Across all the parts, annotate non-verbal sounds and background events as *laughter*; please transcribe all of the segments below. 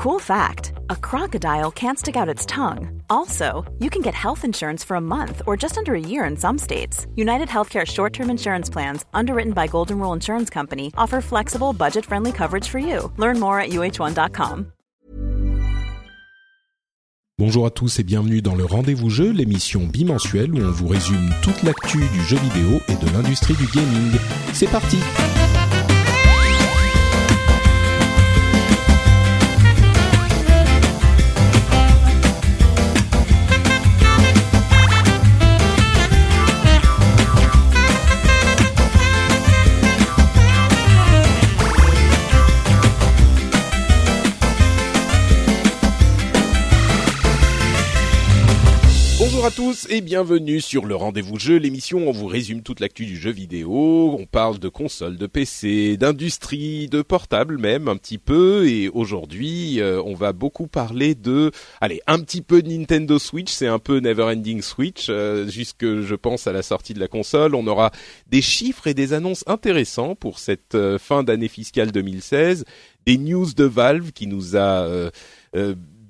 Cool fact a crocodile can't stick out its tongue. Also, you can get health insurance for a month or just under a year in some states. United Healthcare short term insurance plans, underwritten by Golden Rule Insurance Company, offer flexible, budget friendly coverage for you. Learn more at uh1.com. Bonjour à tous et bienvenue dans le Rendez-vous Jeu, l'émission bimensuelle où on vous résume toute l'actu du jeu vidéo et de l'industrie du gaming. C'est parti! Et bienvenue sur le Rendez-vous Jeu, l'émission où on vous résume toute l'actu du jeu vidéo. On parle de consoles, de PC, d'industrie, de portables même un petit peu. Et aujourd'hui, euh, on va beaucoup parler de, allez, un petit peu de Nintendo Switch. C'est un peu Neverending Switch, euh, jusque je pense à la sortie de la console. On aura des chiffres et des annonces intéressants pour cette euh, fin d'année fiscale 2016. Des news de Valve qui nous a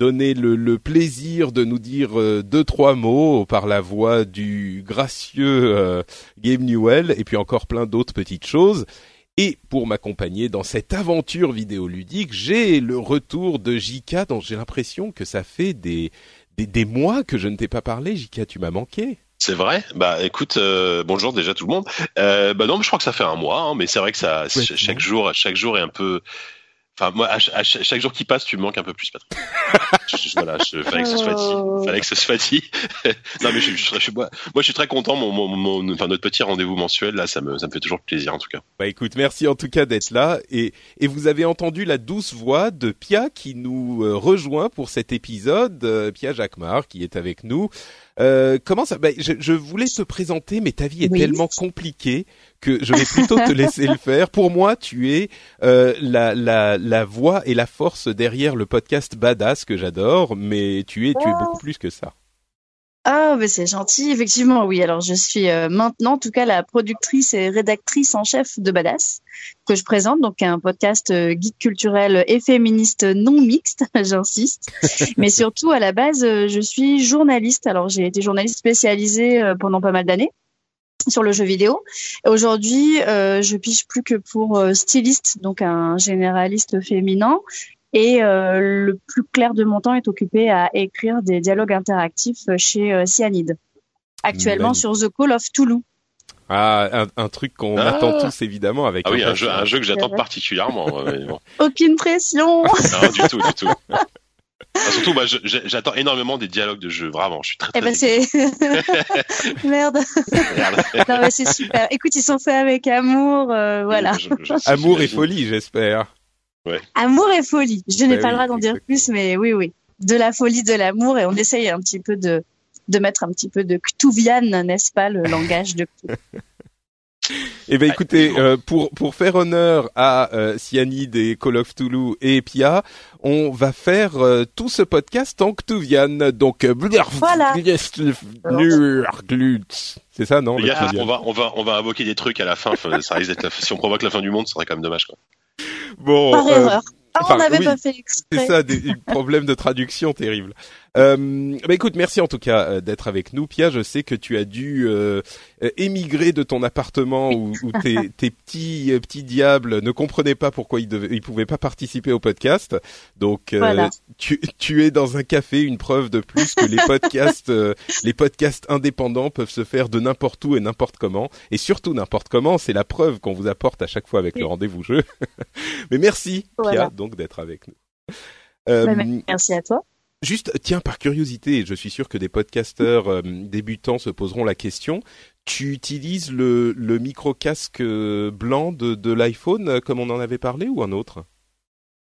donner le, plaisir de nous dire euh, deux trois mots par la voix du gracieux euh, Game Newell et puis encore plein d'autres petites choses. Et pour m'accompagner dans cette aventure vidéoludique, j'ai le retour de Jika dont j'ai l'impression que ça fait des, des, mois que je ne t'ai pas parlé. Jika, tu m'as manqué. C'est vrai. Bah écoute, euh, bonjour déjà tout le monde. bah non, je crois que ça fait un mois, hein, mais c'est vrai que ça, chaque jour, chaque jour est un peu Enfin, moi, à, chaque jour qui passe, tu me manques un peu plus, Patrick. *laughs* voilà, je, fallait que ce soit dit. Oh. Fallait que ce soit dit. *laughs* non, mais je, je, je, moi, moi, je suis très content. Mon, mon, mon enfin, notre petit rendez-vous mensuel, là, ça me, ça me fait toujours plaisir, en tout cas. Bah, écoute, merci en tout cas d'être là. Et, et vous avez entendu la douce voix de Pia qui nous euh, rejoint pour cet épisode. Euh, Pia Jacquemart qui est avec nous. Euh, comment ça bah, je, je, voulais te présenter, mais ta vie est tellement compliquée que je vais plutôt te *laughs* laisser le faire. Pour moi, tu es euh, la, la, la voix et la force derrière le podcast Badass que j'adore, mais tu es, tu es beaucoup plus que ça. Ah, mais c'est gentil, effectivement, oui. Alors, je suis euh, maintenant, en tout cas, la productrice et rédactrice en chef de Badass, que je présente, donc un podcast euh, geek culturel et féministe non mixte, *laughs* j'insiste. mais surtout, à la base, euh, je suis journaliste. Alors, j'ai été journaliste spécialisée pendant pas mal d'années sur le jeu vidéo. Aujourd'hui, je piche plus que pour styliste, donc un généraliste féminin, et euh, le plus clair de mon temps est occupé à écrire des dialogues interactifs chez euh, Cyanide, actuellement sur The Call of Toulouse. Ah, un, truc qu'on ah. attend tous évidemment avec. Ah oui, un jeu, un jeu que j'attends particulièrement. Aucune pression. *laughs* non, du tout, du tout. *laughs* Ah, surtout, bah, j'attends énormément des dialogues de jeu. Vraiment, je suis très. très eh ben c'est *laughs* merde. merde. non mais c'est super. Écoute, ils sont faits avec amour, euh, voilà. amour et folie, j'espère. Amour et folie. Je n'ai bah pas le droit d'en dire plus, mais oui, oui. De la folie, de l'amour, et on essaye un petit peu de, de mettre un petit peu de Cthulhuan, n'est-ce pas, le langage de *laughs* Eh ben écoutez, euh, pour pour faire honneur à euh, Cyanide et Call of Toulouse et Pia, on va faire euh, tout ce podcast en Cthulhuan. Donc voilà. C'est ça, non? On va on va on va invoquer des trucs à la fin. Ça risque d'être si on provoque la fin du monde, ce serait quand même dommage quoi. Bon. Par erreur. Ah, on n'avait pas fait exprès. C'est ça, des problèmes de traduction terribles. Euh, bah écoute, merci en tout cas euh, d'être avec nous, Pia. Je sais que tu as dû euh, émigrer de ton appartement où, *laughs* tes, tes, petits petits diables ne comprenaient pas pourquoi ils devaient, ils pouvaient pas participer au podcast. Donc tu, tu es dans un café, une preuve de plus que les podcasts *laughs* les podcasts indépendants peuvent se faire de n'importe où et n'importe comment, et surtout n'importe comment. C'est la preuve qu'on vous apporte à chaque fois avec le rendez-vous jeu. *laughs* Mais merci, Pia, donc d'être avec nous. Bah, merci à toi. Juste, tiens, par curiosité, je suis sûr que des podcasteurs euh, débutants se poseront la question. Tu utilises le, le micro-casque euh, blanc de, de l'iPhone euh, comme on en avait parlé ou un autre?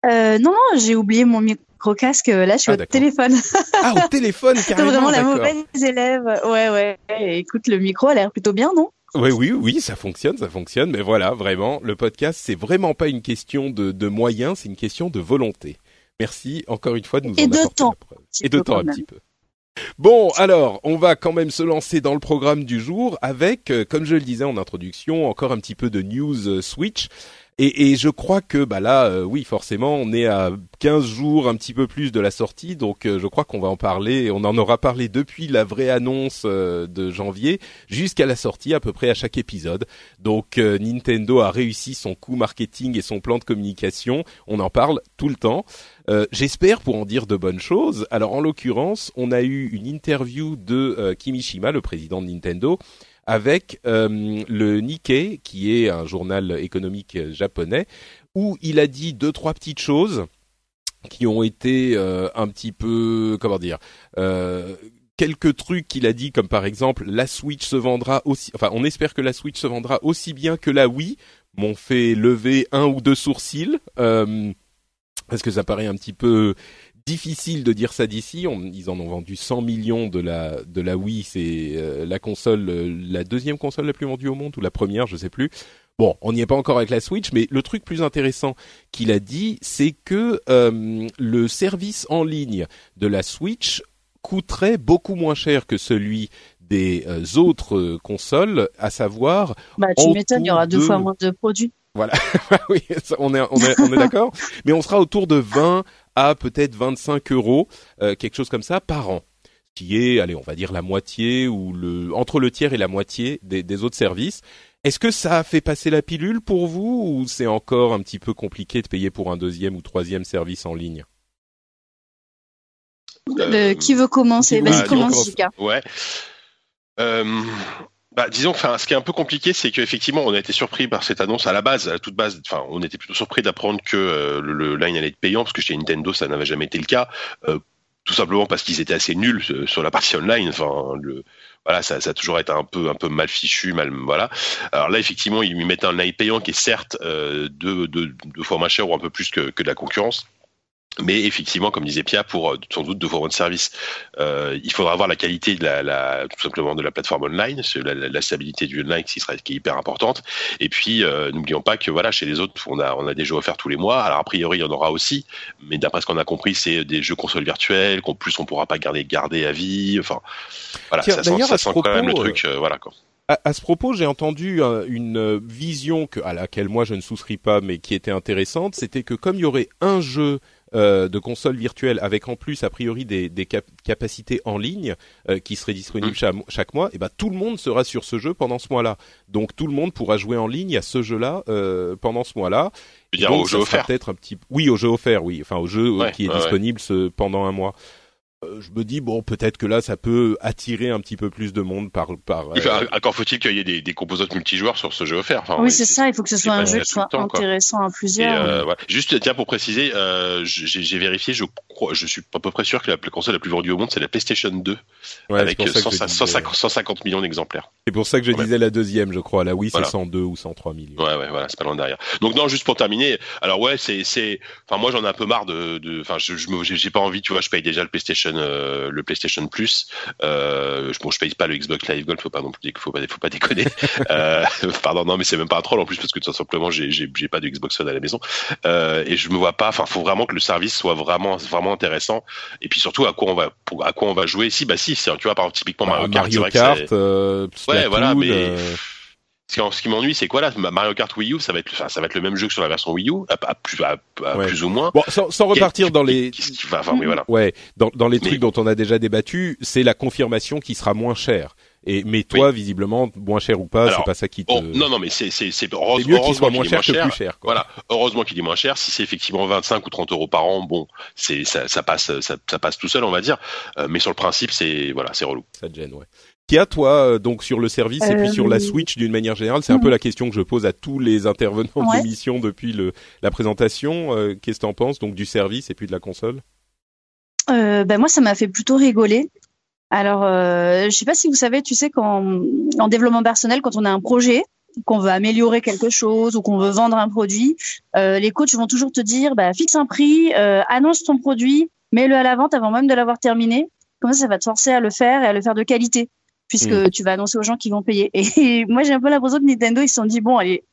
Euh, Non, j'ai oublié mon micro-casque. Là, je suis ah, au téléphone. ah, au téléphone, *laughs* carrément. vraiment la mauvaise élève. Ouais, ouais. écoute, le micro a l'air plutôt bien, non? Oui, oui, oui, ça fonctionne, ça fonctionne. Mais voilà, vraiment, le podcast, c'est vraiment pas une question de, de moyens, c'est une question de volonté. Merci encore une fois de nous et en de temps. Et de temps un petit peu. Bon, alors, on va quand même se lancer dans le programme du jour avec, euh, comme je le disais en introduction, encore un petit peu de news euh, Switch. Et, et, je crois que bah là, euh, oui, forcément, on est à 15 jours, un petit peu plus de la sortie, donc euh, je crois qu'on va en parler. On en aura parlé depuis la vraie annonce euh, de janvier jusqu'à la sortie, à peu près à chaque épisode. Donc Nintendo a réussi son coup marketing et son plan de communication. On en parle tout le temps. J'espère pour en dire de bonnes choses. Alors en l'occurrence, on a eu une interview de Kimishima, le président de Nintendo avec euh, le Nikkei, qui est un journal économique japonais, où il a dit deux trois petites choses qui ont été euh, un petit peu comment dire euh, quelques trucs qu'il a dit comme par exemple la Switch se vendra aussi enfin on espère que la Switch se vendra aussi bien que la Wii. M'ont fait lever un ou deux sourcils parce que ça paraît un petit peu difficile de dire ça d'ici. Ils en ont vendu 100 millions de la de la Wii, c'est euh, la console, euh, la deuxième console la plus vendue au monde ou la première, je sais plus. Bon, on n'y est pas encore avec la Switch, mais le truc plus intéressant qu'il a dit, c'est que euh, le service en ligne de la Switch coûterait beaucoup moins cher que celui des autres consoles, à savoir. Bah, tu m'étonnes, il y aura deux fois moins de produits. Voilà, *laughs* oui, on est, on est, on est d'accord. *laughs* Mais on sera autour de 20 à peut-être 25 euros, euh, quelque chose comme ça, par an qui est, allez, on va dire la moitié ou le entre le tiers et la moitié des, des autres services. Est-ce que ça a fait passer la pilule pour vous ou c'est encore un petit peu compliqué de payer pour un deuxième ou troisième service en ligne? Euh, Qui veut commencer? Vas-y, commence, Jika. Ouais. Euh, bah, disons, enfin, ce qui est un peu compliqué, c'est qu'effectivement, on a été surpris par cette annonce à la base, à toute base. Enfin, on était plutôt surpris d'apprendre que euh, le, line allait être payant, parce que chez Nintendo, ça n'avait jamais été le cas. Euh, tout simplement parce qu'ils étaient assez nuls euh, sur la partie online. Enfin, le, voilà, ça, ça, a toujours été un peu, un peu mal fichu, mal, voilà. Alors là, effectivement, ils mettent un line payant qui est certes euh, deux, deux, deux, fois moins cher ou un peu plus que, que de la concurrence mais effectivement, comme disait Pierre, pour euh, sans doute de vos de service, euh, il faudra avoir la qualité de la, la, tout simplement de la plateforme online, la, la, stabilité du online qui sera qui est hyper importante. Et puis, euh, n'oublions pas que voilà, chez les autres, on a on a des jeux offerts tous les mois. Alors a priori, il y en aura aussi, mais d'après ce qu'on a compris, c'est des jeux consoles virtuelles qu'en plus on pourra pas garder garder à vie. Enfin, voilà, ça, sent, ça sent quand même le truc, euh, voilà quoi. À, à, ce propos, j'ai entendu une vision que, à laquelle moi je ne souscris pas, mais qui était intéressante. C'était que comme il y aurait un jeu euh, de consoles virtuelles avec en plus a priori des, des capacités en ligne euh, qui seraient disponibles mm. chaque, mois, et ben tout le monde sera sur ce jeu pendant ce mois-là. Donc tout le monde pourra jouer en ligne à ce jeu-là euh, pendant ce mois-là. Dire au jeu offert. Peut-être un petit. Oui, au jeu offert, oui. Enfin au jeu qui est disponible Ce, pendant un mois. Euh, je me dis bon peut-être que là ça peut attirer un petit peu plus de monde par par. Euh... Encore faut-il qu'il y ait des, des composantes multijoueurs sur ce jeu offert. oui c'est ça, il faut que ce soit un jeu qui soit intéressant à plusieurs. Euh, voilà. Juste tiens pour préciser, euh, j'ai vérifié, je crois, je suis à peu près sûr que la console la plus vendue au monde c'est la PlayStation 2 ouais, avec 150, 150, millions d'exemplaires. C'est pour ça que je disais la deuxième, je crois. La Wii c'est 102 ou 103 millions. Ouais ouais voilà, c'est pas loin derrière. Donc non juste pour terminer, alors ouais c'est c'est, enfin moi j'en ai un peu marre de, enfin je j'ai pas envie, tu vois, je paye déjà le PlayStation euh, le PlayStation Plus. Euh, bon, je paye pas le Xbox Live Gold, faut pas non plus, faut pas, faut pas déconner. *laughs* euh, pardon, non, mais c'est même pas un troll en plus parce que tout simplement j'ai, j'ai, pas de Xbox One à la maison euh, et je me vois pas. Enfin, faut vraiment que le service soit vraiment, vraiment intéressant. Et puis surtout, à quoi on va, à quoi on va jouer. Si, bah si, tu vois, par exemple, typiquement Mario Kart. Mario Kart, euh, ouais, voilà, mais ce qui, m'ennuie, c'est quoi là Mario Kart Wii U, ça va être, ça va être le même jeu que sur la version Wii U, à, plus, à, plus ou moins. Bon, sans, sans repartir dans les, enfin, oui, voilà. ouais, dans, dans les trucs dont on a déjà débattu, c'est la confirmation qui sera moins cher. Et mais toi, visiblement, moins cher ou pas, c'est pas ça qui te. Oh, non, non, mais c'est c'est c'est heureusement, mieux qu'il soit moins cher, que plus cher. Quoi. Voilà, heureusement qu'il est moins cher. Si c'est effectivement 25 ou 30 euros par an, bon, c'est ça, ça passe, ça, ça, passe tout seul, on va dire. Euh, mais sur le principe, c'est voilà, c'est relou. Ça te gêne, ouais. Kia, toi, euh, donc sur le service et puis sur la euh, Switch d'une manière générale, c'est un peu la question que je pose à tous les intervenants de l'émission depuis le, la présentation. Euh, qu'est-ce que tu en penses donc du service et puis de la console? Ben moi, ça m'a fait plutôt rigoler. Alors, euh, je sais pas si vous savez, tu sais, qu'en en développement personnel, quand on a un projet, qu'on veut améliorer quelque chose ou qu'on veut vendre un produit, les coachs vont toujours te dire, bah, fixe un prix, annonce ton produit, mets-le à la vente avant même de l'avoir terminé. Comme ça, ça va te forcer à le faire et à le faire de qualité puisque mm. tu vas annoncer aux gens qui vont payer. Et *laughs* moi, j'ai un peu l'impression que Nintendo, ils se sont dit, bon, allez,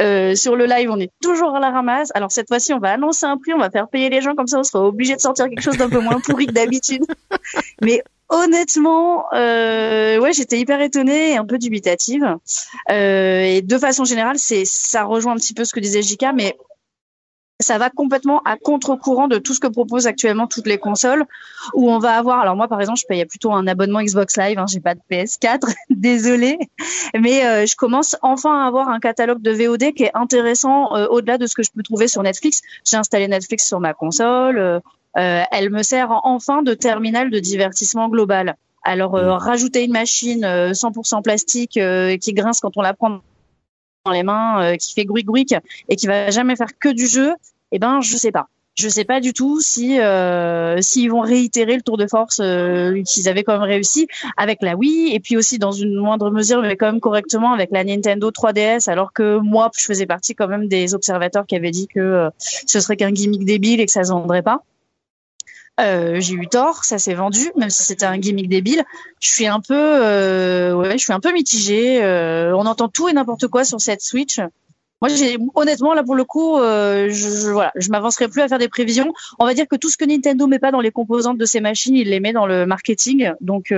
euh, sur le live, on est toujours à la ramasse. Alors cette fois-ci, on va annoncer un prix, on va faire payer les gens, comme ça, on sera obligé de sortir quelque chose d'un peu moins pourri que d'habitude. *laughs* Mais honnêtement, euh, ouais, j'étais hyper étonnée et un peu dubitative. Euh, et de façon générale, c'est ça rejoint un petit peu ce que disait Jika, mais ça va complètement à contre-courant de tout ce que proposent actuellement toutes les consoles, où on va avoir. Alors moi, par exemple, je payais plutôt un abonnement Xbox Live. Hein, j'ai pas de PS4, *laughs* désolé, mais euh, je commence enfin à avoir un catalogue de VOD qui est intéressant euh, au-delà de ce que je peux trouver sur Netflix. J'ai installé Netflix sur ma console. Elle me sert enfin de terminal de divertissement global. Alors mmh. rajouter une machine 100% plastique qui grince quand on la prend dans les mains, qui fait grouic grouic et qui va jamais faire que du jeu, eh ben je sais pas. Je sais pas du tout si euh, s'ils vont réitérer le tour de force euh, qu'ils avaient quand même réussi avec la Wii et puis aussi dans une moindre mesure mais quand même correctement avec la Nintendo 3DS alors que moi je faisais partie quand même des observateurs qui avaient dit que euh, ce serait qu'un gimmick débile et que ça se vendrait pas. Euh, j'ai eu tort, ça s'est vendu, même si c'était un gimmick débile. Je suis un peu, euh, ouais, je suis un peu mitigée. Euh, on entend tout et n'importe quoi sur cette Switch. Moi, honnêtement là pour le coup, euh, je, je, voilà, je m'avancerai plus à faire des prévisions. On va dire que tout ce que Nintendo met pas dans les composantes de ses machines, il les met dans le marketing. Donc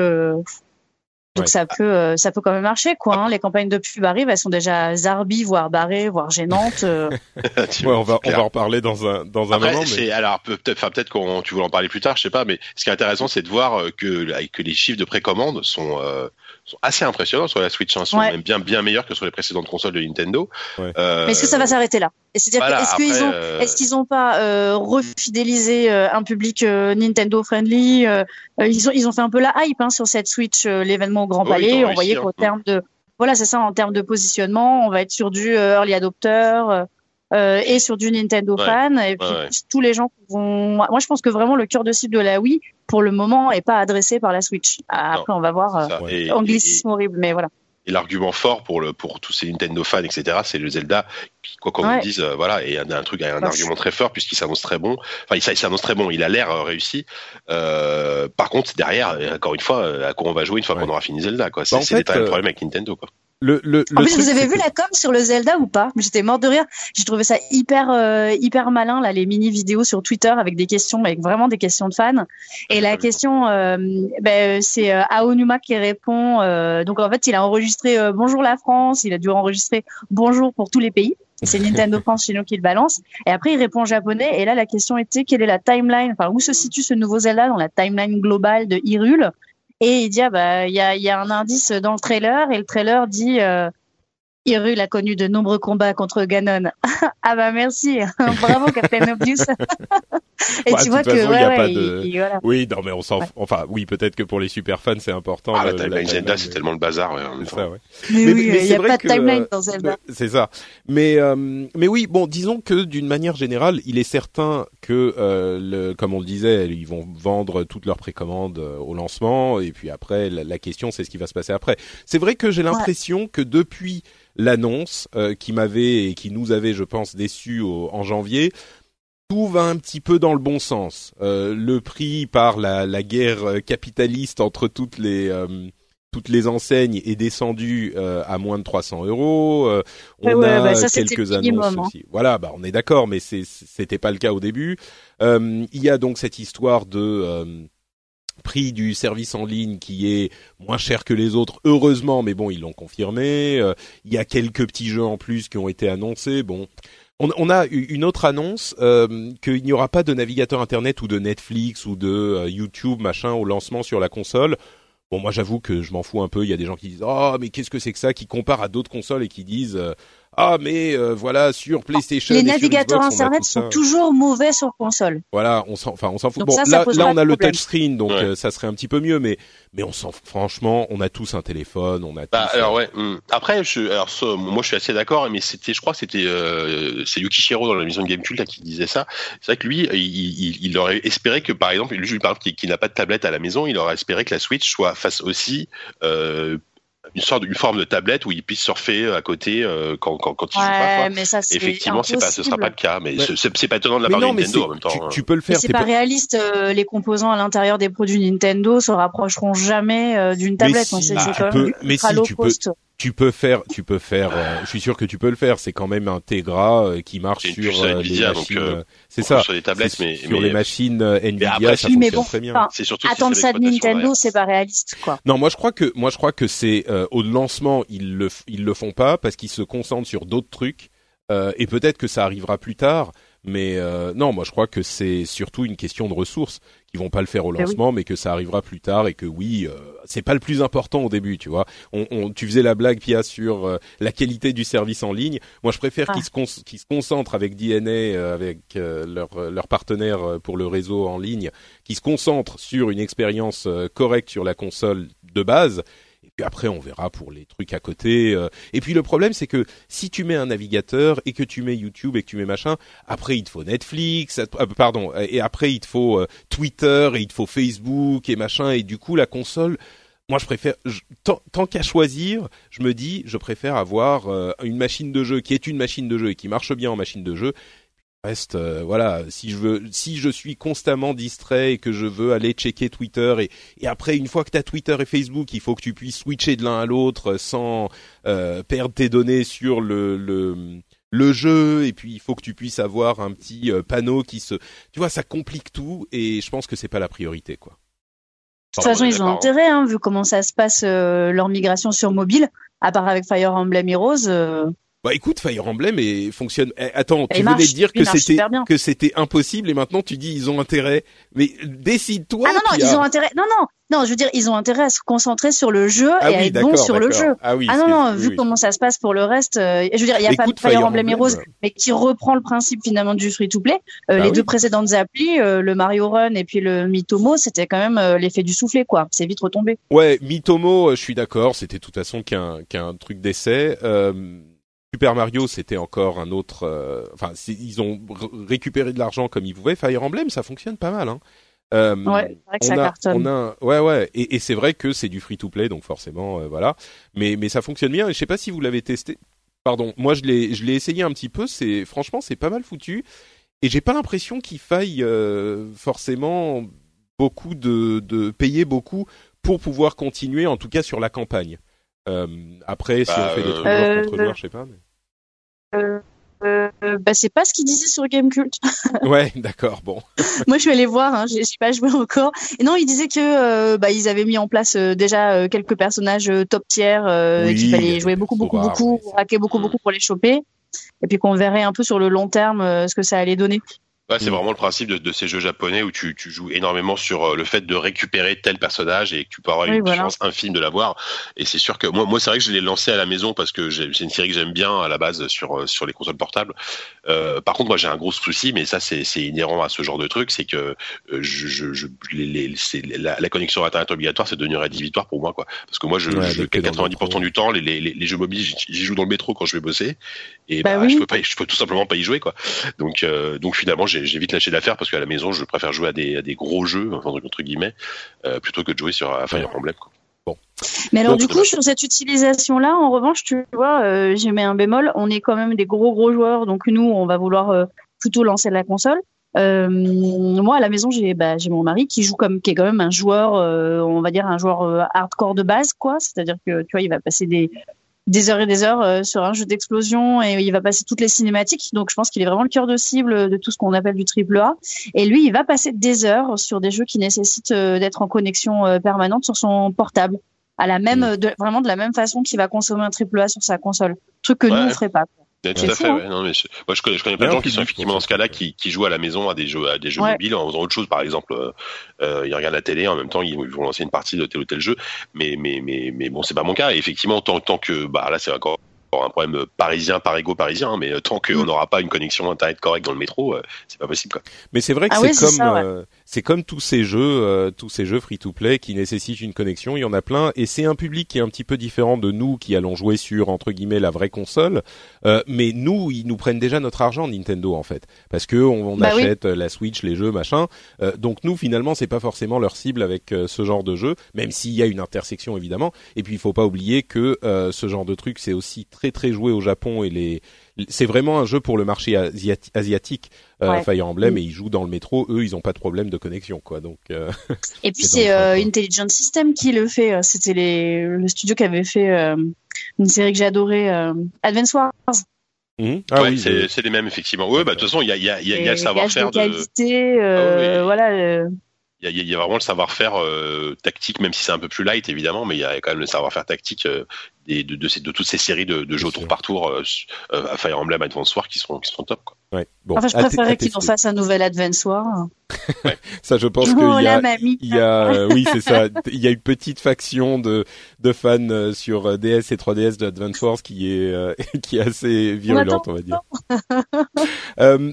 euh, donc ça peut euh, ça peut quand même marcher quoi. Hein. Les campagnes de pub arrivent, elles sont déjà zarbi, voire barrées, voire gênantes. Euh. *laughs* ouais, on va on va en parler dans un dans un moment. Mais... Alors peut-être enfin peut-être qu'on tu voulais en parler plus tard, je sais pas. Mais ce qui est intéressant, c'est de voir que que les chiffres de précommande sont sont assez impressionnants sur la Switch. Hein, sont même bien bien meilleurs que sur les précédentes consoles de Nintendo. Euh, Mais est-ce que ça va s'arrêter là? C'est-à-dire est-ce qu'ils ont euh, est-ce qu'ils ont pas euh, refidélisé euh, un public Nintendo friendly Ils ont ils ont fait un peu la hype hein, sur cette Switch, l'événement au Grand Palais. on voyait qu'au hein. terme de voilà, c'est ça en termes de positionnement, on va être sur du early adopter. Euh, et sur du Nintendo fan. Et puis tous les gens vont. Moi, je pense que vraiment le cœur de cible de la Wii, pour le moment, est pas adressé par la Switch. Après, on va voir. Euh, anglicisme horrible, mais voilà. Et l'argument fort pour le pour tous ces Nintendo fans, etc., c'est le Zelda. Qui, quoi qu'on ouais. dise, euh, voilà, et un, un truc, un argument très fort puisqu'il s'annonce très bon. Enfin, il, s'annonce très bon. Il a l'air euh, réussi. Euh, par contre, derrière, encore une fois, à quoi on va jouer une fois qu'on aura fini Zelda, quoi. C'est bah, pas le problème avec Nintendo, quoi. Le, le, en plus, vous avez vu la com sur le Zelda ou pas? J'étais morte de rire. J'ai trouvé ça hyper euh, hyper malin là, les mini vidéos sur Twitter avec des questions, avec vraiment des questions de fans. Et la question, euh, ben, c'est euh, Aonuma qui répond. Euh, donc en fait, il a enregistré euh, Bonjour la France. Il a dû enregistrer Bonjour pour tous les pays. C'est Nintendo *laughs* France chez nous qui le balance. Et après, il répond en japonais. Et là, la question était quelle est la timeline? Enfin, où se situe ce nouveau Zelda dans la timeline globale de Hyrule? Et il dit ah bah il y a, y a un indice dans le trailer et le trailer dit euh, Hyrule a connu de nombreux combats contre Ganon. *laughs* ah bah merci, *laughs* bravo Captain Obvious. *laughs* Et bah, tu vois que ouais, ouais, de... il, il, voilà. oui, non mais on s'en, ouais. enfin oui, peut-être que pour les super fans c'est important. Ah, le, la timeline Zelda, c'est tellement le bazar. Ouais, ça, ouais. Mais, mais oui, il n'y a pas de timeline dans Zelda. C'est ça. Mais euh, mais oui, bon, disons que d'une manière générale, il est certain que euh, le, comme on le disait, ils vont vendre toutes leurs précommandes euh, au lancement et puis après la, la question c'est ce qui va se passer après. C'est vrai que j'ai l'impression que depuis l'annonce euh, qui m'avait et qui nous avait, je pense, déçus en janvier, tout va un petit peu dans le bon sens. Euh, le prix par la, la, guerre capitaliste entre toutes les euh, toutes les enseignes est descendu euh, à moins de 300 euros. Euh, on ouais, a bah ça, quelques annonces hein. aussi. Voilà, bah on est d'accord, mais c'était pas le cas au début. il y a donc cette histoire de prix du service en ligne qui est moins cher que les autres, heureusement, mais bon, ils l'ont confirmé. Euh, il y a quelques petits jeux en plus qui ont été annoncés. Bon, on, on a une autre annonce euh, qu'il n'y aura pas de navigateur internet ou de Netflix ou de euh, YouTube machin au lancement sur la console. Bon, moi j'avoue que je m'en fous un peu. Il y a des gens qui disent oh mais qu'est-ce que c'est que ça, qui comparent à d'autres consoles et qui disent euh, ah mais euh, voilà sur PlayStation les navigateurs sur Xbox, internet sont toujours mauvais sur console voilà on s'en enfin on s'en fout Donc bon ça, ça là on a le touchscreen donc Ouais. euh, ça serait un petit peu mieux mais mais on s'en franchement on a tous un téléphone on a Bah, tous, alors euh, ouais. hum. Après, je, alors ça, moi je suis assez d'accord, mais c'était, je crois que c'était, euh, c'est Yukishiro dans la maison de Gamecult là, qui disait ça. C'est vrai que lui, il, il, il aurait espéré que par exemple, lui par exemple, qui, qui n'a pas de tablette à la maison, il aurait espéré que la Switch soit fasse aussi euh, une sorte, une forme de tablette où il puisse surfer à côté euh, quand, quand, quand il joue pas. Ouais, Quoi. mais ça c'est Effectivement, c'est pas, ce sera pas le cas, mais Ouais. c'est, c'est pas étonnant de la mais part non de mais Nintendo en même temps. tu, hein. tu peux le Mais faire c'est pas, pas- réaliste. euh, les composants à l'intérieur des produits Nintendo se rapprocheront jamais euh, d'une tablette. si, hein, c'est ah, c'est tu quand peux- même mais ultra si, tu peux-. Tu peux faire, tu peux faire. euh, je suis sûr que tu peux le faire. C'est quand même un Tegra euh, qui marche sur euh, Nvidia, les machines. euh, euh, c'est ça. Sur les tablettes, mais, sur mais les machines euh, Nvidia, après, ça Oui, mais fonctionne bon, très bien. enfin, surtout Attendre ça de Nintendo, c'est pas réaliste, quoi. Non, moi je crois que moi je crois que c'est euh, au lancement ils le f- ils le font pas parce qu'ils se concentrent sur d'autres trucs euh, et peut-être que ça arrivera plus tard. Mais euh, non, moi je crois que c'est surtout une question de ressources qui vont pas le faire au oui. lancement, mais que ça arrivera plus tard et que oui, euh, c'est pas le plus important au début, tu vois. On, on- tu faisais la blague Pia sur euh, la qualité du service en ligne. Moi je préfère Ah. qu'ils se con- qu'ils se concentrent avec DNA, euh, avec euh, leur euh, leur partenaire pour le réseau en ligne, qui se concentrent sur une expérience euh, correcte sur la console de base. Après, on verra pour les trucs à côté. euh. Et puis le problème, c'est que si tu mets un navigateur et que tu mets YouTube et que tu mets machin, après il te faut Netflix, euh, pardon, et après il te faut euh, Twitter et il te faut Facebook et machin. Et du coup, la console, moi je préfère, tant, qu'à choisir, je me dis, je préfère avoir euh, une machine de jeu qui est une machine de jeu et qui marche bien en machine de jeu. Reste, euh, voilà, si je veux, si je suis constamment distrait et que je veux aller checker Twitter et, et après une fois que tu as Twitter et Facebook, il faut que tu puisses switcher de l'un à l'autre sans euh, perdre tes données sur le, le le jeu et puis il faut que tu puisses avoir un petit euh, panneau qui se tu vois ça complique tout et je pense que c'est pas la priorité quoi. De toute façon, ils ont intérêt, hein, vu comment ça se passe euh, leur migration sur mobile, à part avec Fire Emblem Heroes. Euh, Bah écoute, Fire Emblem et fonctionne. Eh, attends, Et tu il venais marche, de dire que marche c'était que c'était impossible et maintenant tu dis ils ont intérêt. Mais décide-toi. Ah non, non, ils ont intérêt. Non, non, non, je veux dire, ils ont intérêt à se concentrer sur le jeu Ah et à oui, être bon d'accord, sur le jeu. Ah oui. Ah non, non, vu oui. comment ça se passe pour le reste, euh, je veux dire, il y a Écoute, pas Fire, Emblem Heroes, Emblem, mais qui reprend le principe finalement du free-to-play. Euh, Ah les deux précédentes applis, euh, le Mario Run et puis le Mitomo, c'était quand même euh, l'effet du soufflet, quoi. C'est vite retombé. Ouais, Mitomo, euh, je suis d'accord. C'était de toute façon qu'un qu'un truc d'essai. Euh, Super Mario, c'était encore un autre. euh, Enfin, ils ont récupéré de l'argent comme ils pouvaient. Fire Emblem, ça fonctionne pas mal. Hein. Euh, Ouais, c'est vrai que on ça a, cartonne. on a, un- ouais, ouais, et, et c'est vrai que c'est du free to play, donc forcément, euh, voilà. Mais, mais ça fonctionne bien. Et je sais pas si vous l'avez testé. Pardon, moi je l'ai, je l'ai essayé un petit peu. C'est franchement, c'est pas mal foutu. Et j'ai pas l'impression qu'il faille euh, forcément beaucoup de, de payer beaucoup pour pouvoir continuer, en tout cas sur la campagne. Euh, après, si Bah, on fait des euh, trucs joueur Euh, contre joueur, je sais pas. mais- Euh, euh, bah, c'est pas ce qu'ils disaient sur Gamecult. *laughs* Ouais, d'accord, bon. *laughs* Moi, je suis allée voir, hein, j'ai j'ai pas joué encore. Et non, ils disaient que euh, bah, ils avaient mis en place euh, déjà euh, quelques personnages euh, top tier, euh, Oui, qu'il il fallait jouer beaucoup, beaucoup, beaucoup, raquer beaucoup, beaucoup pour les choper. Et puis qu'on verrait un peu sur le long terme euh, ce que ça allait donner. Ouais, c'est Mm. vraiment le principe de, de ces jeux japonais où tu, tu joues énormément sur euh, le fait de récupérer tel personnage et que tu peux avoir Oui, une voilà. chance infime de l'avoir. Et c'est sûr que moi, moi c'est vrai que je l'ai lancé à la maison parce que c'est une série que j'aime bien à la base sur euh, sur les consoles portables. Euh, par contre, moi j'ai un gros souci, mais ça c'est inhérent à ce genre de truc, c'est que je, je, je les, les, c'est la, la connexion internet obligatoire, c'est devenu rédhibitoire pour moi quoi. Parce que moi je, Ouais, je dès que t'es dans le 90% métro. du temps les, jeux mobiles j'y j'y joue dans le métro quand je vais bosser et Bah bah, oui. je peux pas je peux tout simplement pas y jouer quoi. Donc, euh, donc finalement, j'ai vite lâché l'affaire parce qu'à la maison, je préfère jouer à des, à des gros jeux, enfin, entre guillemets, euh, plutôt que de jouer sur euh, Fire Emblem. Quoi. Mais alors, Donc, du coup, dommage. sur cette utilisation-là, en revanche, tu vois, euh, j'ai mis un bémol. On est quand même des gros, gros joueurs. Donc, nous, on va vouloir euh, plutôt lancer la console. Euh, moi, à la maison, j'ai bah, j'ai mon mari qui joue comme, qui est quand même un joueur, euh, on va dire un joueur euh, hardcore de base, quoi. C'est-à-dire que, tu vois, il va passer des, des heures et des heures euh, sur un jeu d'explosion et il va passer toutes les cinématiques. Donc, je pense qu'il est vraiment le cœur de cible de tout ce qu'on appelle du triple A. Et lui, il va passer des heures sur des jeux qui nécessitent euh, d'être en connexion euh, permanente sur son portable à la même, Mm. de, vraiment de la même façon qu'il va consommer un triple A sur sa console. Truc que nous, on ferait pas. Tout à fou, fait. hein. Ouais. Non, mais je, moi, je connais, je connais plein de gens qui sont effectivement dans ce cas-là, qui, qui jouent à la maison à des jeux, à des jeux Ouais. mobiles en faisant autre chose. Par exemple, euh, euh, ils regardent la télé en même temps, ils vont lancer une partie de tel ou tel jeu. Mais, mais, mais, mais bon, c'est pas mon cas. Et effectivement, tant, tant que, bah là, c'est encore un problème parisien, parigo parisien, hein, mais euh, tant qu'on Mm. n'aura pas une connexion internet correcte dans le métro, euh, c'est pas possible. Quoi. Mais c'est vrai que Ah c'est oui, comme ouais. euh, c'est comme tous ces jeux, euh, tous ces jeux free to play qui nécessitent une connexion. Il y en a plein, et c'est un public qui est un petit peu différent de nous qui allons jouer sur entre guillemets la vraie console. Euh, mais nous, ils nous prennent déjà notre argent Nintendo en fait, parce que on, on Bah achète la Switch, les jeux, machin. Euh, donc nous, finalement, c'est pas forcément leur cible avec euh, ce genre de jeu, même s'il y a une intersection évidemment. Et puis il faut pas oublier que euh, ce genre de truc, c'est aussi très très joué au Japon et les c'est vraiment un jeu pour le marché asiati- asiatique, euh, Ouais. Fire Emblem, Mm. et ils jouent dans le métro. Eux, ils ont pas de problème de connexion, quoi. Donc, euh, Et puis *laughs* C'est euh. Intelligent System qui le fait. C'était les, le studio qui avait fait euh, une série que j'ai adorée, Advance Wars. Mmh. Ah oui, c'est les mêmes effectivement. Oui, bah de toute façon, il y a, y a, y a le savoir-faire de, qualité, ah voilà il y, a vraiment le savoir-faire euh, tactique, même si c'est un peu plus light évidemment, mais il y a quand même le savoir-faire tactique euh, de, de, de, toutes ces séries de, jeux tour par tour euh, à Fire Emblem Advance War qui sont, qui sont top. Quoi. Ouais. Bon, enfin, je préférerais qu'ils en fassent un nouvel Advance War. *laughs* ça, je pense *laughs* qu'il y a, il y a oui, c'est ça. Il y a une petite faction de, de fans sur DS et 3DS de Advance Wars qui est, *laughs* qui est assez virulente, on, va dire.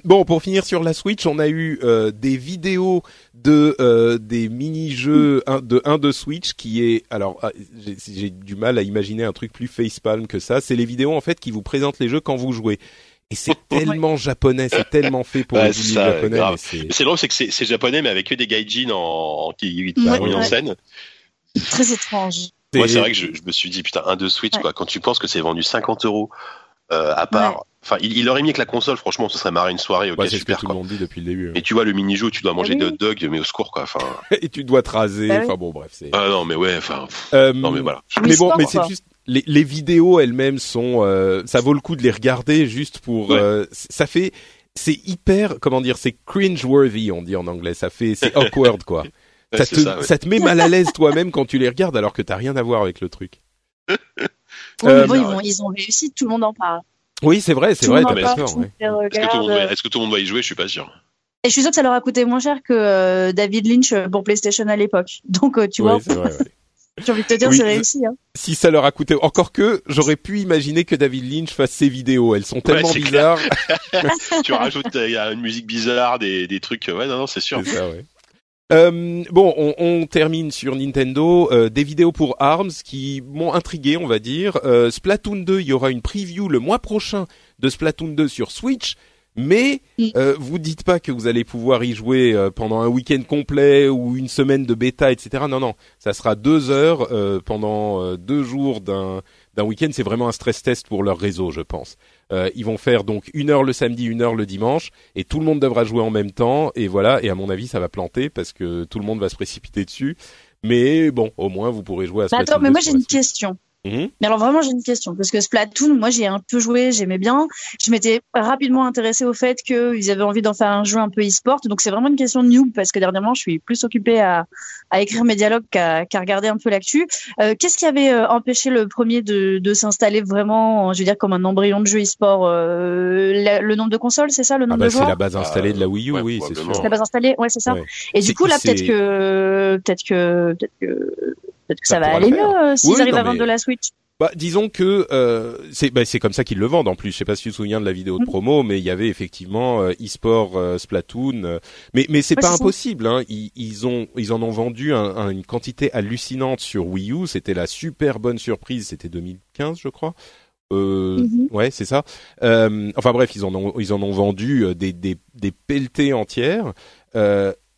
bon, pour finir sur la Switch, on a eu des vidéos de euh, des mini-jeux de 1 de Switch qui est alors ah, j'ai du mal à imaginer un truc plus facepalm que ça, c'est les vidéos en fait qui vous présentent les jeux quand vous jouez. Et c'est *laughs* tellement japonais, c'est tellement fait pour les japonais. C'est drôle, c'est que c'est japonais, mais avec que des gaijin en, qui, qui en scène. Très étrange. Moi, c'est vrai que je, me suis dit, putain, un de Switch, quoi. Quand tu penses que c'est vendu 50 euros, euh, à part Enfin, il, aurait mis que la console, franchement, ce serait marré une soirée. Ok, super. Ce que tout le monde dit depuis le début. Hein. Et tu vois le mini-jeu, tu dois manger ah des hot dogs, mais au secours, quoi. Enfin. *laughs* et tu dois te raser. Bah enfin bon, bref, c'est. Ah non, mais ouais, enfin. Euh, non, mais voilà. Mais bon, mais c'est juste. Les, les vidéos elles-mêmes sont, euh, ça vaut le coup de les regarder juste pour. Euh, ça fait, c'est hyper, comment dire, c'est cringe-worthy, on dit en anglais. Ça fait, c'est awkward, quoi. *laughs* ça, te, ça, ça, te met mal à l'aise toi-même quand tu les regardes alors que t'as rien à voir avec le truc. *laughs* bon, ils, vont, ils ont réussi, tout le monde en parle. Oui, c'est vrai, c'est vrai, Est-ce que, tout le monde va y jouer? Je suis pas sûr. Et je suis sûr que ça leur a coûté moins cher que euh, David Lynch pour PlayStation à l'époque. Donc, euh, tu vois. J'ai envie de te dire, c'est réussi. Hein. Si ça leur a coûté, encore que j'aurais pu imaginer que David Lynch fasse ses vidéos. Elles sont tellement bizarres. *laughs* tu rajoutes, il y a une musique bizarre, des, des trucs. Ouais, non, non, c'est sûr. Ça, ouais. Euh, bon, on, on, termine sur Nintendo. Euh, des vidéos pour ARMS qui m'ont intrigué, on va dire. Euh, Splatoon 2, il y aura une preview le mois prochain de Splatoon 2 sur Switch. Mais euh, vous dites pas que vous allez pouvoir y jouer euh, pendant un week-end complet ou une semaine de bêta, etc. Non, non, ça sera deux heures pendant deux jours d'un d'un week-end. C'est vraiment un stress test pour leur réseau, je pense. Euh, ils vont faire donc une heure le samedi, une heure le dimanche, et tout le monde devra jouer en même temps. Et voilà. Et à mon avis, ça va planter parce que tout le monde va se précipiter dessus. Mais bon, au moins vous pourrez jouer à. Bah attends, mais moi j'ai une question. Mhm. Mais alors vraiment, j'ai une question parce que Splatoon, moi, j'ai un peu joué, j'aimais bien. Je m'étais rapidement intéressée au fait qu'ils avaient envie d'en faire un jeu un peu e-sport. Donc c'est vraiment une question de noob parce que dernièrement, je suis plus occupée à, à écrire mes dialogues qu'à regarder un peu l'actu. Euh, Qu'est-ce qui avait euh, empêché le premier de, de s'installer vraiment, je veux dire, comme un embryon de jeu e-sport euh, le, nombre de consoles, c'est ça, le nombre ah bah, de joueurs C'est la base installée de la Wii U, oui, c'est sûr. C'est la base installée, ouais, c'est ça. Et du coup, là, peut-être que, peut-être que, peut-être que Peut-être que ça, va aller mieux euh, s'ils arrivent à vendre de la Switch. Bah, disons que euh, c'est bah, c'est comme ça qu'ils le vendent en plus. Je sais pas si tu te souviens de la vidéo de mm. promo, mais il y avait effectivement euh, e-sport euh, Splatoon. mais mais c'est pas impossible. Hein. Ils, ils, ont ils en ont vendu un, une quantité hallucinante sur Wii U. C'était la super bonne surprise. C'était 2015, je crois. Euh, mm-hmm. Ouais, c'est ça. enfin bref, ils en ont ils en ont vendu des des, des pelletées entières.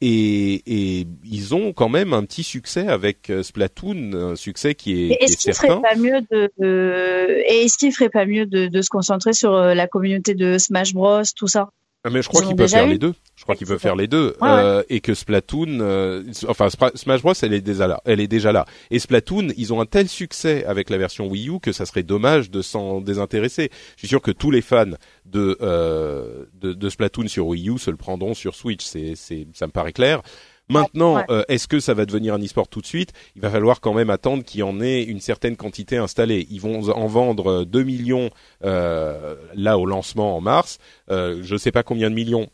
Et, et, ils ont quand même un petit succès avec euh, Splatoon, un succès qui est, est-ce qu'il ferait pas mieux de, et est-ce qu'il ferait pas mieux de, de, se concentrer sur euh, la communauté de Smash Bros, tout ça? Mais je crois qu'ils peuvent faire les deux. Je crois qu'ils peuvent faire les deux euh, et que Splatoon, euh, enfin Smash Bros, elle est déjà là, elle est déjà là. Et Splatoon, ils ont un tel succès avec la version Wii U que ça serait dommage de s'en désintéresser. Je suis sûr que tous les fans de, euh, de, de Splatoon sur Wii U se le prendront sur Switch. C'est, c'est, ça me paraît clair. Maintenant, euh, est-ce que ça va devenir un e-sport tout de suite? Il va falloir quand même attendre qu'il y en ait une certaine quantité installée. Ils vont en vendre 2 millions euh, là au lancement en mars. Euh, je ne sais pas combien de millions,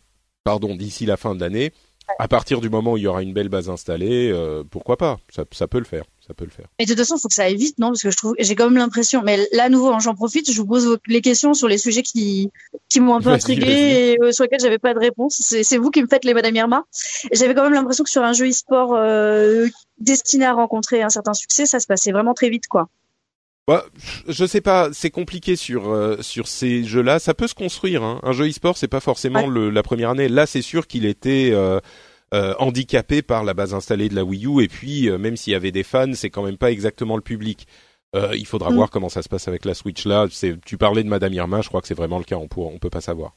pardon, d'ici la fin de l'année. À partir du moment où il y aura une belle base installée, pourquoi pas? Ça, ça peut le faire ça peut le faire. Et de toute façon, il faut que ça aille vite, non? Parce que je trouve, j'ai quand même l'impression. Mais là, à nouveau, hein, j'en profite, je vous pose les questions sur les sujets qui qui m'ont un peu intrigué et euh, sur lesquels j'avais pas de réponse. C'est vous qui me faites les Madame Irma. J'avais quand même l'impression que sur un jeu e-sport euh, destiné à rencontrer un certain succès, ça se passait vraiment très vite, quoi. Bah, je sais pas, c'est compliqué sur euh, sur ces jeux-là. Ça peut se construire. Hein. Un jeu e-sport, c'est pas forcément le, la première année. Là, c'est sûr qu'il était euh, euh, handicapé par la base installée de la Wii U et puis euh, même s'il y avait des fans, c'est quand même pas exactement le public. Euh, il faudra mm. voir comment ça se passe avec la Switch là. Tu parlais de Madame Irma, je crois que c'est vraiment le cas. On peut, on peut pas savoir.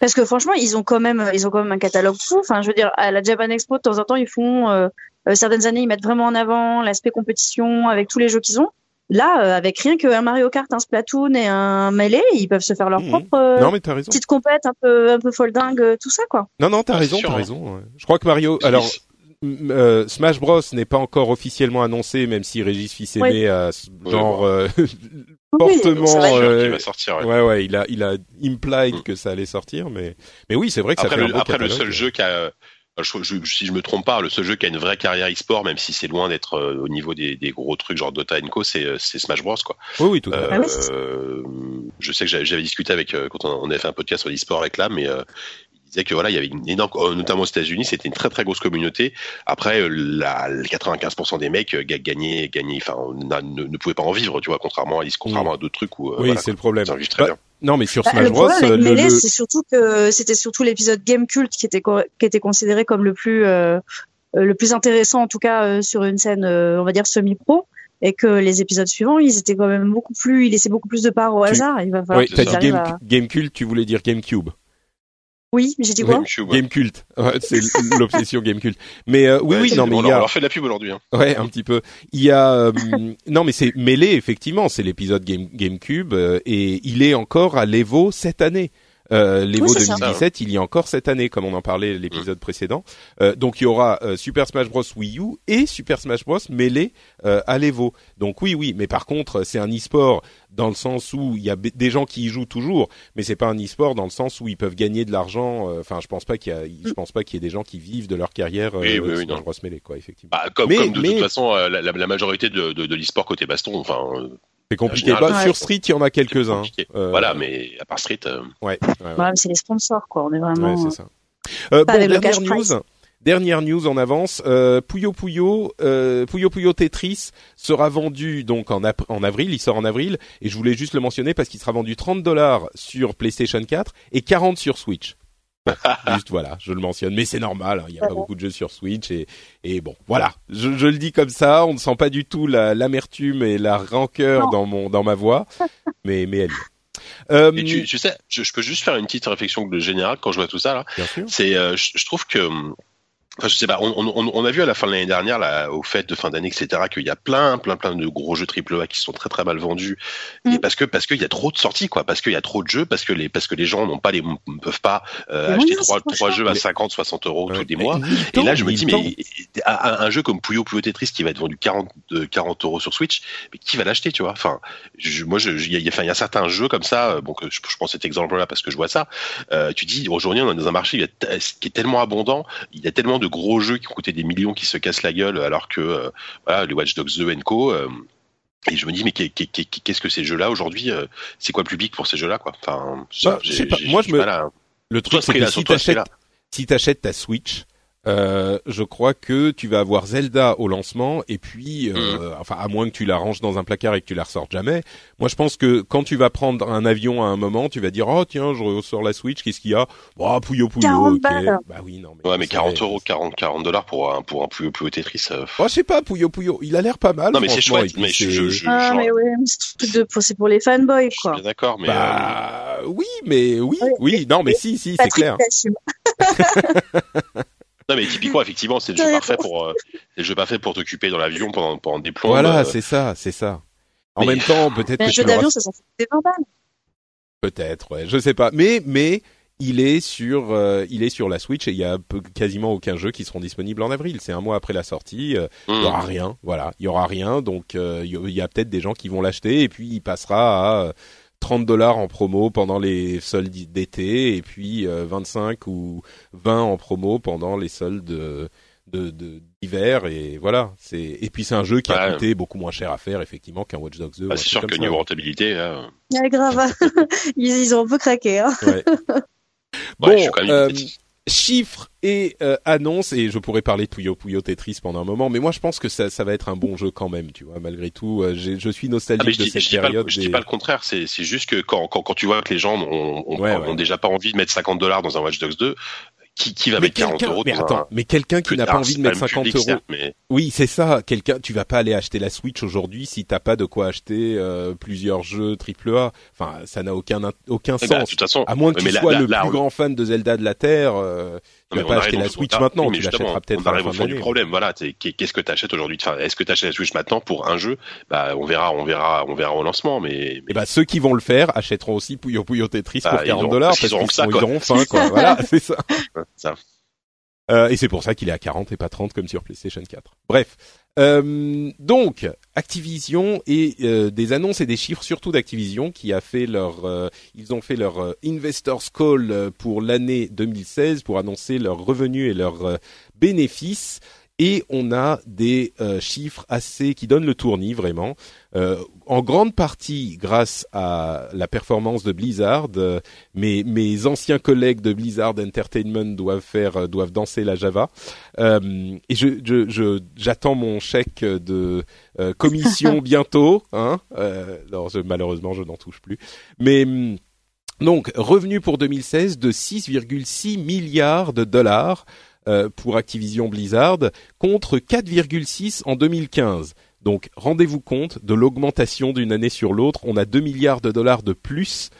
Parce que franchement, ils ont quand même, ils ont quand même un catalogue fou. Enfin, je veux dire, à la Japan Expo, de temps en temps, ils font certaines années, ils mettent vraiment en avant l'aspect compétition avec tous les jeux qu'ils ont. Là, euh, avec rien qu'un Mario Kart, un Splatoon et un Melee, ils peuvent se faire leur Mhm. propre euh, Non mais t'as raison. petite compète un peu, un peu foldingue, euh, tout ça, quoi. Non non t'as Ouais, raison t'as hein. raison. ouais. Je crois que Mario alors euh, Smash Bros n'est pas encore officiellement annoncé même si Régis Fils-Aimé a s- Ouais, genre euh, *laughs* *laughs* Oui, fortement euh, qui va sortir. ouais. ouais ouais il a il a implied Mm. que ça allait sortir mais mais oui c'est vrai que Après, ça fait le, un après le seul jeu qui a, euh, je, je- si je me trompe pas, le seul jeu qui a une vraie carrière e-sport, même si c'est loin d'être euh, au niveau des, des gros trucs genre Dota Co, c'est euh, c'est Smash Bros quoi. Oui oui tout à fait. Ah oui, Euh, je sais que j'avais j'avais discuté avec euh, quand on, on avait fait un podcast sur l'e-sport avec Lam, mais euh, disait que voilà, il y avait une énorme, euh, notamment aux États-Unis, c'était une très très grosse communauté. Après, euh, la, les 95% des mecs euh, ga- gagnaient, gagnaient, enfin, ne, ne pouvaient pas en vivre, tu vois, contrairement à l'e- contrairement à d'autres trucs où, euh, oui voilà, c'est le problème. ça très Bah, bien. non mais sur Bah, Smash le Bros problème le, le- c'est surtout que c'était surtout l'épisode Game Cult qui était qui était considéré comme le plus euh, le plus intéressant en tout cas euh, sur une scène euh, on va dire semi-pro et que les épisodes suivants ils étaient quand même beaucoup plus ils laissaient beaucoup plus de part au Tu- hasard. Il va falloir oui qu'ils t'as dit Game, à- Game Cult tu voulais dire GameCube. Oui, j'ai dit quoi GameCube, ouais. Game Cult, Ouais, c'est *laughs* l'obsession Game Cult. Mais euh, oui, Ouais, oui, non, mais on il leur- y on a, leur fait de la pub aujourd'hui. Hein. ouais, un petit peu. Il y a, euh, *laughs* non, mais c'est mêlé effectivement. C'est l'épisode Game GameCube euh, et il est encore à l'Evo cette année. Euh, L'Evo Oui, c'est ça. 2017, il y a encore cette année, comme on en parlait l'épisode précédent. Euh, donc il y aura euh, Super Smash Bros Wii U et Super Smash Bros mêlé euh, à l'Evo. Donc oui, oui, mais par contre, c'est un e-sport dans le sens où il y a des gens qui y jouent toujours, mais c'est pas un e-sport dans le sens où ils peuvent gagner de l'argent. euh, Enfin, je pense pas qu'il y a, je pense pas qu'il y ait des gens qui vivent de leur carrière euh, Oui, oui, Smash non. Bros mêlé, quoi, effectivement. Bah, comme, Mais- comme de mais- toute façon, euh, la, la- la majorité de, de, de l'e-sport côté baston, enfin, euh, C'est compliqué. général, Bah, ouais. Sur Street, il y en a quelques-uns. compliqué. Euh, Voilà, mais à part Street, euh, Ouais, ouais, ouais. Ouais, mais c'est les sponsors quoi. On est vraiment. Ouais, c'est ça. Euh, Pas bon, dernière news. Dernière news en avance, euh, Puyo Puyo, euh, Puyo Puyo Tetris sera vendu donc en, ap- en avril, il sort en avril, et je voulais juste le mentionner parce qu'il sera vendu 30 dollars sur PlayStation 4 et 40 sur Switch. Bon, *laughs* juste voilà, je le mentionne, mais c'est normal, hein, il n'y a pas beaucoup de jeux sur Switch et, et bon, voilà, je, je le dis comme ça, on ne sent pas du tout la- l'amertume et la rancœur Non. dans mon dans ma voix, *laughs* mais mais elle y est. Euh, et tu, tu sais, je, je peux juste faire une petite réflexion de générale quand je vois tout ça là. bien sûr. C'est, euh, je, je trouve que, hum, enfin, je sais pas, on, on, on a vu à la fin de l'année dernière, là, au fait de fin d'année, etc., qu'il y a plein, plein, plein de gros jeux AAA qui sont très, très mal vendus. Et Mm. parce que, parce qu'il y a trop de sorties, quoi, parce qu'il y a trop de jeux, parce que les, parce que les gens n'ont pas les, ne peuvent pas euh, acheter oui, trois, trois jeux à Mais- 50, 60 euros tous les mois. Et là, je me dis, mais un, un jeu comme Puyo Puyo Tetris qui va être vendu 40, euh, 40 euros sur Switch, mais qui va l'acheter, tu vois? Enfin, je, moi, je- il y, a- il y a- enfin, il y a certains jeux comme ça. euh, Bon, que je, je prends cet exemple-là parce que je vois ça. Euh, tu dis, aujourd'hui, on est dans un marché il y a t- qui est tellement abondant. Il y a tellement de gros jeux qui ont coûté des millions qui se cassent la gueule, alors que euh, voilà, les Watch Dogs 2 Co. euh, et je me dis, mais qu'est- qu'est- qu'est- qu'est-ce que ces jeux-là aujourd'hui euh, C'est quoi le public pour ces jeux-là, quoi? Enfin, Bah, j'ai- je sais pas. j'ai- Moi, je me- Le truc, c'est que si t'achètes, si t'achètes ta Switch, euh, je crois que tu vas avoir Zelda au lancement et puis, euh, enfin, à moins que tu la ranges dans un placard et que tu la ressortes jamais. Moi, je pense que quand tu vas prendre un avion à un moment, tu vas dire, oh tiens, je ressors la Switch, qu'est-ce qu'il y a? Oh, Puyo Puyo, 40 ok. balles. Bah oui, non. Mais Ouais, mais c'est 40 vrai. euros, 40, 40 dollars pour un, pour un Puyo Puyo Tetris. euh, Oh, je sais pas, Puyo Puyo, il a l'air pas mal. Non, mais c'est chouette, mais je, c'est- je, je, Ah, genre, mais ouais, c'est pour- les fanboys quoi. d'accord, mais euh, Bah oui, mais oui, Ouais. oui, non, mais si, si, c'est clair. *laughs* *laughs* non, mais typiquement, effectivement, c'est le jeu parfait pour, euh, le jeu parfait pour t'occuper dans l'avion pendant, pendant des plombs. Voilà, euh, c'est ça, c'est ça. En mais- même temps, peut-être Mais un jeu d'avion, ça s'en fout des 20 balles. Peut-être, ouais, je sais pas. Mais mais il est sur euh, il est sur la Switch et il y a peu- quasiment aucun jeu qui seront disponibles en avril. C'est un mois après la sortie. euh, Il hmm. y aura rien, voilà, il y aura rien. Donc euh, il y- y a peut-être des gens qui vont l'acheter et puis il passera à euh, 30 dollars en promo pendant les soldes d'été et puis euh, 25 ou 20 en promo pendant les soldes de de- de- d'hiver et voilà c'est et puis c'est un jeu qui a Ouais. coûté beaucoup moins cher à faire effectivement qu'un Watch Dogs 2 ou Bah, c'est sûr que ça. niveau rentabilité, là, Ouais, grave. *laughs* ils, ils ont un peu craqué. Hein. Ouais. ouais, Bon, je suis quand même euh, petit. Chiffres et euh, annonces et je pourrais parler de Puyo Puyo Tetris pendant un moment mais moi je pense que ça, ça va être un bon jeu quand même tu vois malgré tout euh, je suis Ah, nostalgique je de dis, cette je dis pas, le- période je des- dis pas le contraire, c'est c'est juste que quand, quand, quand tu vois que les gens ont, ont, Ouais, ont ouais. déjà pas envie de mettre 50 dollars dans un Watch Dogs 2, qui, qui va mais mettre 40 quelqu'un euros mais dans attends un... mais quelqu'un qui n'a pas envie de mettre pas le 50 public, euros. mais oui c'est ça quelqu'un tu vas pas aller acheter la Switch aujourd'hui si t'as pas de quoi acheter euh, plusieurs jeux triple A. Enfin ça n'a aucun aucun eh ben, de sens. toute façon, à moins que tu sois le plus grand fan de Zelda de la Terre euh, Tu vas pas acheter la Switch maintenant, tu l'achèteras peut-être à la fin du problème. Voilà, qu'est-ce que tu achètes aujourd'hui? Enfin, Est-ce que tu achètes la Switch maintenant pour un jeu? Bah, on verra, on verra, on verra au lancement. Mais, mais... Et eh bah, ceux qui vont le faire achèteront aussi Puyo Puyo Tetris pour 40 bah, dollars parce qu'ils auront, faim. Quoi. *laughs* voilà, c'est ça. ça. Euh, et c'est pour ça qu'il est à 40 et pas 30 comme sur PlayStation 4. Bref. Euh, donc Activision et euh, des annonces et des chiffres surtout d'Activision qui a fait leur euh, ils ont fait leur investors call pour l'année 2016 pour annoncer leurs revenus et leurs bénéfices et on a des euh, chiffres assez qui donnent le tournis vraiment. Euh, en grande partie grâce à la performance de Blizzard. Euh, mes, mes anciens collègues de Blizzard Entertainment doivent faire doivent danser la Java. et je, je, j'attends mon chèque de commission *laughs* bientôt. Hein alors je, malheureusement je n'en touche plus. Mais hum, donc revenu pour 2016 de 6,6 milliards de dollars. Euh, pour Activision Blizzard contre 4,6 en 2015. Donc rendez-vous compte de l'augmentation d'une année sur l'autre. On a 2 milliards de dollars de plus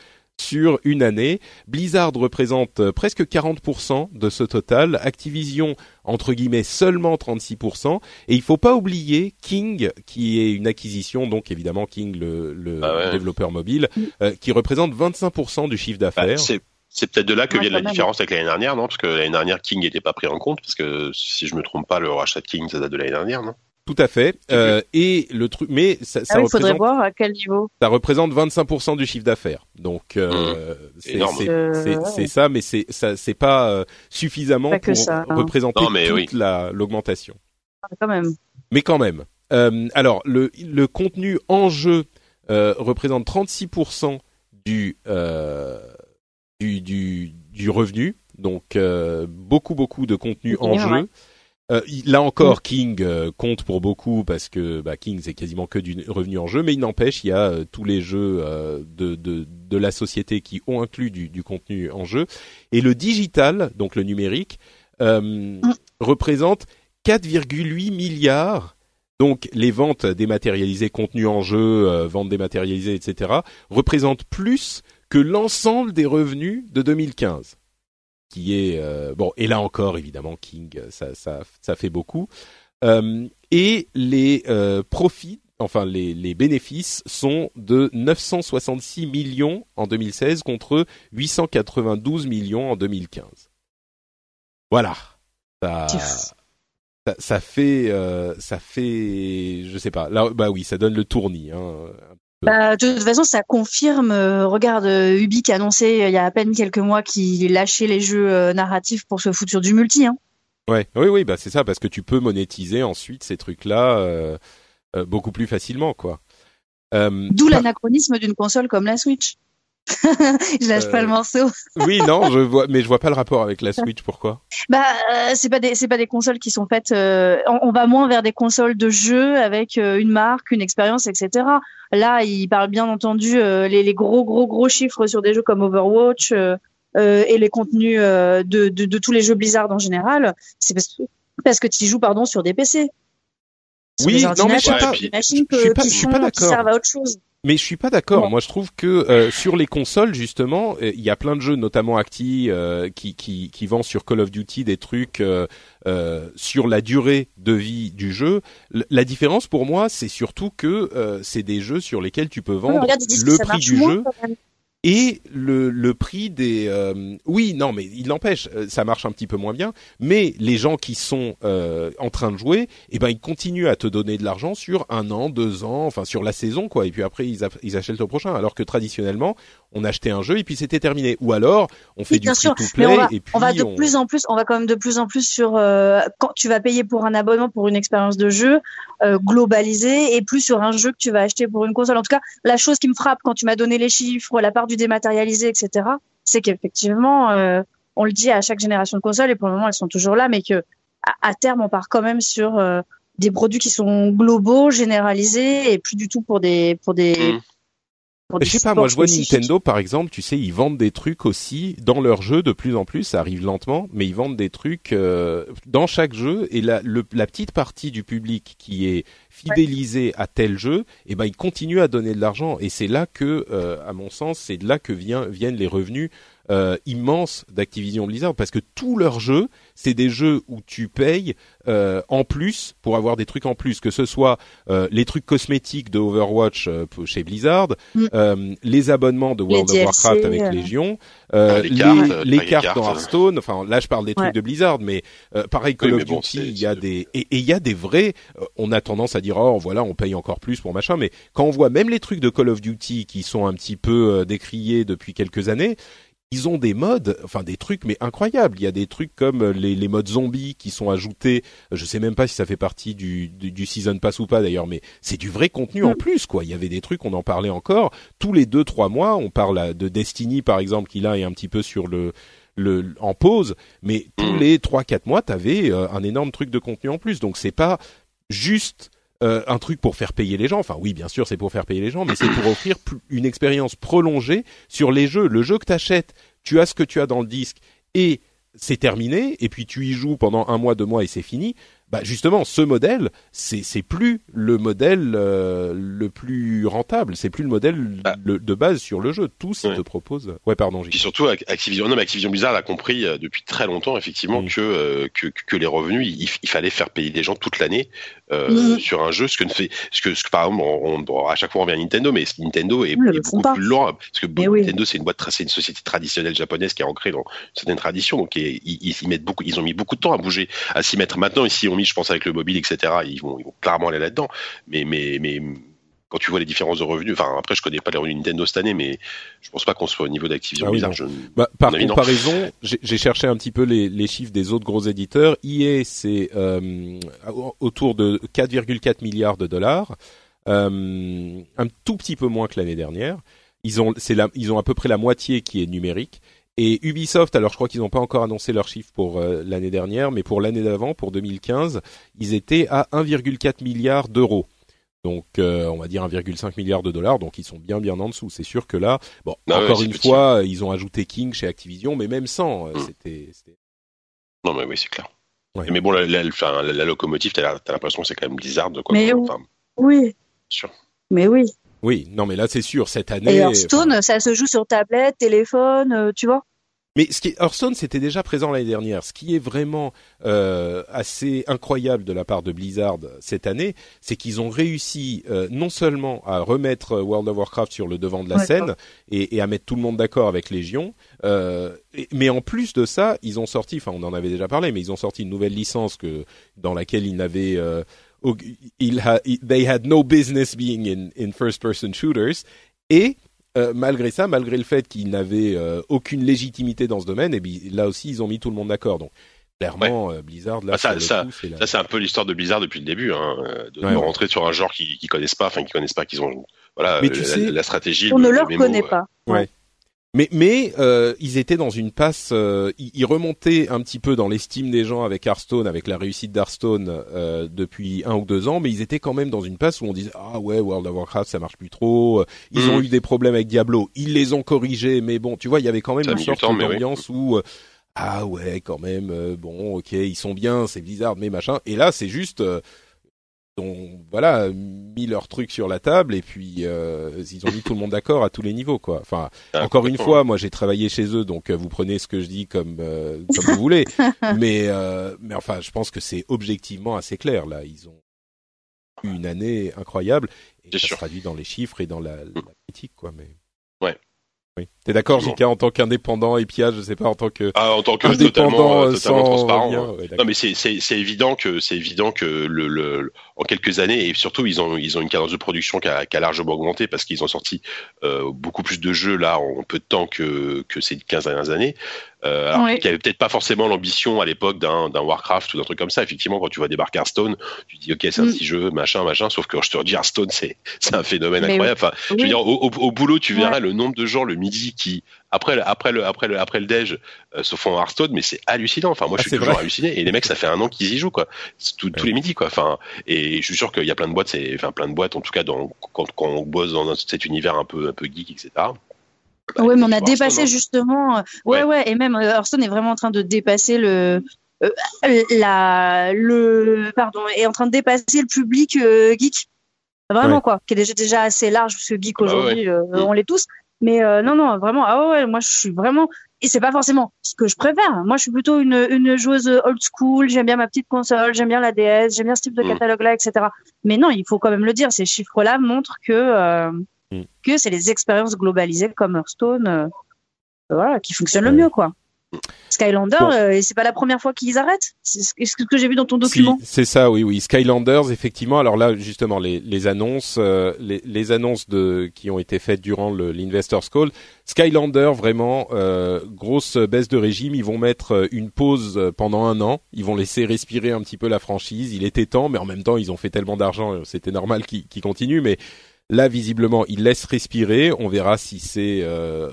sur une année. Blizzard représente euh, presque 40% de ce total, Activision entre guillemets seulement 36%, et il faut pas oublier King qui est une acquisition, donc évidemment King le, ah développeur mobile, euh, qui représente 25% du chiffre bah, d'affaires. C'est peut-être de là que vient la différence avec l'année dernière, non? Parce que l'année dernière, King n'était pas pris en compte, parce que si je me trompe pas, le rachat de King, ça date de l'année dernière, non? Tout à fait. Euh, et le truc, mais ça, ça ah faudrait voir à quel niveau. Ça représente 25% du chiffre d'affaires. Donc euh, mmh. c'est ça, mais c'est ça c'est pas euh, suffisamment pour hein. représenter toute l'augmentation. Quand même. Mais quand même. Euh, alors le le contenu en jeu euh, représente 36% du du, du, du revenu, donc euh, beaucoup beaucoup de contenu en jeu. Euh, là encore. King euh, compte pour beaucoup parce que bah, King c'est quasiment que du revenu en jeu, mais il n'empêche, il y a tous les jeux de, de, de, la société qui ont inclus du, du, contenu en jeu. Et le digital, donc le numérique, mm. représente 4,8 milliards. Donc les ventes dématérialisées, contenu en jeu, ventes dématérialisées, etc., représentent plus que l'ensemble des revenus de 2015 qui est euh, bon et là encore évidemment King ça ça ça fait beaucoup euh, et les euh, profits enfin les, les bénéfices sont de 966 millions en 2016 contre 892 millions en 2015 voilà. Ça ça, ça fait ça fait je sais pas. Là bah oui ça donne le tournis hein, bah, de toute façon, ça confirme. Euh, regarde, euh, Ubi qui a annoncé euh, il y a à peine quelques mois qu'il lâchait les jeux narratifs pour se foutre sur du multi. Hein. Ouais, oui, oui, bah c'est ça, parce que tu peux monétiser ensuite ces trucs-là beaucoup plus facilement, quoi. D'où l'anachronisme d'une console comme la Switch. *laughs* je lâche pas le morceau. *laughs* oui, non, je vois, mais je vois pas le rapport avec la Switch. Pourquoi? Bah, c'est pas des, c'est pas des consoles qui sont faites. on, va moins vers des consoles de jeux avec une marque, une expérience, etc. Là, il parle bien entendu euh, les, les, gros, gros, gros chiffres sur des jeux comme Overwatch euh, euh, et les contenus de, de, de, tous les jeux Blizzard en général. C'est parce, parce que tu joues pardon sur des PC. Oui, non mais je suis pas, je suis pas, d'accord. à autre chose. Mais je suis pas d'accord. Moi, je trouve que euh, sur les consoles, justement, euh, il y a plein de jeux, notamment Acti, euh, qui, qui, qui vend sur Call of Duty des trucs sur la durée de vie du jeu. la différence pour moi, c'est surtout que c'est des jeux sur lesquels tu peux vendre le prix du jeu et le, prix des euh, oui non mais il n'empêche euh, ça marche un petit peu moins bien mais les gens qui sont euh, en train de jouer eh ben ils continuent à te donner de l'argent sur un an deux ans enfin sur la saison quoi. Et puis après ils achètent au prochain. Alors que traditionnellement on achetait un jeu et puis c'était terminé. Ou alors on fait du free to play on va, et puis on va de plus en plus, on va quand même de plus en plus sur euh, quand tu vas payer pour un abonnement pour une expérience de jeu euh, globalisée et plus sur un jeu que tu vas acheter pour une console. En tout cas, la chose qui me frappe quand tu m'as donné les chiffres, la part du dématérialisé, etc., c'est qu'effectivement, euh, on le dit à chaque génération de consoles et pour le moment elles sont toujours là, mais que à, terme on part quand même sur euh, des produits qui sont globaux, généralisés et plus du tout pour des pour des mmh. Je sais pas, moi je vois Nintendo par exemple, tu sais, ils vendent des trucs aussi dans leurs jeux de plus en plus, ça arrive lentement, mais ils vendent des trucs euh, dans chaque jeu et la, le, la petite partie du public qui est fidélisée à tel jeu, et eh ben ils continuent à donner de l'argent et c'est là que, euh, à mon sens, c'est de là que vient, viennent les revenus euh, immense d'Activision Blizzard parce que tous leurs jeux, c'est des jeux où tu payes euh, en plus pour avoir des trucs en plus, que ce soit euh, les trucs cosmétiques de Overwatch euh, chez Blizzard, Mm. euh, les abonnements de World Les of Warcraft DLC, avec euh. Légion, Ah, euh, les les, cartes, les les cartes cartes, dans. Hearthstone. Enfin, là, je parle des trucs Ouais. de Blizzard, mais euh, pareil Call Oui, of Duty, il y a des et et il y a des vrais. euh, on a tendance à dire oh voilà, on paye encore plus pour machin, mais quand on voit même les trucs de Call of Duty qui sont un petit peu euh, décriés depuis quelques années. Ils ont des modes, enfin des trucs mais incroyables. Il y a des trucs comme euh, les, les modes zombies qui sont ajoutés. Je sais même pas si ça fait partie du, du, du season pass ou pas d'ailleurs, mais c'est du vrai contenu en Mm. plus quoi. Il y avait des trucs, on en parlait encore tous les deux trois mois. On parle de Destiny par exemple qui là est un petit peu sur le le en pause, mais tous Mm. les trois quatre mois t'avais euh, un énorme truc de contenu en plus. Donc c'est pas juste euh, un truc pour faire payer les gens. Enfin oui, bien sûr, c'est pour faire payer les gens, mais c'est pour offrir une expérience prolongée sur les jeux. Le jeu que t'achètes, tu as ce que tu as dans le disque et c'est terminé. Et puis tu y joues pendant un mois, deux mois et c'est fini. Bah justement, ce modèle, c'est c'est plus le modèle euh, le plus rentable. C'est plus le modèle Ah. le- de base sur le jeu. Tous ils Ouais. te proposent. Ouais, pardon. Gilles. surtout, Ac- Activision, non, mais Activision Blizzard a compris euh, depuis très longtemps, effectivement, Mm. que, euh, que que les revenus, il, il fallait faire payer des gens toute l'année euh, Mm. sur un jeu. Ce que ne fait, ce que, ce que par exemple, on, on- à chaque fois on revient à Nintendo, mais Nintendo est, beaucoup pas. plus loin parce que oui. Nintendo c'est une boîte, c'est une société traditionnelle japonaise qui est ancrée dans certaines traditions, donc et- ils, mettent beaucoup, ils ont mis beaucoup de temps à bouger, à s'y mettre. Maintenant, ici, ont mis, je pense, avec le mobile, etc. Ils vont, ils vont clairement aller là-dedans. Mais, mais, mais quand tu vois les différences de revenus, enfin après, je connais pas les revenus Nintendo cette année, mais je pense pas qu'on soit au niveau d'Activision Ah oui, Blizzard. non. Je- Bah, par comparaison, j'ai cherché un petit peu les, les chiffres des autres gros éditeurs. EA, c'est euh, autour de 4,4 milliards de dollars, euh, un tout petit peu moins que l'année dernière. Ils ont, c'est ils ont à peu près la moitié qui est numérique. Et Ubisoft, alors je crois qu'ils n'ont pas encore annoncé leurs chiffres pour euh, l'année dernière, mais pour l'année d'avant, pour 2015, ils étaient à 1,4 milliard d'euros. Donc euh, on va dire 1,5 milliard de dollars, donc ils sont bien bien en dessous. C'est sûr que là, bon, Ah encore une petit. fois, ils ont ajouté King chez Activision, mais même sans, euh, Mm. c'était, Non, mais oui, c'est clair. Ouais. Mais bon, la, la, la- la locomotive, t'as t'as l'impression que c'est quand même Blizzard. Quoi. Mais Enfin, Oui. sûr. Mais oui. Oui, non mais là c'est sûr cette année. Et enfin, Hearthstone, ça se joue sur tablette, téléphone, euh, tu vois. Mais ce qui est, Hearthstone, c'était déjà présent l'année dernière. Ce qui est vraiment euh, assez incroyable de la part de Blizzard cette année, c'est qu'ils ont réussi euh, non seulement à remettre World of Warcraft sur le devant de la Ouais, scène et, et à mettre tout le monde d'accord avec Légion, euh, et- mais en plus de ça, ils ont sorti, enfin on en avait déjà parlé, mais ils ont sorti une nouvelle licence que dans laquelle ils n'avaient ha- they had no business being in, in first-person shooters et euh, malgré ça, malgré le fait qu'ils n'avaient euh, aucune légitimité dans ce domaine, et bi- là aussi ils ont mis tout le monde d'accord. Donc clairement, euh, Blizzard là, Ah, ça- le ça- coup, c'est la- Ça, c'est un peu l'histoire de Blizzard depuis le début, hein, de, de Ouais, ouais. rentrer sur un genre qu'ils qu'ils connaissent pas, enfin qu'ils connaissent pas, qu'ils ont, voilà, Mais tu la, sais- la stratégie. On le- ne le leur mémo, connaît euh, pas. Mais, mais euh, ils étaient dans une passe, euh, ils, ils remontaient un petit peu dans l'estime des gens avec Hearthstone, avec la réussite d'Hearthstone euh, depuis un ou deux ans, mais ils étaient quand même dans une passe où on disait ah ouais World of Warcraft ça marche plus trop, ils Mhm. ont eu des problèmes avec Diablo, ils les ont corrigés, mais bon tu vois il y avait quand même Ça une sorte mais oui. d'ambiance où euh, ah ouais quand même euh, bon ok ils sont bien c'est Blizzard mais machin et là c'est juste euh, ont voilà mis leur truc sur la table et puis euh, ils ont mis tout le monde d'accord à tous les niveaux quoi enfin ah, encore une fois, moi j'ai travaillé chez eux, donc euh, vous prenez ce que je dis comme euh, comme vous voulez. *laughs* Mais euh, mais enfin, je pense que c'est objectivement assez clair là. Ils ont eu une année incroyable et ça sûr. se traduit dans les chiffres et dans la, la critique quoi. Mais Ouais. Oui. T'es d'accord. JK, en tant qu'indépendant et Pia, je sais pas en tant que Ah, en tant que totalement, euh, totalement transparent. hein. ouais. Non mais c'est c'est c'est évident que c'est évident que le, le le- en quelques années et surtout ils ont ils ont une cadence de production qui a, qui a largement augmenté parce qu'ils ont sorti euh, beaucoup plus de jeux là en peu de temps que que ces 15 dernières années. Euh, alors Oui. y avait peut-être pas forcément l'ambition à l'époque d'un d'un Warcraft ou d'un truc comme ça. Effectivement quand tu vois débarquer Hearthstone, tu te dis ok c'est un Mm. petit jeu machin machin. Sauf que je te redis Hearthstone c'est c'est un phénomène Mais incroyable. Enfin, je veux Oui. dire, au, au- au boulot, tu verras Ouais. le nombre de gens le midi qui, après le, après le, après le, après le déj, euh, se font en Hearthstone, mais c'est hallucinant. Enfin, moi, Ah, je suis toujours vrai. halluciné. Et les mecs, ça fait un an qu'ils y jouent, quoi. Tous les midis, quoi. Enfin, et je suis sûr qu'il y a plein de boîtes, c'est, enfin, plein de boîtes, en tout cas, dans, quand, quand on bosse dans un- cet univers un peu, un peu geek, etc. Bah, Ouais, mais on a dépassé justement. Ouais, ouais, et même euh, Hearthstone est vraiment en train de dépasser le. euh, la, le. Pardon, est en train de dépasser le public euh, geek. Vraiment, Ouais. quoi. Qui est déjà, déjà assez large, parce que geek Ah bah aujourd'hui, euh, Mm. on l'est tous. Mais non, non, vraiment, ah ouais, moi je suis vraiment, et c'est pas forcément ce que je préfère. Moi, je suis plutôt une, une joueuse old school. J'aime bien ma petite console, j'aime bien la DS, j'aime bien ce type de mm. catalogue-là, etc. Mais non, il faut quand même le dire. Ces chiffres-là montrent que euh, mm. que c'est les expériences globalisées comme Hearthstone, euh, voilà, qui fonctionnent le mieux, quoi. Skylander, euh, et c'est pas la première fois qu'ils arrêtent? C'est ce que j'ai vu dans ton document? c'est ça, oui, oui. Skylanders, effectivement. Alors là, justement, les, les annonces, euh, les, les, annonces de qui ont été faites durant l'investors call. Skylander, vraiment euh, grosse baisse de régime. Ils vont mettre une pause pendant un an. Ils vont laisser respirer un petit peu la franchise. Il était temps, mais en même temps, ils ont fait tellement d'argent, c'était normal qu'ils qu continuent. Mais Là, visiblement, il laisse respirer. On verra si c'est euh,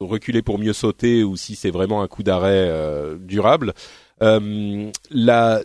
reculer pour mieux sauter ou si c'est vraiment un coup d'arrêt euh, durable. Euh,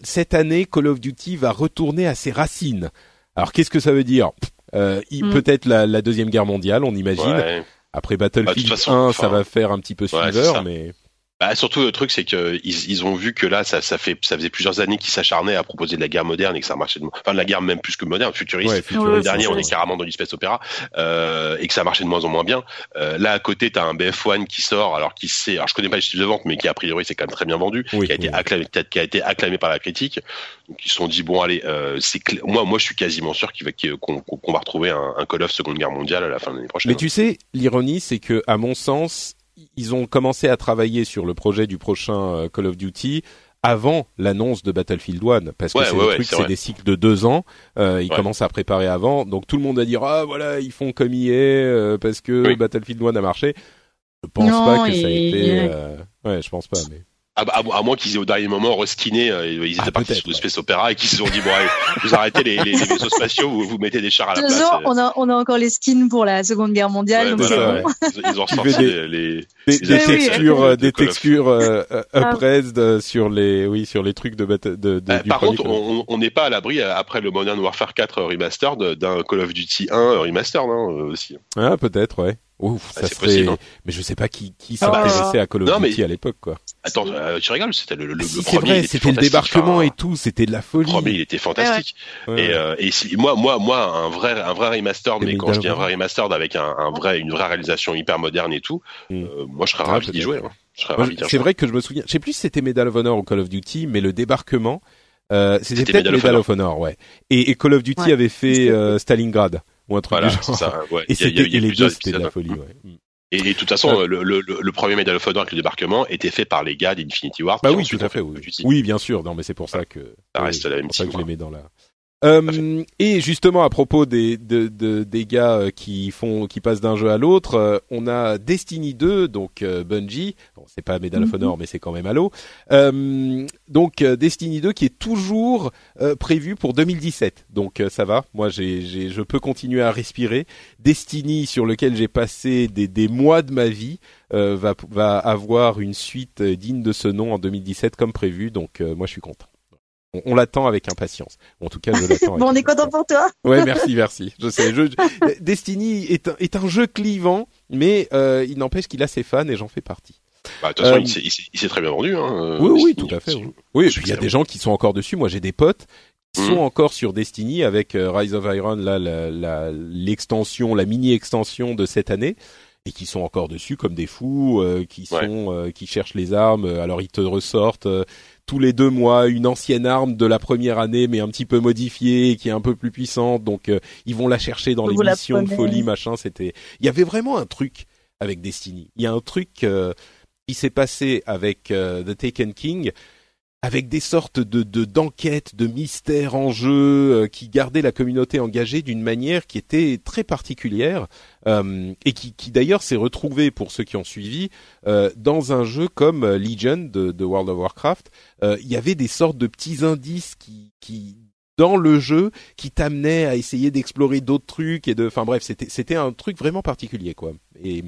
cette année, Call of Duty va retourner à ses racines. Alors, qu'est-ce que ça veut dire? Euh, hmm. Peut-être la, la, deuxième guerre mondiale, on imagine. Après Battlefield 1, bah, ça va faire un petit peu suiveur, mais bah, surtout le truc c'est que ils, ils, ont vu que là ça, ça fait ça faisait plusieurs années qu'ils s'acharnaient à proposer de la guerre moderne et que ça marchait de... enfin de la guerre même plus que moderne futuriste, ouais, futuriste le dernier on est carrément dans l'espèce opéra euh, et que ça marchait de moins en moins bien. Euh, là à côté t'as un BF1 qui sort alors qui sait alors je connais pas les chiffres de vente mais qui a priori c'est quand même très bien vendu qui a été acclamé qui a été acclamé par la critique. Donc ils se sont dit bon allez euh, c'est moi moi je suis quasiment sûr qu'il va qu'on qu va retrouver un, un Call of Seconde Guerre mondiale à la fin de l'année prochaine. Mais tu sais l'ironie c'est que à mon sens ils ont commencé à travailler sur le projet du prochain euh, Call of Duty avant l'annonce de Battlefield 1 parce que c'est ouais, des cycles de deux ans euh, ils commencent à préparer avant. Donc tout le monde a dit ah voilà ils font comme il est euh, parce que Battlefield 1 a marché. Je pense pas que ça a été euh... ouais je pense pas mais à, à, à, moins qu'ils aient au dernier moment reskiné, euh, ils étaient ah, partis sur le Space Opera et qu'ils se sont dit bon allez, vous arrêtez les, les, les vaisseaux spatiaux, vous, vous mettez des chars à la place. Euh. on a on a encore les skins pour la Seconde Guerre mondiale, donc voilà, bon. ils, ils, ont ressorti des, les, des, des textures, oui, des textures euh, uh, sur les oui sur les trucs de, de, de euh, Par contre, on n'est pas à l'abri après le Modern Warfare 4 remastered d'un Call of Duty 1 remastered hein, aussi. Ah peut-être ouais. Ouf, ah, ça serait... Possible, hein. Mais je sais pas qui, qui s'intéressait à Call of Duty à l'époque, quoi. Attends, euh, tu rigoles, c'était le, le, si, C'est vrai, c'était le débarquement et tout, c'était de la folie. Le premier, il était fantastique. Ouais. Et, euh, et si, moi, moi, moi, un vrai, un vrai remastered, mais quand je dis un vrai remastered avec un, un, vrai, une vraie réalisation hyper moderne et tout, mm. euh, moi, je serais ah, ravi d'y jouer. Hein. C'est vrai que je me souviens, je sais plus si c'était Medal of Honor ou Call of Duty, mais le débarquement, euh, c'était peut-être Medal, Medal of Honor, ouais. Et, et Call of Duty avait fait euh, Stalingrad ou un truc voilà, du genre. Ça, ouais. Et, y a, y a, y a les deux, c'était de la folie, ouais. Et, de toute façon, le, le, le, premier Medal of Honor avec le débarquement était fait par les gars d'Infinity Ward. Bah oui, tout à fait. Oui. oui. bien sûr. Non, mais c'est pour ça que. Ça reste la même pour ça que je les mets dans la. Euh, et justement à propos des de, de, des gars euh, qui font qui passent d'un jeu à l'autre, euh, on a Destiny 2 donc euh, Bungie, bon, c'est pas Medal of Honor mm -hmm. mais c'est quand même Halo. Euh, donc Destiny 2 qui est toujours prévu pour 2017. Donc ça va, moi j'ai je peux continuer à respirer. Destiny sur lequel j'ai passé des, des mois de ma vie va va avoir une suite digne de ce nom en 2017 comme prévu. Donc moi je suis content. On, on l'attend avec impatience. En tout cas, je l'attends. *laughs* bon, on est content pour toi. *laughs* ouais, merci, merci. Je sais. Je, Destiny est un, est un jeu clivant, mais euh, il n'empêche qu'il a ses fans et j'en fais partie. Bah, de toute façon, euh, il s'est très bien vendu. Hein, oui, oui, tout à fait. Oui, oui et puis il y a des gens qui sont encore dessus. Moi, j'ai des potes qui mmh. sont encore sur Destiny avec euh, Rise of Iron, là, l'extension, la, la, la mini-extension de cette année et qui sont encore dessus comme des fous, euh, qui sont ouais. euh, qui cherchent les armes. Alors ils te ressortent euh, tous les deux mois une ancienne arme de la première année, mais un petit peu modifiée, qui est un peu plus puissante. Donc euh, ils vont la chercher dans les missions de folie, machin. C'était, il y avait vraiment un truc avec Destiny. Il y a un truc euh, qui s'est passé avec euh, The Taken King avec des sortes de d'enquêtes, de, mystères en jeu euh, qui gardaient la communauté engagée d'une manière qui était très particulière euh, et qui, qui d'ailleurs s'est retrouvée pour ceux qui ont suivi euh, dans un jeu comme euh, Legion de, de World of Warcraft. Euh, il y avait des sortes de petits indices qui, qui dans le jeu qui t'amenait à essayer d'explorer d'autres trucs et de enfin bref c'était c'était un truc vraiment particulier quoi et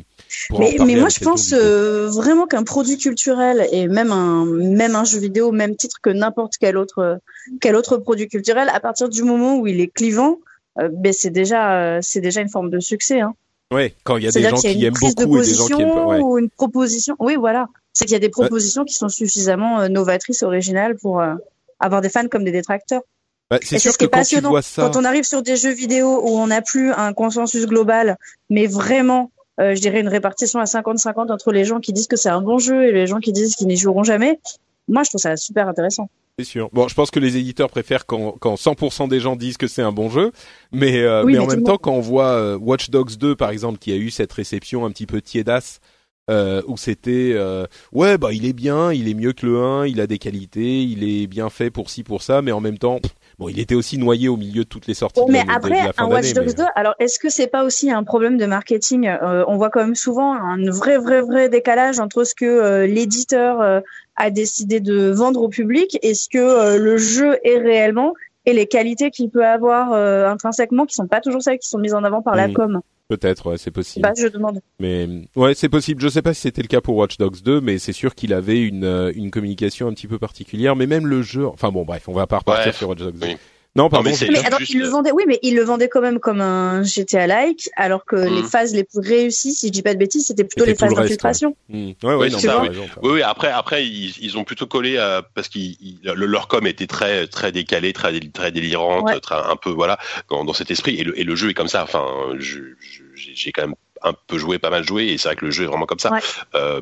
mais, mais moi je pense euh, vraiment qu'un produit culturel et même un même un jeu vidéo même titre que n'importe quel autre quel autre produit culturel à partir du moment où il est clivant euh, ben c'est déjà euh, c'est déjà une forme de succès hein. Ouais, quand il y a des gens qui aiment beaucoup et des gens qui aiment pas. Ouais. Ou une proposition. Oui, voilà. C'est qu'il y a des propositions qui sont suffisamment novatrices, originales pour avoir des fans comme des détracteurs. Bah, c'est sûr ce que quand tu vois ça... quand on arrive sur des jeux vidéo où on n'a plus un consensus global, mais vraiment euh, je dirais une répartition à 50-50 entre les gens qui disent que c'est un bon jeu et les gens qui disent qu'ils n'y joueront jamais. Moi, je trouve ça super intéressant. C'est sûr. Bon, je pense que les éditeurs préfèrent quand, quand 100% des gens disent que c'est un bon jeu, mais, euh, mais en même temps, quand on voit euh, Watch Dogs 2, par exemple, qui a eu cette réception un petit peu tiédasse, euh, où c'était ouais bah il est bien, il est mieux que le 1, il a des qualités, il est bien fait pour ci pour ça, mais en même temps Bon, il était aussi noyé au milieu de toutes les sorties. mais après, un Watch Dogs 2, alors est-ce que c'est pas aussi un problème de marketing euh, On voit quand même souvent un vrai, vrai, vrai décalage entre ce que euh, l'éditeur euh, a décidé de vendre au public et ce que le jeu est réellement et les qualités qu'il peut avoir intrinsèquement, qui sont pas toujours celles qui sont mises en avant par la mm. com. Peut-être, ouais, c'est possible. Bah, je demande. Mais ouais, c'est possible. Je sais pas si c'était le cas pour Watch Dogs 2, mais c'est sûr qu'il avait une euh, une communication un petit peu particulière. Mais même le jeu, enfin bon, bref, on va pas repartir sur Watch Dogs 2. Non, pardon. mais, mais alors, il le vendait, oui, mais il le vendait quand même comme un GTA-like, alors que les hmm. phases les plus réussies, si je dis pas de bêtises, c'était plutôt les phases d'infiltration. Ouais, hmm. ouais, ouais non, ça, oui. oui, oui, après, après, ils, ils ont plutôt collé à, parce que leur com était très, très décalé, très, très délirante, très, un peu, voilà, dans, dans cet esprit. Et le, et le jeu est comme ça. Enfin, j'ai quand même un peu joué, pas mal joué, et c'est vrai que le jeu est vraiment comme ça. Euh,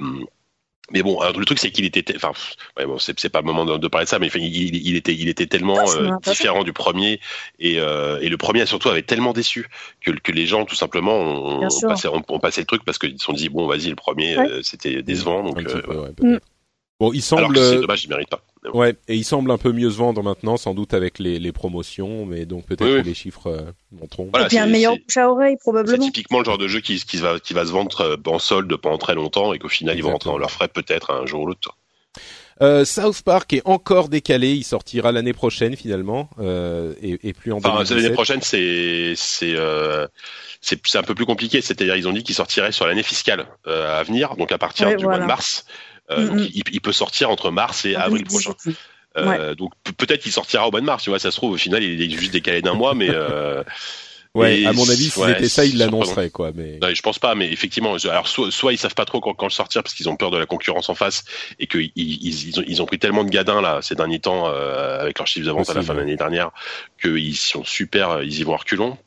mais bon, le truc c'est qu'il était, enfin, ouais, bon, c'est pas le moment de, parler de ça, mais il, il, était, il était tellement euh, différent du premier et, euh, et le premier surtout avait tellement déçu que, que les gens tout simplement ont, passé, ont, passé, le truc parce qu'ils se sont dit bon vas-y le premier euh, c'était décevant donc. Mm. Bon, il semble. C'est dommage, il mérite pas. Ouais, et il semble un peu mieux se vendre maintenant, sans doute avec les, les promotions, mais donc peut-être que les chiffres euh, monteront. Voilà, et puis un meilleur bouche à oreille probablement. C'est typiquement le genre de jeu qui, qui, va, qui va se vendre euh, en solde pendant très longtemps et qu'au final ils vont rentrer dans leurs frais peut-être un jour ou l'autre. Euh, South Park est encore décalé, il sortira l'année prochaine finalement euh, et, et, plus en enfin, L'année prochaine c'est c'est euh, c'est un peu plus compliqué, c'est-à-dire ils ont dit qu'il sortirait sur l'année fiscale euh, à venir, donc à partir du mois de mars. Euh, donc il, peut sortir entre mars et avril prochain. Euh, donc peut-être qu'il sortira au mois de mars, tu vois, ça se trouve au final il est juste décalé d'un mois, mais euh, Ouais, à mon avis, si c'était ça, ils l'annonceraient, quoi. Mais je pense pas, mais effectivement, alors soit, soit ils savent pas trop quand, quand le sortir parce qu'ils ont peur de la concurrence en face et qu'ils ils, ils, ont, ils ont pris tellement de gadins là ces derniers temps euh, avec leurs chiffres d'avance à la fin de l'année dernière qu'ils sont super, ils y vont reculons.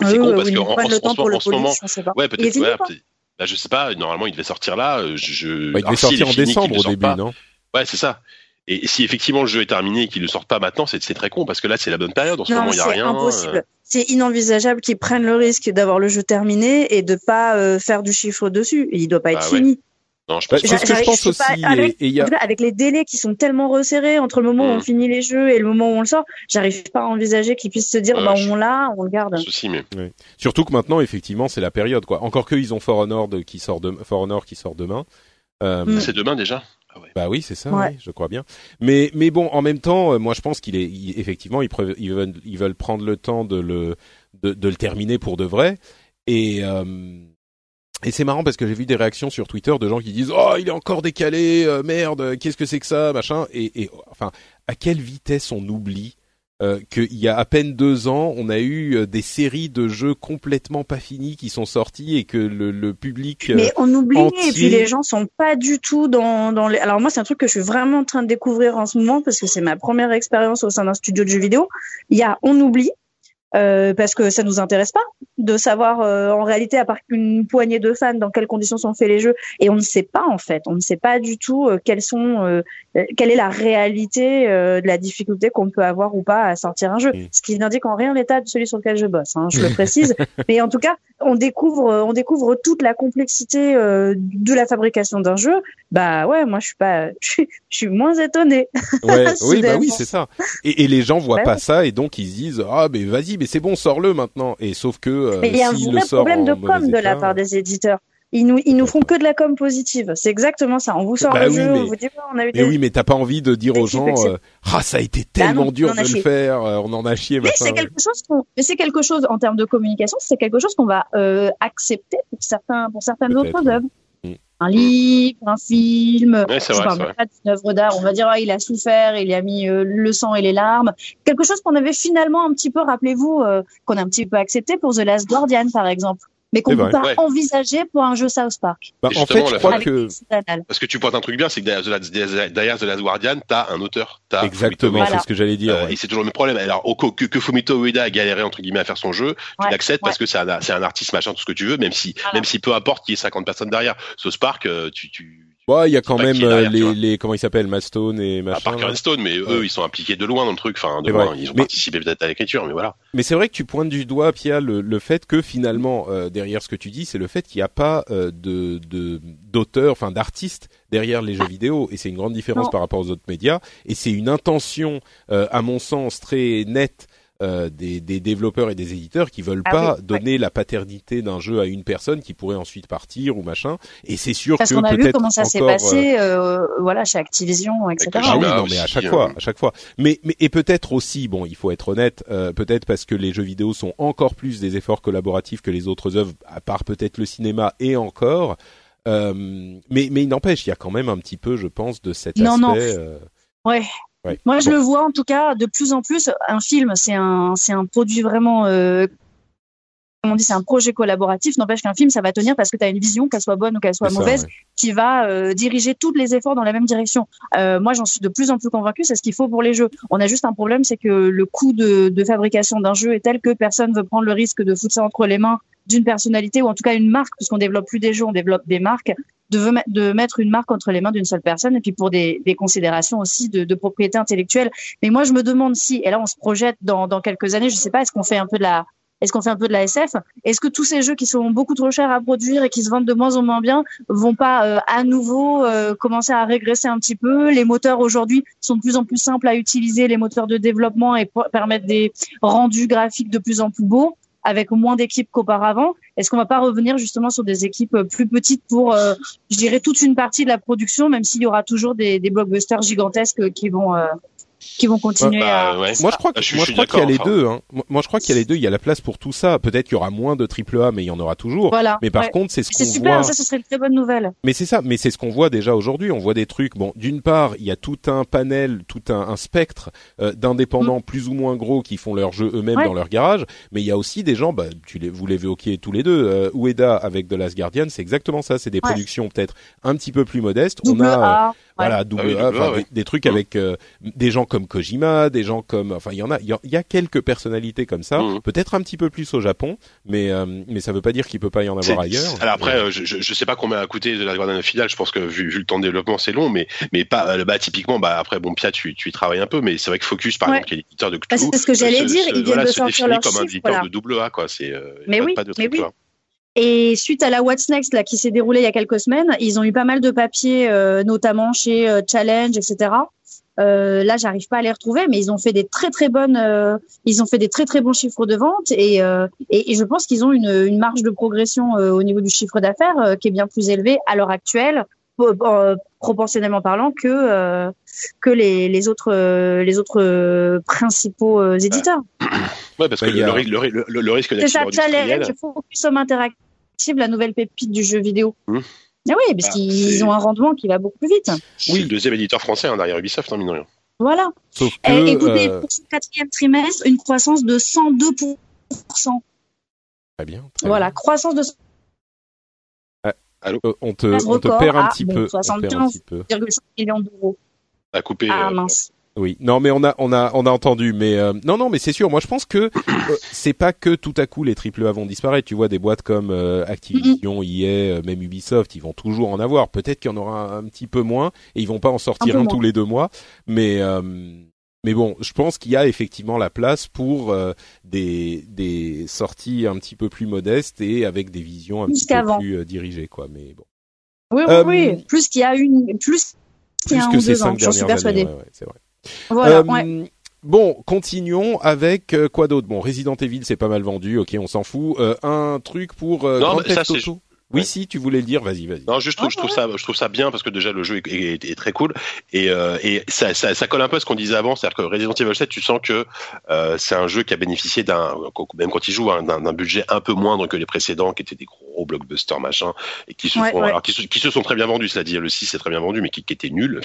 Ah c'est con parce qu'en en, en, en, ce moment, ouais, peut-être, ouais, Là, je sais pas. Normalement, il devait sortir là. Euh, je... Bah, il devait sortir en décembre au début, non? Ouais, c'est ça. Et si effectivement le jeu est terminé et qu'il ne sorte pas maintenant, c'est très con parce que là c'est la bonne période. En ce moment, il y a rien. C'est impossible. Euh. C'est inenvisageable qu'ils prennent le risque d'avoir le jeu terminé et de pas euh, faire du chiffre dessus. Il doit pas être bah fini. Non, je pense c'est ce que je pense aussi. avec, et, y a... avec, les délais qui sont tellement resserrés entre le moment où on mm. finit les jeux et le moment où on le sort, j'arrive pas à envisager qu'ils puissent se dire, bah, on l'a, on le garde. Souci, mais... Surtout que maintenant, effectivement, c'est la période, quoi. Encore qu'ils ont For Honor qui sort de... For Honor qui sort demain. Euh... Mm. C'est demain déjà. Ah ouais. Bah oui, c'est ça, ouais. je crois bien. Mais mais bon, en même temps, euh, moi je pense qu'il est effectivement ils, ils, veulent, ils veulent prendre le temps de le de, de le terminer pour de vrai. Et euh, et c'est marrant parce que j'ai vu des réactions sur Twitter de gens qui disent oh il est encore décalé euh, merde qu'est-ce que c'est que ça machin et, et enfin à quelle vitesse on oublie euh, qu'il y a à peine deux ans, on a eu euh, des séries de jeux complètement pas finis qui sont sortis et que le, le public. Mais on oublie et puis les gens sont pas du tout dans dans les. Alors moi, c'est un truc que je suis vraiment en train de découvrir en ce moment parce que c'est ma première expérience au sein d'un studio de jeux vidéo. Il y a on oublie euh, parce que ça nous intéresse pas de savoir euh, en réalité à part qu'une poignée de fans dans quelles conditions sont faits les jeux. Et on ne sait pas en fait. On ne sait pas du tout euh, quelles sont quelle est la réalité de la difficulté qu'on peut avoir ou pas à sortir un jeu. Ce qui n'indique en rien l'état de celui sur lequel je bosse hein, je le *laughs* précise. Mais en tout cas on découvre on découvre toute la complexité de la fabrication d'un jeu. Bah ouais moi je suis pas *laughs* je suis, moins étonné ouais, *laughs* oui bah oui c'est ça. Et, et, les gens voient pas ça et donc ils disent ah mais vas-y mais c'est bon, sors-le maintenant. Et sauf que euh, il y a un vrai problème de com de la part des éditeurs. Ils nous, ils nous font que de la com positive. C'est exactement ça. On vous sort bah le jeu, on vous dit on a eu Mais oui, mais t'as pas envie de dire aux gens, euh, ah ça a été bah tellement dur de le faire, euh, on en a chié. Mais c'est quelque chose mais c'est quelque chose en termes de communication, c'est quelque chose qu'on va euh, accepter pour certains, pour certaines autres œuvres un livre, un film, vrai, une œuvre d'art, on va dire ah, il a souffert, il a mis euh, le sang et les larmes, quelque chose qu'on avait finalement un petit peu, rappelez-vous, euh, qu'on a un petit peu accepté pour The Last Guardian par exemple. Mais qu'on peut pas envisager pour un jeu South Park. Bah, en fait, je crois que parce que tu pointes un truc bien, c'est que derrière The, Last, Guardian, t'as un auteur, as Exactement, c'est ce que j'allais dire. Euh, et c'est toujours le même problème. Alors que, que Fumito Ueda a galéré entre guillemets à faire son jeu, tu l'acceptes parce que c'est un, un artiste machin tout ce que tu veux, même si même si peu importe qu'il y ait 50 personnes derrière. South Park, euh, tu, tu Ouais, il y a quand même euh, les, les, comment ils s'appellent, Mastone et machin. À Parker Stone, mais eux, ils sont impliqués de loin dans le truc. Enfin, de loin, ils ont participé peut-être à l'écriture, mais voilà. Mais c'est vrai que tu pointes du doigt, Pia, le, le fait que finalement, euh, derrière ce que tu dis, c'est le fait qu'il n'y a pas euh, de d'auteur, enfin d'artiste derrière les jeux vidéo, et c'est une grande différence par rapport aux autres médias. Et c'est une intention, à mon sens, très nette euh, des, des, développeurs et des éditeurs qui veulent ah pas donner la paternité d'un jeu à une personne qui pourrait ensuite partir ou machin. Et c'est sûr Parce que qu'on a vu comment ça s'est passé, euh, euh, voilà, chez Activision, etc. Ah oui, non, mais à chaque fois, à chaque fois. Mais, mais et peut-être aussi, bon, il faut être honnête, peut-être parce que les jeux vidéo sont encore plus des efforts collaboratifs que les autres œuvres, à part peut-être le cinéma et encore. mais mais il n'empêche, il y a quand même un petit peu, je pense, de cet non, aspect. Non. Ouais, moi, je le vois en tout cas de plus en plus. Un film, c'est un, c'est un produit vraiment. Euh, on dit, c'est un projet collaboratif. N'empêche qu'un film, ça va tenir parce que tu as une vision, qu'elle soit bonne ou qu'elle soit mauvaise, qui va euh, diriger tous les efforts dans la même direction. Euh, moi, j'en suis de plus en plus convaincu. C'est ce qu'il faut pour les jeux. On a juste un problème, c'est que le coût de, de fabrication d'un jeu est tel que personne veut prendre le risque de foutre ça entre les mains d'une personnalité ou en tout cas une marque, puisqu'on développe plus des jeux, on développe des marques de, de mettre une marque entre les mains d'une seule personne et puis pour des, des considérations aussi de, de, propriété intellectuelle. Mais moi, je me demande si, et là, on se projette dans, dans quelques années, je sais pas, est-ce qu'on fait un peu de la, est-ce qu'on fait un peu de la SF Est-ce que tous ces jeux qui sont beaucoup trop chers à produire et qui se vendent de moins en moins bien vont pas euh, à nouveau euh, commencer à régresser un petit peu? Les moteurs aujourd'hui sont de plus en plus simples à utiliser, les moteurs de développement et permettent des rendus graphiques de plus en plus beaux avec moins d'équipes qu'auparavant. Est-ce qu'on va pas revenir justement sur des équipes plus petites pour, euh, je dirais, toute une partie de la production, même s'il y aura toujours des, blockbusters gigantesques qui vont euh, qui vont continuer bah, à. Moi, je crois que, je, moi, je crois qu'il y a les deux. Hein. Moi, je crois qu'il y a les deux. Il y a la place pour tout ça. Peut-être qu'il y aura moins de triple A, mais il y en aura toujours. Voilà. Mais par contre, c'est ce qu'on voit. C'est super. Ça, ce serait une très bonne nouvelle. Mais c'est ça. Mais c'est ce qu'on voit déjà aujourd'hui. On voit des trucs. Bon, d'une part, il y a tout un panel, tout un, un spectre euh, d'indépendants mm. plus ou moins gros qui font leurs jeux eux-mêmes dans leur garage. Mais il y a aussi des gens. Bah, tu les, vous l'évoquiez tous les deux. Euh, Ueda avec The Last Guardian, c'est exactement ça. C'est des productions peut-être un petit peu plus modestes. On a. Voilà, double ah A, des, trucs avec euh, des gens comme Kojima, des gens comme, enfin, il y en a, il y, a quelques personnalités comme ça, mmh. peut-être un petit peu plus au Japon, mais euh, mais ça veut pas dire qu'il peut pas y en avoir ailleurs. Alors après, euh, je, je sais pas combien a coûté de la Guardian finale. Je pense que vu, vu, le temps de développement, c'est long, mais mais pas, bah typiquement, bah après, bon, Pia, tu, tu y travailles un peu, mais c'est vrai que Focus, par exemple, qui est l'éditeur de Cthulhu, c'est ce que j'allais dire, ils viennent de sortir leur comme un éditeur de double A, quoi. C'est mais oui, mais oui. Et suite à la What's Next là qui s'est déroulée il y a quelques semaines, ils ont eu pas mal de papiers, euh, notamment chez euh, Challenge, etc. Euh, là, j'arrive pas à les retrouver, mais ils ont fait des très très bonnes, euh, ils ont fait des très très bons chiffres de vente et et, et, je pense qu'ils ont une, une marge de progression au niveau du chiffre d'affaires qui est bien plus élevée à l'heure actuelle, proportionnellement parlant, que que les, les autres les autres principaux éditeurs. Ouais, parce que le, le, le, le, risque C'est ça, Challenge, Focus Home Interactive, la nouvelle pépite du jeu vidéo. Mmh. Ah oui, parce bah, qu'ils ont un rendement qui va beaucoup plus vite. Oui, le deuxième éditeur français hein, derrière Ubisoft, en hein, mine rien. Voilà. Sauf que, Et, écoutez, euh... pour ce quatrième trimestre, une croissance de 102%. Très bien. Très voilà, bien. croissance de. Ah, allô euh, on, te, on te perd un petit peu. 75,5 millions d'euros. À couper. Ah euh, mince. Oui, non, mais on a on a on a entendu, mais euh, non non, mais c'est sûr. Moi, je pense que euh, c'est pas que tout à coup les triple A vont disparaître. Tu vois, des boîtes comme euh, Activision, EA, euh, même Ubisoft, ils vont toujours en avoir. Peut-être qu'il y en aura un, petit peu moins et ils vont pas en sortir un, un tous les deux mois, mais mais bon, je pense qu'il y a effectivement la place pour des des sorties un petit peu plus modestes et avec des visions un plus petit peu plus dirigées, quoi. Mais bon. Oui, oui, oui. Plus qu'il y a une, plus qu'il y a plus que ces cinq dernières années. Ouais, ouais, c'est vrai. Voilà, euh, Bon, continuons avec euh, quoi d'autre? Bon, Resident Evil, c'est pas mal vendu, ok, on s'en fout. Euh, un truc pour euh, non, Grand Theft Auto? Oui, ouais. si tu voulais le dire, vas-y, vas-y. Non, juste, je trouve, je trouve ça, je trouve ça bien parce que déjà le jeu est, est, est très cool et, euh, et ça, ça, ça, colle un peu à ce qu'on disait avant, c'est-à-dire que Resident Evil 7, tu sens que euh, c'est un jeu qui a bénéficié d'un, même quand il joue, hein, d'un budget un peu moindre que les précédents, qui étaient des gros blockbusters machin, et qui se ouais, font, ouais. alors qui se, qui se, sont très bien vendus, cela dit, le 6 c'est très bien vendu, mais qui, qui était nul.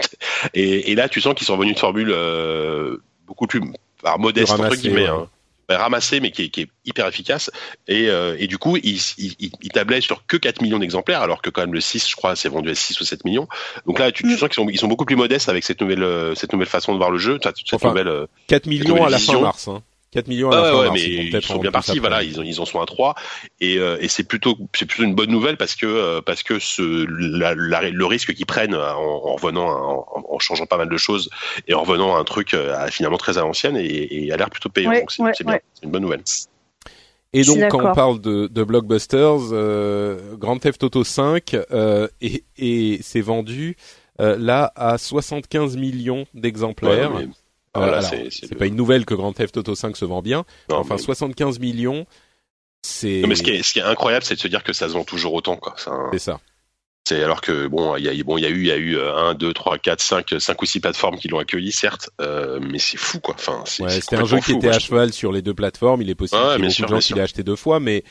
Et, et, là, tu sens qu'ils sont venus de formule euh, beaucoup plus alors, modeste entre guillemets. Ouais. Hein ramassé, mais qui est, qui est, hyper efficace. Et, euh, et du coup, il, il, il, tablait sur que 4 millions d'exemplaires, alors que quand même le 6, je crois, c'est vendu à 6 ou 7 millions. Donc là, tu, tu mm. sens qu'ils sont, ils sont beaucoup plus modestes avec cette nouvelle, euh, cette nouvelle façon de voir le jeu. Cette enfin, nouvelle, 4 millions à la fin mars. Hein. 4 millions à la ouais, fin ouais, mais ils, sont bien partis. Voilà, ils, ont, ils en sont à 3 et, euh, et c'est plutôt c'est plutôt une bonne nouvelle parce que euh, parce que ce la, la, le risque qu'ils prennent en, en revenant en, en, changeant pas mal de choses et en revenant à un truc euh, finalement très à l'ancienne et, et a l'air plutôt payant. Ouais, donc c'est ouais, bien, ouais. c'est une bonne nouvelle. Et donc quand on parle de, de blockbusters, euh, Grand Theft Auto 5 euh, et, et c'est vendu euh, là à 75 millions d'exemplaires. Ouais, mais- Euh, voilà, c'est- pas une nouvelle que Grand Theft Auto 5 se vend bien. Non, enfin, mais- 75 millions, c'est Non, mais ce qui est, ce qui est incroyable, c'est de se dire que ça se vend toujours autant, quoi. C'est un- c'est ça. C'est alors que bon, il y a bon, il y a eu, il y a eu euh, 1, 2, 3, 4, 5, 5 ou 6 plateformes qui l'ont accueilli, certes, euh, mais c'est fou, quoi. Enfin, c'est Ouais, c'est c'était un jeu qui fou, était moi, à cheval sur les deux plateformes. Il est possible Ouais, qu'il y ait beaucoup sûr, de gens qui l'aient acheté deux fois, mais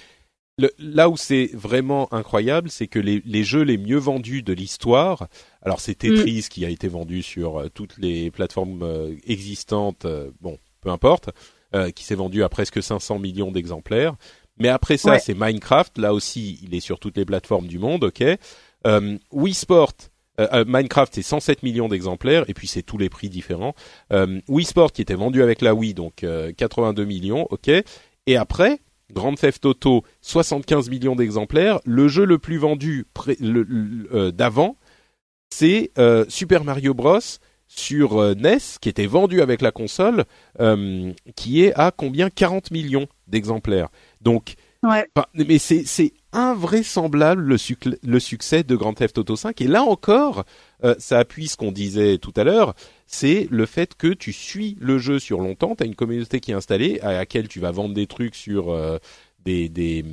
le, là où c'est vraiment incroyable, c'est que les, les jeux les mieux vendus de l'histoire, alors c'est Tetris qui a été vendu sur euh, toutes les plateformes euh, existantes, euh, bon, peu importe, euh, qui s'est vendu à presque 500 millions d'exemplaires. Mais après ça, Ouais. c'est Minecraft. Là aussi, il est sur toutes les plateformes du monde, ok. Euh, Wii Sport, Minecraft, c'est 107 millions d'exemplaires, et puis c'est tous les prix différents. Euh, Wii Sport qui était vendu avec la Wii, donc euh, 82 millions, ok. Et après, Grand Theft Auto, 75 millions d'exemplaires. Le jeu le plus vendu euh, d'avant, c'est euh, Super Mario Bros sur euh, NES, qui était vendu avec la console, qui est à combien? 40 millions d'exemplaires. Donc, Ouais. Mais c'est invraisemblable le, suc- le succès de Grand Theft Auto 5 et là encore euh, ça appuie ce qu'on disait tout à l'heure c'est le fait que tu suis le jeu sur longtemps tu as une communauté qui est installée à laquelle tu vas vendre des trucs sur euh, des, des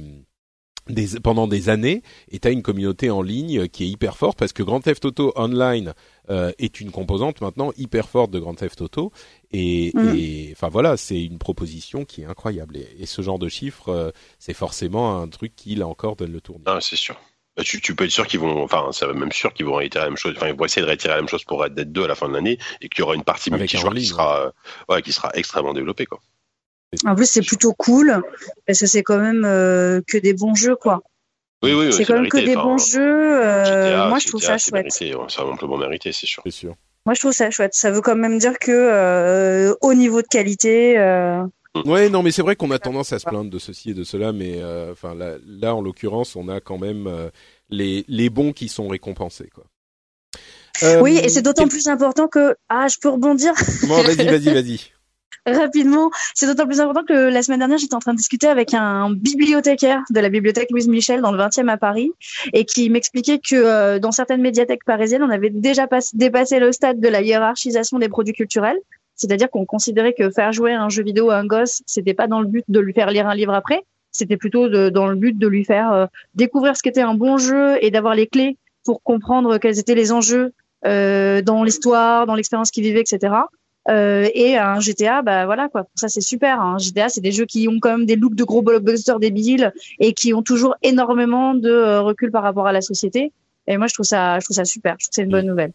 des, pendant des années et tu as une communauté en ligne qui est hyper forte parce que Grand Theft Auto Online euh, est une composante maintenant hyper forte de Grand Theft Auto et, et enfin voilà c'est une proposition qui est incroyable et, et ce genre de chiffres euh, c'est forcément un truc qui là encore donne le tournis. Ah, c'est sûr. Bah, Tu, tu peux être sûr qu'ils vont, enfin, c'est même sûr qu'ils vont réitérer la même chose. Enfin, ils vont essayer de réitérer la même chose pour Red Dead 2 à la fin de l'année et qu'il y aura une partie multijoueur qui sera, euh, ouais, qui sera extrêmement développée, quoi. En plus, c'est plutôt cool parce que c'est quand même euh, que des bons jeux, quoi. Oui, oui, c'est quand même que des bons jeux. euh, GTA, moi, je trouve GTA, ça chouette. ouais, C'est amplement mérité, c'est sûr. C'est sûr. Moi, je trouve ça chouette. Ça veut quand même dire que euh, au niveau de qualité, euh, Ouais, non, mais c'est vrai qu'on a tendance à se plaindre de ceci et de cela, mais euh, enfin là, là, en l'occurrence, on a quand même euh, les les bons qui sont récompensés, quoi. Euh, oui, et c'est d'autant quel- plus important que ah, je peux rebondir Bon, vas-y, vas-y, vas-y. Rapidement. C'est d'autant plus important que la semaine dernière, j'étais en train de discuter avec un bibliothécaire de la bibliothèque Louise Michel dans le 20e à Paris et qui m'expliquait que euh, dans certaines médiathèques parisiennes, on avait déjà pas- dépassé le stade de la hiérarchisation des produits culturels. C'est-à-dire qu'on considérait que faire jouer un jeu vidéo à un gosse, c'était pas dans le but de lui faire lire un livre après, c'était plutôt dans le but de lui faire euh, découvrir ce qu'était un bon jeu et d'avoir les clés pour comprendre quels étaient les enjeux euh, dans l'histoire, dans l'expérience qu'il vivait, etc. Euh, et un GTA, bah voilà quoi. Ça c'est super. Un GTA, c'est des jeux qui ont quand même des looks de gros blockbusters débiles et qui ont toujours énormément de euh, recul par rapport à la société. Et moi je trouve ça, je trouve ça super. Je trouve que c'est une bonne nouvelle.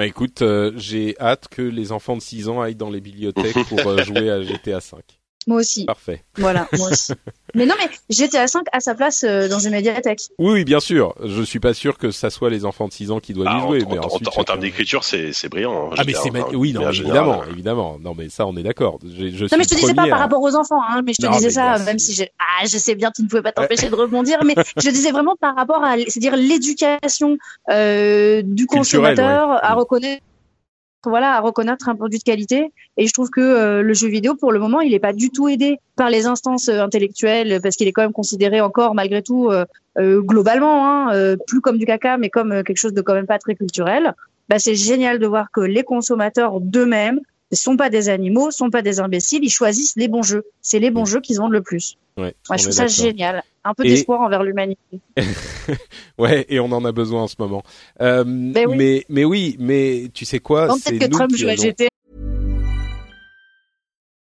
Bah écoute, euh, j'ai hâte que les enfants de 6 ans aillent dans les bibliothèques pour euh, jouer à GTA 5. Moi aussi. Parfait. Voilà, moi *laughs* aussi. mais non, mais GTA 5 a sa place euh, dans une médiathèque. Oui, oui, bien sûr. Je suis pas sûr que ça soit les enfants de 6 ans qui doivent Ah, y jouer, en, mais en- ensuite. en- en termes d'écriture, c'est c'est brillant. hein, Ah mais c'est ma- oui non en évidemment général, évidemment non mais ça on est d'accord je, je Non, suis mais je te disais pas par à- rapport aux enfants, hein, mais je te Non, disais ça, même si j'ai, ah, je sais bien, tu ne pouvais pas t'empêcher de rebondir, mais je disais vraiment par rapport à, c'est-à-dire l'éducation euh, du consommateur ouais. à Mm. reconnaître, voilà, à reconnaître un produit de qualité. Et je trouve que euh, le jeu vidéo, pour le moment, il n'est pas du tout aidé par les instances euh, intellectuelles, parce qu'il est quand même considéré encore, malgré tout, euh, euh, globalement, hein, euh, plus comme du caca, mais comme euh, quelque chose de quand même pas très culturel. Bah, c'est génial de voir que les consommateurs d'eux-mêmes ne sont pas des animaux, sont pas des imbéciles, ils choisissent les bons jeux. C'est les bons Mm. jeux qui se vendent le plus. ouais, on je trouve ça génial. Un peu Et- d'espoir envers l'humanité. *laughs* ouais et on en a besoin en ce moment euh, Ben oui. mais mais oui mais tu sais quoi peut-être que nous Trump qui joue à GTA.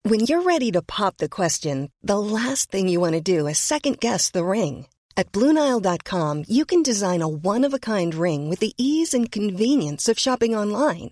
When you're ready to pop the question, the last thing you want to do is second guess the ring. At Bluenile.com, you can design a one of a kind ring with the ease and convenience of shopping online.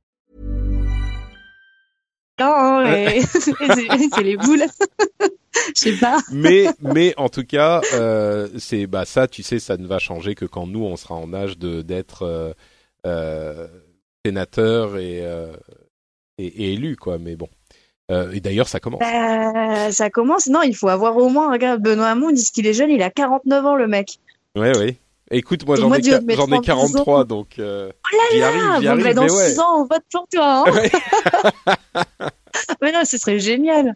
Et- *laughs* c'est les boules. *laughs* Je sais pas. mais mais en tout cas, euh, c'est bah ça, tu sais, ça ne va changer que quand nous on sera en âge de d'être euh, euh, sénateur et, euh, et et élu quoi. Mais bon. Euh, et d'ailleurs, ça commence. Bah, ça commence. Non, il faut avoir au moins, regarde, Benoît Hamon, disent qu'il est jeune, il a 49 ans, le mec. Ouais, ouais. Écoute, moi j'en ai, j'en ai 36 43, ans. donc euh, Oh là j'y là, arrive, j'y bon, arrive, bah, dans mais ouais. 6 ans, on vote pour toi. Hein. *laughs* *laughs* Mais non, ce serait génial.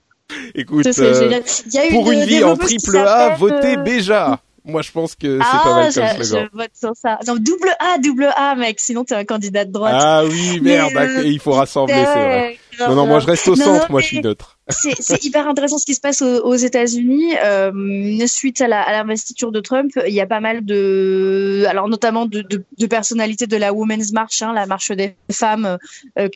Écoute, Ce serait euh, génial. Il y a pour une vie en triple A, votez euh, Béja. Moi, je pense que c'est Ah, pas mal comme slogan. je vote sur ça. Non, double A, double A, mec. Sinon, t'es un candidat de droite. Ah oui, Mais, merde, euh, il faut rassembler, c'est vrai. Non, non, moi je reste au Non, centre, moi je suis neutre. *laughs* C'est hyper intéressant ce qui se passe aux, aux États-Unis. Euh, suite à l'investiture de Trump, il y a pas mal de, alors notamment de, de, de personnalités de la Women's March, hein, la marche des femmes, euh,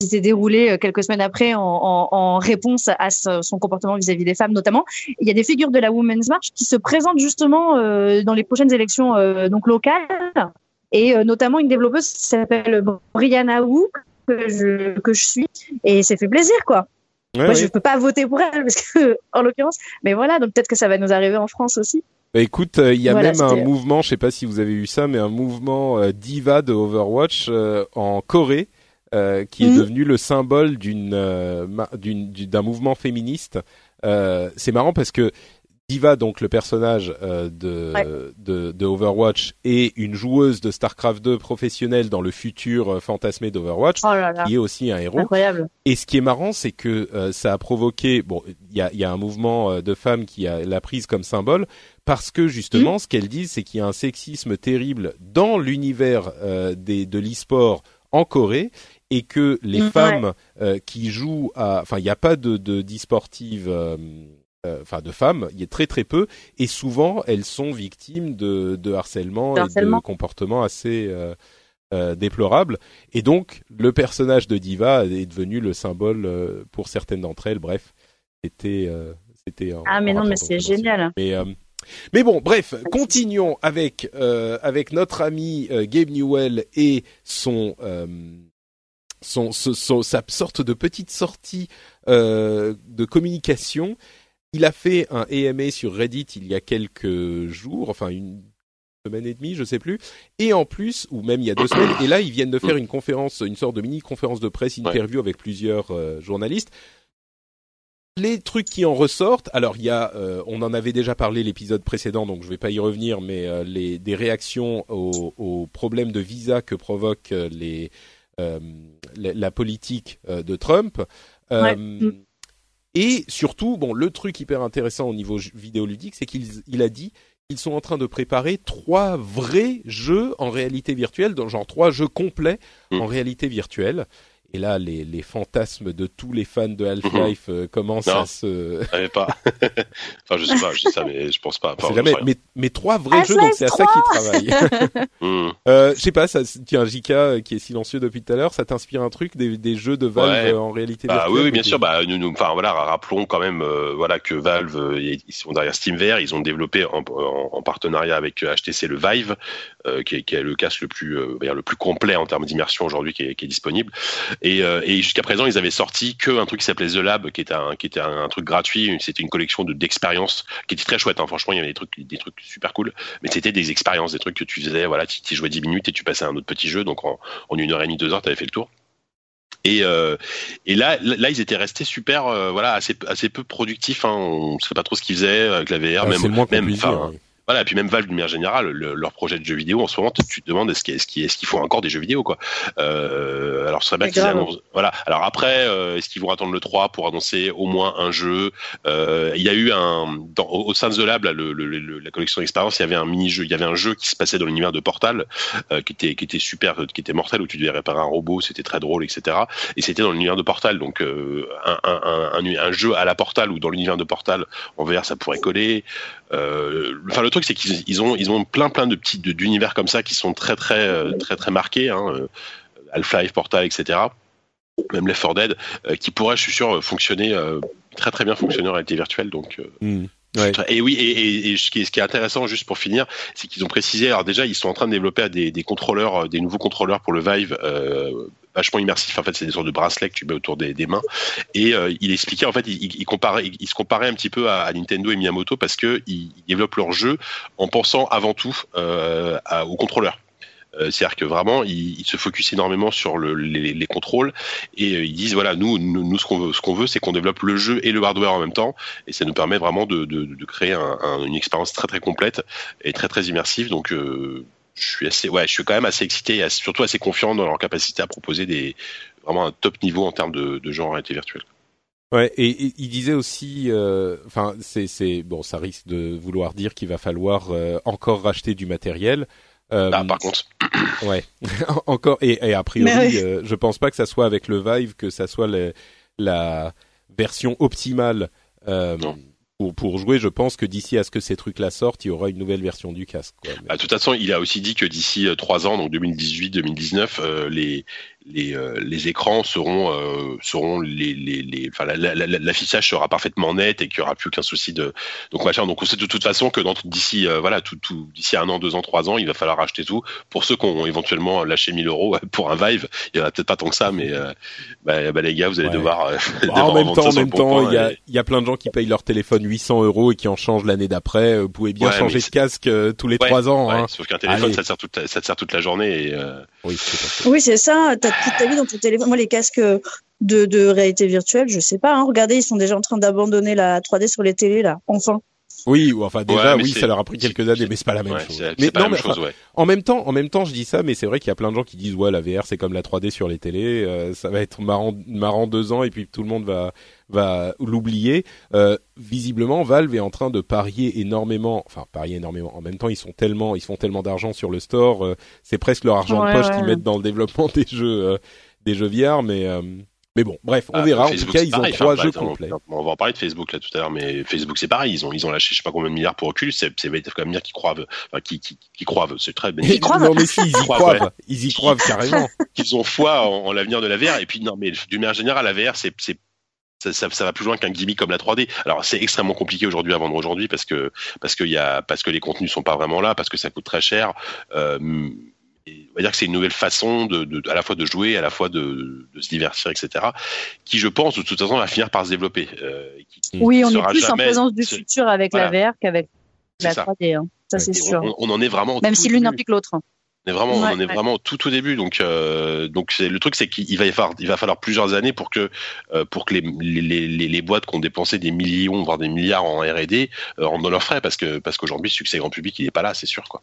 qui s'est déroulée euh, quelques semaines après en, en, en réponse à ce- son comportement vis-à-vis des femmes notamment. Il y a des figures de la Women's March qui se présentent justement euh, dans les prochaines élections euh, donc locales et euh, notamment une développeuse qui s'appelle Brianna Wu que je, que je suis et c'est fait plaisir quoi. Ouais, Moi, je peux pas voter pour elle parce que, *laughs* en l'occurrence, mais voilà, donc peut-être que ça va nous arriver en France aussi. Bah, écoute, euh, il y a Voilà, même un mouvement, je sais pas si vous avez vu ça, mais un mouvement euh, diva de Overwatch euh, en Corée euh, qui est Mhm. devenu le symbole d'une euh, d'un mouvement féministe. Euh, c'est marrant parce que Diva, donc le personnage euh, de, Ouais. de de Overwatch, est une joueuse de Starcraft 2 professionnelle dans le futur euh, fantasmé d'Overwatch, Oh qui est aussi un héros. incroyable. Et ce qui est marrant, c'est que euh, ça a provoqué, bon, il y a, il y a un mouvement de femmes qui a l'a prise comme symbole parce que justement, ce qu'elles disent, c'est qu'il y a un sexisme terrible dans l'univers euh, des de l'e-sport en Corée et que les Ouais. femmes euh, qui jouent à, enfin, il n'y a pas de de d'e-sportive, euh, euh, enfin de femmes, il y a très très peu et souvent elles sont victimes de, de harcèlement, De et de comportements assez euh, euh, déplorables. Et donc, le personnage de Diva est devenu le symbole euh, pour certaines d'entre elles. Bref, c'était, euh, c'était. Ah, mais non, mais c'est génial. Mais, euh, mais bon, bref, continuons avec euh, avec notre ami euh, Gabe Newell et son euh, son, son- sa sorte de petite sortie euh, de communication. Il a fait un AMA sur Reddit il y a quelques jours, enfin une semaine et demie, je sais plus. Et en plus, ou même il y a deux *coughs* semaines, et là ils viennent de faire une conférence, une sorte de mini conférence de presse interview avec plusieurs euh, journalistes. Les trucs qui en ressortent, alors il y a, euh, on en avait déjà parlé l'épisode précédent, donc je vais pas y revenir, mais euh, les des réactions aux, aux problèmes de visa que provoque euh, les la, la politique euh, de Trump. Euh, Ouais. Et surtout, bon, le truc hyper intéressant au niveau vidéoludique, c'est qu'il il a dit qu'ils sont en train de préparer trois vrais jeux en réalité virtuelle, genre trois jeux complets Mm. en réalité virtuelle. Et là, les, les fantasmes de tous les fans de Half-Life euh, commencent Non. à se. Je savais pas. *laughs* enfin, je sais pas, je sais ça, mais je pense pas. Enfin, jamais. je sais Mais, mais trois vrais jeux, donc c'est à ça qu'ils travaillent. *laughs* Hmm. euh, je sais pas, ça, tiens, Jika euh, qui est silencieux depuis tout à l'heure, ça t'inspire un truc des, des jeux de Valve Ouais. euh, en réalité Bah virtuelle oui, oui, bien sûr. Bah nous, nous, enfin voilà, rappelons quand même, euh, voilà que Valve, euh, ils sont derrière SteamVR, ils ont développé en, en- en partenariat avec HTC le Vive, euh, qui, est, qui est le casque le plus, euh, le plus complet en termes d'immersion aujourd'hui qui est, qui est disponible. Et, euh, et jusqu'à présent, ils avaient sorti que un truc qui s'appelait The Lab, qui était un, qui était un, un truc gratuit. C'était une collection de d'expériences qui était très chouette. Hein. Franchement, il y avait des trucs, des trucs super cool. Mais c'était des expériences, des trucs que tu faisais. Voilà, tu, tu jouais 10 minutes et tu passais à un autre petit jeu. Donc en, en une heure et demie, deux heures, tu avais fait le tour. Et, euh, et là, là, ils étaient restés super, euh, voilà, assez, assez peu productifs. Hein. On ne sait pas trop ce qu'ils faisaient avec la VR, Ah, même, même, Voilà, et puis même Valve d'une manière générale, leur projet de jeux vidéo en ce moment, tu te demandes est-ce qu'ils est est font encore des jeux vidéo quoi. Euh, alors ce serait bien qu'ils annoncent. Voilà. Alors après, euh, est-ce qu'ils vont attendre le 3 pour annoncer au moins un jeu? Euh, Il y a eu un dans, au sein de The Lab, le, le, la collection d'expérience, il y avait un mini jeu, il y avait un jeu qui se passait dans l'univers de Portal, euh, qui était qui était super, qui était mortel où tu devais réparer un robot, c'était très drôle, etc. Et c'était dans l'univers de Portal, donc euh, un, un, un, un, jeu à la Portal ou dans l'univers de Portal en VR, ça pourrait coller. Euh, enfin, le truc, c'est qu'ils ont, ils ont plein, plein de petits d'univers comme ça qui sont très, très, euh, très, très marqués. Hein, euh, Half-Life, Portal, etc. Même Left 4 Dead, qui pourraient, je suis sûr, fonctionner très, très bien fonctionner en réalité virtuelle. Donc, mmh. Et oui, et, et, ce, qui est, ce, qui est, intéressant, juste pour finir, c'est qu'ils ont précisé, alors déjà, ils sont en train de développer des, des contrôleurs, des nouveaux contrôleurs pour le Vive, euh, vachement immersif. En fait, c'est des sortes de bracelets que tu mets autour des, mains. Et euh, il expliquait, en fait, il, se comparait un petit peu à, Nintendo et Miyamoto parce que ils, développent leur jeu en pensant avant tout euh, à, aux contrôleurs. Euh, c'est-à-dire que vraiment, ils, se focusent énormément sur le, les, les, contrôles et euh, ils disent voilà, nous, nous, ce qu'on veut, ce c'est qu'on développe le jeu et le hardware en même temps, et ça nous permet vraiment de, créer un, un, une expérience très très complète et très très immersive. Donc je suis assez, ouais, je suis quand même assez excité et surtout assez confiant dans leur capacité à proposer des vraiment un top niveau en termes de, de genre en réalité virtuelle. Ouais, et, il disait aussi, enfin, c'est, c'est bon, ça risque de vouloir dire qu'il va falloir encore racheter du matériel. Euh, bah, par contre. *clears throat* Ouais. *laughs* Encore et, et a priori, euh, je pense pas que ça soit avec le Vive que ça soit la version optimale. Euh, pour, jouer, je pense que d'ici à ce que ces trucs-là sortent, il y aura une nouvelle version du casque. Quoi. Bah, de toute façon, il a aussi dit que d'ici euh, trois ans, donc 2018-2019, euh, les les, euh, les écrans seront euh, seront les les, les enfin l'affichage sera parfaitement net et qu'il y aura plus qu'un souci de donc machin donc on sait de toute façon que d'ici euh, voilà tout, tout d'ici un an deux ans trois ans il va falloir acheter tout pour ceux qui ont éventuellement lâché 1000 euros *laughs* pour un Vive. Il y en a peut-être pas tant que ça mais bah, bah, les gars vous allez devoir, bah, *laughs* en même temps en même temps il y a il y a plein de gens qui payent leur téléphone 800 euros et qui en changent l'année d'après. Vous pouvez bien changer de casque tous les trois ans hein. sauf qu'un téléphone ça te sert toute la, ça te sert toute la journée et oui c'est oui, ça toute ta vie dans ton téléphone. Moi, les casques de, de réalité virtuelle, je sais pas. Hein. Regardez, ils sont déjà en train d'abandonner la 3D sur les télés là. Enfin. Oui, ou enfin déjà, oui, ça leur a pris quelques années, mais c'est pas la même chose. Mais pas la même chose, ouais. En même temps, en même temps, je dis ça, mais c'est vrai qu'il y a plein de gens qui disent ouais, la VR c'est comme la 3D sur les télés, euh, ça va être marrant, marrant deux ans et puis tout le monde va va l'oublier. Euh, visiblement, Valve est en train de parier énormément, enfin parier énormément. En même temps, ils sont tellement, ils font tellement d'argent sur le store, euh, c'est presque leur argent de poche qu'ils mettent dans le développement *laughs* des jeux, euh, des jeux VR, mais mais bon, bref, on ah, verra. en tout cas, ils ont trois jeux complets. On va en parler de Facebook là tout à l'heure, mais Facebook c'est pareil. Ils ont ils ont lâché je sais pas combien de milliards pour Oculus. C'est c'est quand même dire qu'ils croivent, enfin qui qui, qui croivent. C'est très bénéfique. Ils croivent. Non mais si, ils y croivent. Ils y croivent carrément. *laughs* Qu'ils ont foi en, l'avenir de la VR. Et puis non mais d'une manière générale, la VR c'est c'est ça, ça, ça, va plus loin qu'un gimmick comme la 3D. Alors c'est extrêmement compliqué aujourd'hui à vendre aujourd'hui parce que parce que y a parce que les contenus sont pas vraiment là, parce que ça coûte très cher. Euh, on va dire que c'est une nouvelle façon de, de, à la fois de jouer, à la fois de, de, se divertir, etc. Qui, je pense, de toute façon, va finir par se développer. Euh, qui, oui, on est plus en présence du futur avec la VR qu'avec la 3D. Hein. Ça, c'est sûr. On, on, en est vraiment. Même si l'une implique l'autre. On est vraiment, on est vraiment tout au début. Donc, euh, donc le truc, c'est qu'il va falloir, il va falloir plusieurs années pour que, euh, pour que les, les, les, les, boîtes qui ont dépensé des millions, voire des milliards en R&D, rendent dans leurs frais, parce que, parce qu'aujourd'hui, le succès grand public, il est pas là, c'est sûr, quoi.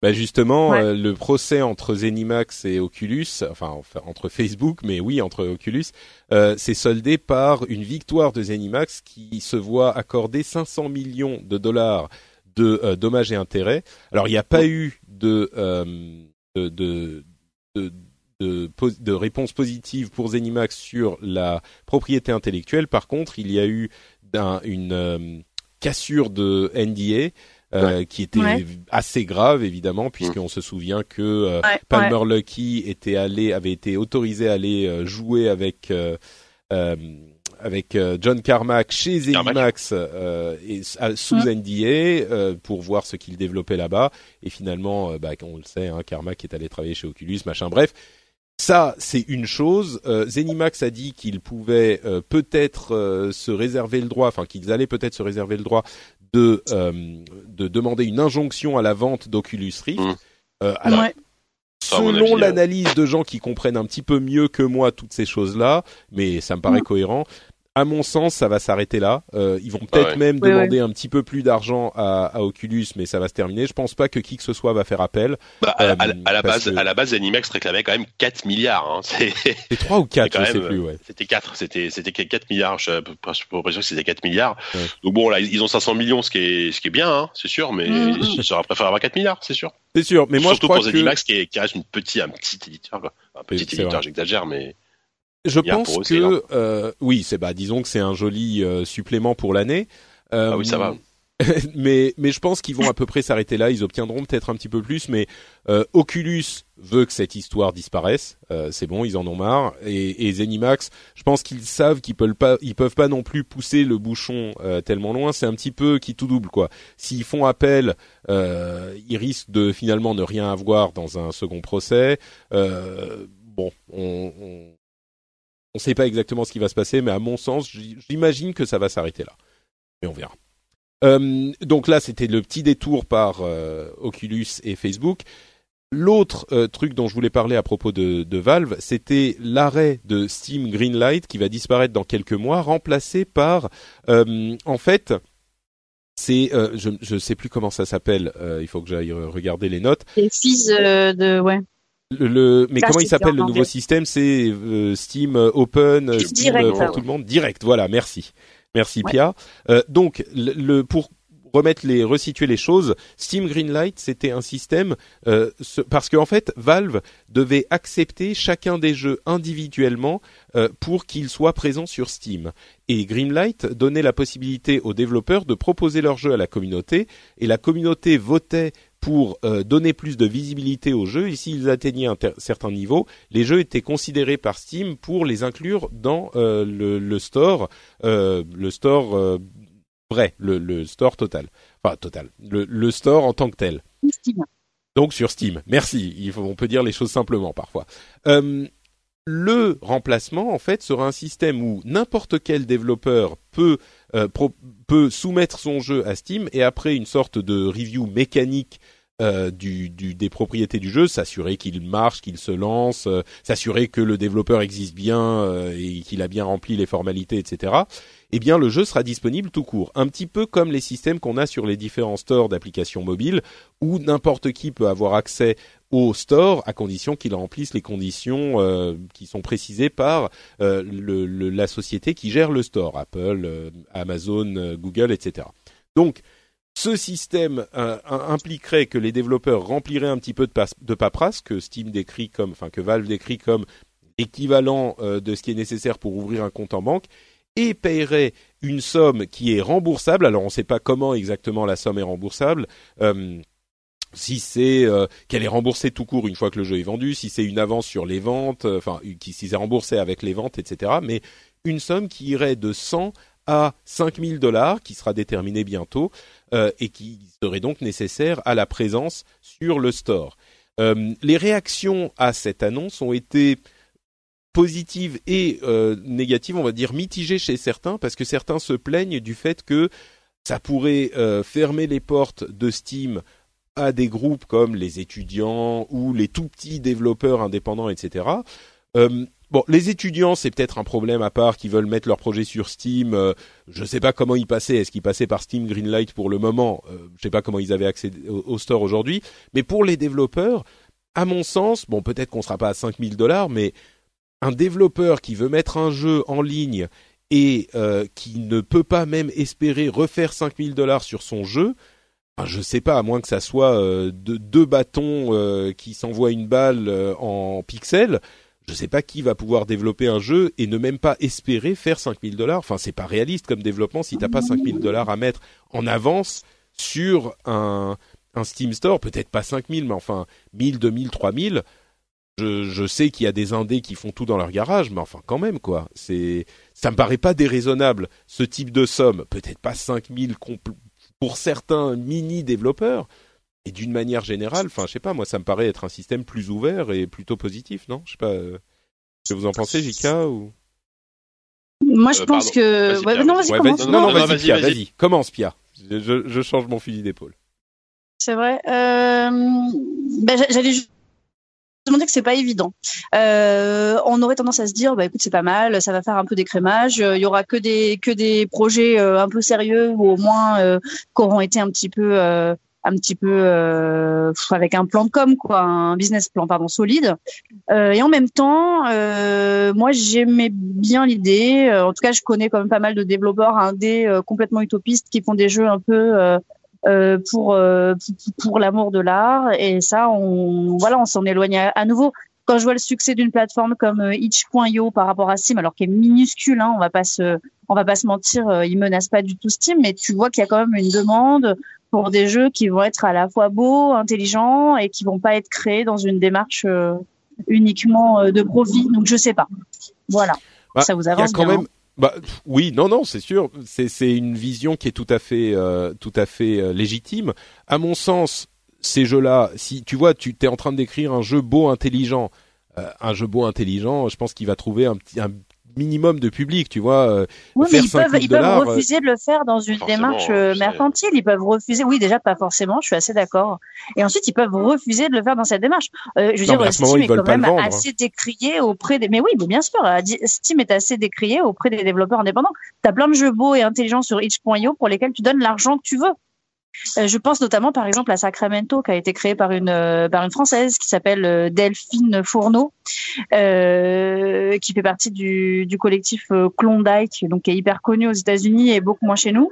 Bah justement, euh, le procès entre Zenimax et Oculus, enfin entre Facebook, mais oui entre Oculus, euh, s'est soldé par une victoire de Zenimax qui se voit accorder 500 millions de dollars de euh, dommages et intérêts. Alors il n'y a pas eu de de, de, de de, de, réponse positive pour Zenimax sur la propriété intellectuelle. Par contre, il y a eu une cassure de NDA euh, qui était assez grave évidemment puisqu'on mm. se souvient que euh, Palmer Lucky était allé avait été autorisé à aller euh, jouer avec avec John Carmack chez Zenimax et, sous mm. NDA pour voir ce qu'il développait là-bas et finalement bah, on le sait hein, Carmack est allé travailler chez Oculus machin bref ça, c'est une chose. Euh, Zenimax a dit qu'il pouvait peut-être se réserver le droit, enfin qu'ils allaient peut-être se réserver le droit de euh, de demander une injonction à la vente d'Oculus Rift. Mmh. Euh, alors, selon euh, l'analyse de gens qui comprennent un petit peu mieux que moi toutes ces choses-là, mais ça me paraît mmh. cohérent. À mon sens, ça va s'arrêter là. Euh, ils vont peut-être même demander un petit peu plus d'argent à, à, Oculus, mais ça va se terminer. Je pense pas que qui que ce soit va faire appel. Bah, à, la base, à la base, Animax réclamait quand même 4 milliards. Hein. *laughs* C'est 3 ou 4, je sais plus. Ouais. C'était 4, c'était c'était 4 milliards. Je pour que c'était 4 milliards. Donc bon, là, ils ont 500 millions, ce qui est ce qui est bien, hein, c'est sûr, mais mm. je serais préféré avoir 4 milliards, c'est sûr. C'est sûr, mais moi Surtout je crois pour que... Zenimax qui, est, qui reste une petite, un petit éditeur, quoi. Un petit éditeur, j'exagère, mais. Je pense que euh, oui, c'est bah disons que c'est un joli euh, supplément pour l'année. Euh, ah oui, ça va. *laughs* mais mais je pense qu'ils vont à peu près s'arrêter là. Ils obtiendront peut-être un petit peu plus, mais euh, Oculus veut que cette histoire disparaisse. Euh, c'est bon, ils en ont marre. Et, et Zenimax, je pense qu'ils savent qu'ils peuvent pas, ils peuvent pas non plus pousser le bouchon euh, tellement loin. C'est un petit peu qui tout double quoi. S'ils font appel, ils risquent de finalement ne rien avoir dans un second procès. bon, on, on on ne sait pas exactement ce qui va se passer, mais à mon sens, j'imagine que ça va s'arrêter là. Mais on verra. Euh, donc là, c'était le petit détour par euh, Oculus et Facebook. L'autre euh, truc dont je voulais parler à propos de, Valve, c'était l'arrêt de Steam Greenlight qui va disparaître dans quelques mois, remplacé par, en fait, c'est, je ne sais plus comment ça s'appelle. il faut que j'aille regarder les notes. Les fils de, ouais. Le, mais comment il s'appelle le nouveau système? C'est euh, Steam euh, Open, Steam euh, pour tout le monde, direct. Voilà, merci, merci Pia. donc le, pour remettre les resituer les choses, Steam Greenlight c'était un système parce qu'en en fait Valve devait accepter chacun des jeux individuellement pour qu'ils soient présents sur Steam. Et Greenlight donnait la possibilité aux développeurs de proposer leurs jeux à la communauté et la communauté votait pour euh, donner plus de visibilité aux jeux. Et s'ils atteignaient un certain niveau, les jeux étaient considérés par Steam pour les inclure dans euh, le, le, store, euh, le store vrai, le, le, store total, enfin total, le, le, store en tant que tel. Steam. Donc sur Steam. Merci. Il faut, on peut dire les choses simplement parfois. Le remplacement, en fait, sera un système où n'importe quel développeur peut euh, peut soumettre son jeu à Steam et après une sorte de review mécanique euh, du, du, des propriétés du jeu, s'assurer qu'il marche, qu'il se lance, euh, s'assurer que le développeur existe bien et qu'il a bien rempli les formalités, etc. Eh bien, le jeu sera disponible tout court, un petit peu comme les systèmes qu'on a sur les différents stores d'applications mobiles, où n'importe qui peut avoir accès au store à condition qu'il remplisse les conditions euh, qui sont précisées par euh, le, la société qui gère le store, Apple, euh, Amazon, Google, etc. Donc ce système impliquerait que les développeurs rempliraient un petit peu de, de paperasse que Steam décrit comme, enfin que Valve décrit comme équivalent de ce qui est nécessaire pour ouvrir un compte en banque et paieraient une somme qui est remboursable. Alors on ne sait pas comment exactement la somme est remboursable si c'est euh, qu'elle est remboursée tout court une fois que le jeu est vendu, si c'est une avance sur les ventes, euh, enfin qui si c'est remboursé avec les ventes, etc. Mais une somme qui irait de 100 à 5000 dollars, qui sera déterminée bientôt euh, et qui serait donc nécessaire à la présence sur le store. les réactions à cette annonce ont été positives et négatives, on va dire mitigées chez certains, parce que certains se plaignent du fait que ça pourrait fermer les portes de Steam à des groupes comme les étudiants ou les tout petits développeurs indépendants, etc. Euh, bon, les étudiants, c'est peut-être un problème à part qui veulent mettre leur projet sur Steam. Euh, je ne sais pas comment ils passaient. Est-ce qu'ils passaient par Steam Greenlight pour le moment? Euh, Je ne sais pas comment ils avaient accès au, store aujourd'hui. Mais pour les développeurs, à mon sens, bon, peut-être qu'on sera pas à 5000 dollars, mais un développeur qui veut mettre un jeu en ligne et qui ne peut pas même espérer refaire 5000 dollars sur son jeu, je sais pas, à moins que ça soit euh, deux bâtons euh, qui s'envoient une balle euh, en pixels, je sais pas qui va pouvoir développer un jeu et ne même pas espérer faire 5000 dollars. Enfin, c'est pas réaliste comme développement si t'as pas 5000 dollars à mettre en avance sur un, un Steam Store, peut-être pas 5000, mais enfin 1000, 2000, 3000. Je, je sais qu'il y a des indés qui font tout dans leur garage, mais enfin quand même quoi. C'est, ça me paraît pas déraisonnable ce type de somme. Peut-être pas 5000 pour certains mini développeurs. Et d'une manière générale, enfin, je sais pas, moi, ça me paraît être un système plus ouvert et plutôt positif, non? Je sais pas. Euh, ce que vous en pensez, Jika ou? Moi, je euh, pense que. Ouais, non, vas-y, commence. non, non, vas-y, Pia, vas-y. Commence, Pia. Je, je, change mon fusil d'épaule. C'est vrai. Euh... Ben, J'allais juste demander que c'est pas évident. Euh, on aurait tendance à se dire, bah écoute, c'est pas mal, ça va faire un peu d'écrémage. Il y aura que des que des projets euh, un peu sérieux ou au moins euh, qui auront été un petit peu euh, un petit peu euh, avec un plan de com quoi, un business plan pardon solide. Euh, et en même temps, euh, moi j'aimais bien l'idée. En tout cas, je connais quand même pas mal de développeurs indés complètement utopistes qui font des jeux un peu euh, pour euh, pour l'amour de l'art. Et ça on voilà on s'en éloigne à, nouveau. Quand je vois le succès d'une plateforme comme euh, itch.io par rapport à Steam alors qu'il est minuscule hein, on va pas se on va pas se mentir euh, il menace pas du tout Steam mais tu vois qu'il y a quand même une demande pour des jeux qui vont être à la fois beaux intelligents et qui vont pas être créés dans une démarche uniquement de profit. Donc je sais pas. Voilà. Bah, ça vous avance quand même bah oui, non, non, c'est sûr. C'est c'est une vision qui est tout à fait euh, tout à fait euh, légitime. À mon sens, ces jeux-là, si tu vois, tu t'es en train d'écrire un jeu beau, intelligent, euh, un jeu beau, intelligent, je pense qu'il va trouver un petit un minimum de public, tu vois. Euh, oui, mais ils peuvent, ils peuvent refuser de le faire dans une démarche mercantile. Ils peuvent refuser. Oui, déjà pas forcément. Je suis assez d'accord. Et ensuite, ils peuvent refuser de le faire dans cette démarche. Euh, je veux dire, Steam est quand même assez décrié auprès des. Mais oui, mais bien sûr, Steam est assez décrié auprès des développeurs indépendants. T'as plein de jeux beaux et intelligents sur itch.io pour lesquels tu donnes l'argent que tu veux. Euh, je pense notamment par exemple à Sacramento qui a été créé par une euh, par une française qui s'appelle euh, Delphine Fourneau, euh, qui fait partie du, du collectif Klondike, donc qui est hyper connu aux États-Unis et beaucoup moins chez nous.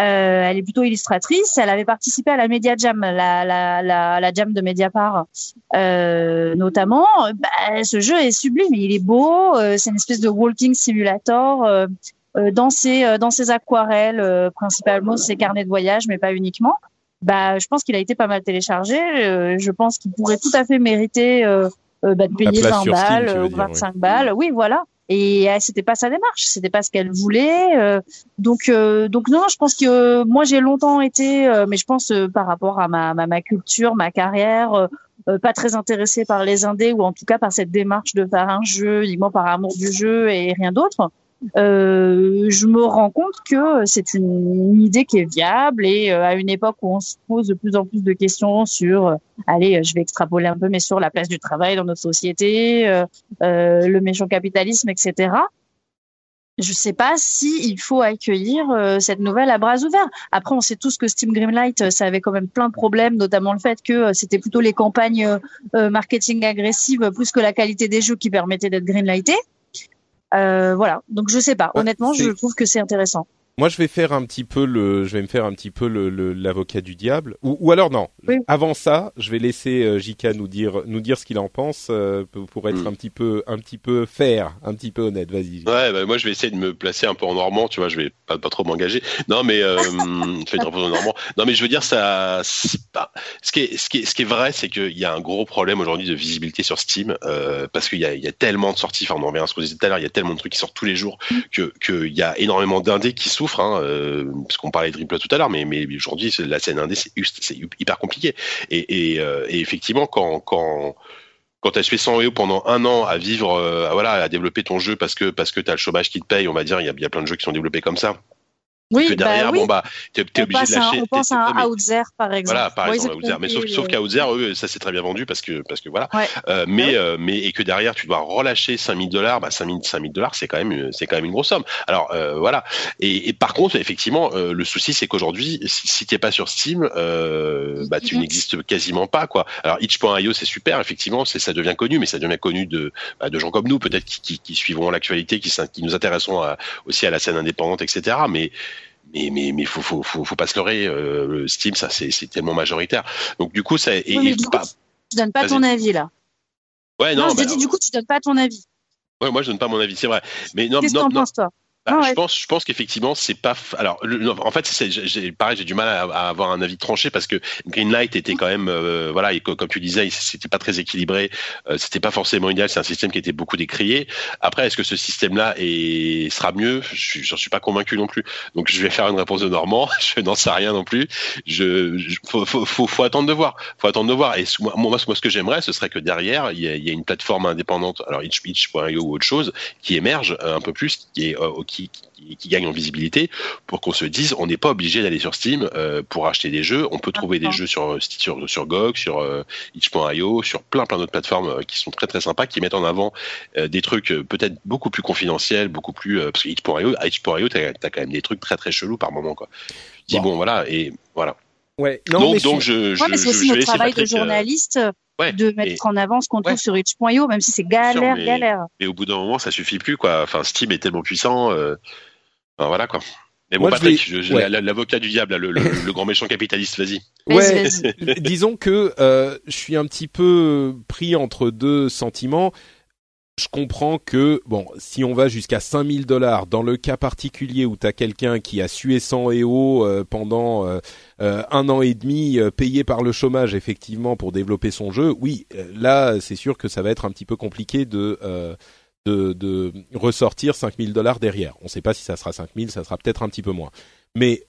Euh, elle est plutôt illustratrice. Elle avait participé à la Media Jam, la, la, la, la Jam de Mediapart, euh, notamment. Bah, ce jeu est sublime, il est beau. c'est une espèce de walking simulator dans ses euh, dans ses aquarelles, euh, principalement ses carnets de voyage, mais pas uniquement. Bah, je pense qu'il a été pas mal téléchargé. je pense qu'il pourrait tout à fait mériter bah, de payer 20 balles ou 25 balles. Oui, voilà. Et c'était pas sa démarche, c'était pas ce qu'elle voulait. donc, donc non, je pense que moi j'ai longtemps été, mais je pense par rapport à ma, ma, ma culture, ma carrière, pas très intéressée par les indés ou en tout cas par cette démarche de faire un jeu uniquement par amour du jeu et rien d'autre euh, je me rends compte que c'est une, idée qui est viable et euh, à une époque où on se pose de plus en plus de questions sur, euh, allez, je vais extrapoler un peu, mais sur la place du travail dans notre société, euh, le méchant capitalisme, etc. Je sais pas si il faut accueillir cette nouvelle à bras ouverts. Après, on sait tous que Steam Greenlight, ça avait quand même plein de problèmes, notamment le fait que c'était plutôt les campagnes marketing agressives plus que la qualité des jeux qui permettaient d'être greenlightés. Euh, voilà. Donc je sais pas. Honnêtement, je trouve que c'est intéressant. Moi, je vais faire un petit peu le, je vais me faire un petit peu le l'avocat du diable. Ou, ou alors non. Avant ça, je vais laisser euh, Jika nous dire nous dire ce qu'il en pense euh, pour être hmm. un petit peu un petit peu fair, un petit peu honnête. Vas-y. Ouais, bah, moi je vais essayer de me placer un peu en normand. Tu vois, je vais pas, pas trop m'engager. Non, mais euh, *laughs* je fais une réponse en normand. Non, mais je veux dire ça. Pas... Ce qui est ce qui est ce qui est vrai, c'est qu'il y a un gros problème aujourd'hui de visibilité sur Steam euh, parce qu'il y a il y a tellement de sorties. Enfin, on en revient à ce qu'on disait tout à l'heure. Il y a tellement de trucs qui sortent tous les jours que qu'il y a énormément d'indés qui sont hein, euh, parce qu'on parlait de Ripple tout à l'heure, mais, aujourd'hui, la scène indé, c'est hyper compliqué. Et, euh, et, effectivement, quand, quand, quand tu as fait 100 euros pendant un an à vivre, euh, voilà, à développer ton jeu parce que parce que tu as le chômage qui te paye, on va dire, il y y a plein de jeux qui sont développés comme ça. Oui, que derrière, bah, bon bah, t'es es obligé de lâcher. on pense à un Outzer par exemple. Voilà, par exemple, Outzer. Mais sauf, sauf qu'à Outzer, eux, ça c'est très bien vendu parce que parce que voilà. Euh, mais euh, mais et que derrière, tu dois relâcher 5000 dollars. Bah 5000 5000 dollars, c'est quand même c'est quand même une grosse somme. Alors euh, voilà. Et, et, par contre, effectivement, euh, le souci c'est qu'aujourd'hui, si, si t'es pas sur Steam, euh, bah tu n'existes quasiment pas quoi. Alors itch.io c'est super, effectivement, c'est ça devient connu, mais ça devient connu de bah, de gens comme nous peut-être qui, qui, qui suivront l'actualité, qui, qui nous intéressons à, aussi à la scène indépendante, etc. Mais mais mais mais faut faut faut, faut pas se leurrer. Euh, Steam, ça c'est tellement majoritaire. Donc du coup, ça. Et, oui, du coup, tu donnes pas ton avis là. Ouais, non. non je bah, dit du coup, tu donnes pas ton avis. Ouais, moi je donne pas mon avis, c'est vrai. Mais non, Qu'est-ce que penses toi? Bah, ah je pense, je pense qu'effectivement, c'est pas. Alors, en fait, c'est pareil, j'ai du mal à, avoir un avis tranché parce que Greenlight était quand même, euh, voilà, et comme tu disais, c'était pas très équilibré, euh, c'était pas forcément idéal. C'est un système qui était beaucoup décrié. Après, est-ce que ce système-là est sera mieux? Je j'en suis pas convaincu non plus. Donc, je vais faire une réponse de Normand. *laughs* je n'en sais rien non plus. Je, faut, faut, faut, attendre de voir. Faut attendre de voir. Et moi, moi, ce que j'aimerais, ce serait que derrière, il y, a, il y a une plateforme indépendante, alors itch.io ou autre chose, qui émerge un peu plus, qui est qui, qui, gagnent en visibilité pour qu'on se dise on n'est pas obligé d'aller sur Steam euh, pour acheter des jeux. On peut trouver des jeux sur, sur, sur GOG, sur euh, itch.io, sur plein plein d'autres plateformes euh, qui sont très très sympas, qui mettent en avant des trucs peut-être beaucoup plus confidentiels, beaucoup plus parce que itch.io, itch.io, t'as as quand même des trucs très très chelous par moment quoi. Tu dis bon, voilà et voilà. Ouais. Non, donc, donc je, je, mais c'est aussi notre travail de journaliste de mettre en avant ce qu'on trouve sur itch.io, même si c'est galère, galère. Mais au bout d'un moment, ça suffit plus, quoi. Enfin, Steam est tellement puissant. Euh... Enfin, voilà, quoi. Mais bon, Patrick, l'avocat du diable, le, *laughs* le, grand méchant capitaliste, vas-y. Ouais, *laughs* disons que euh, je suis un petit peu pris entre deux sentiments je comprends que, bon, si on va jusqu'à 5000 dollars, dans le cas particulier où tu as quelqu'un qui a sué sang et eau euh, pendant euh, euh, un an et demi, payé par le chômage effectivement pour développer son jeu, oui, là c'est sûr que ça va être un petit peu compliqué de, de, de, ressortir 5000 dollars derrière. On ne sait pas si ça sera 5000, ça sera peut-être un petit peu moins. Mais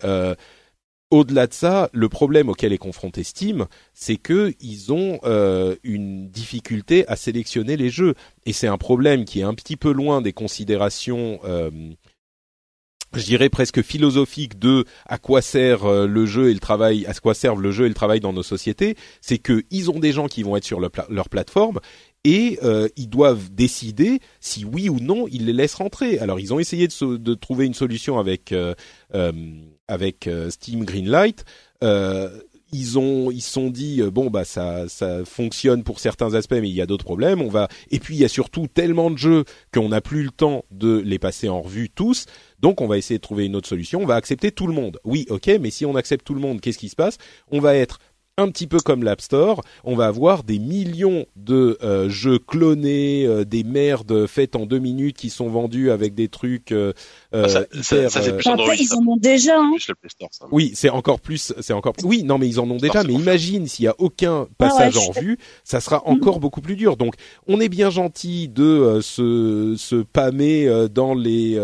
au-delà de ça, le problème auquel est confronté Steam, c'est que ils ont euh, une difficulté à sélectionner les jeux, et c'est un problème qui est un petit peu loin des considérations, euh, je dirais presque philosophiques de à quoi sert euh, le jeu et le travail, à quoi servent le jeu et le travail dans nos sociétés. C'est que ils ont des gens qui vont être sur leur plateforme et ils doivent décider si oui ou non ils les laissent rentrer. Alors ils ont essayé de, trouver une solution avec avec euh, Steam Greenlight, euh, ils ont ils se sont dit euh, bon bah ça ça fonctionne pour certains aspects mais il y a d'autres problèmes on va et puis il y a surtout tellement de jeux qu'on n'a plus le temps de les passer en revue tous donc on va essayer de trouver une autre solution. On va accepter tout le monde. Oui ok mais si on accepte tout le monde qu'est-ce qui se passe? On va être un petit peu comme l'App Store, on va avoir des millions de euh, jeux clonés, euh, des merdes faites en deux minutes qui sont vendus avec des trucs. Euh, ah, ça, ça, ça c'est plus Android, ils en ont déjà. Hein. oui, c'est encore plus, c'est encore. Oui, non, mais ils en ont déjà. Mais imagine s'il y a aucun ah passage en vue, ça sera mm. encore beaucoup plus dur. Donc, on est bien gentil de se se pâmer dans les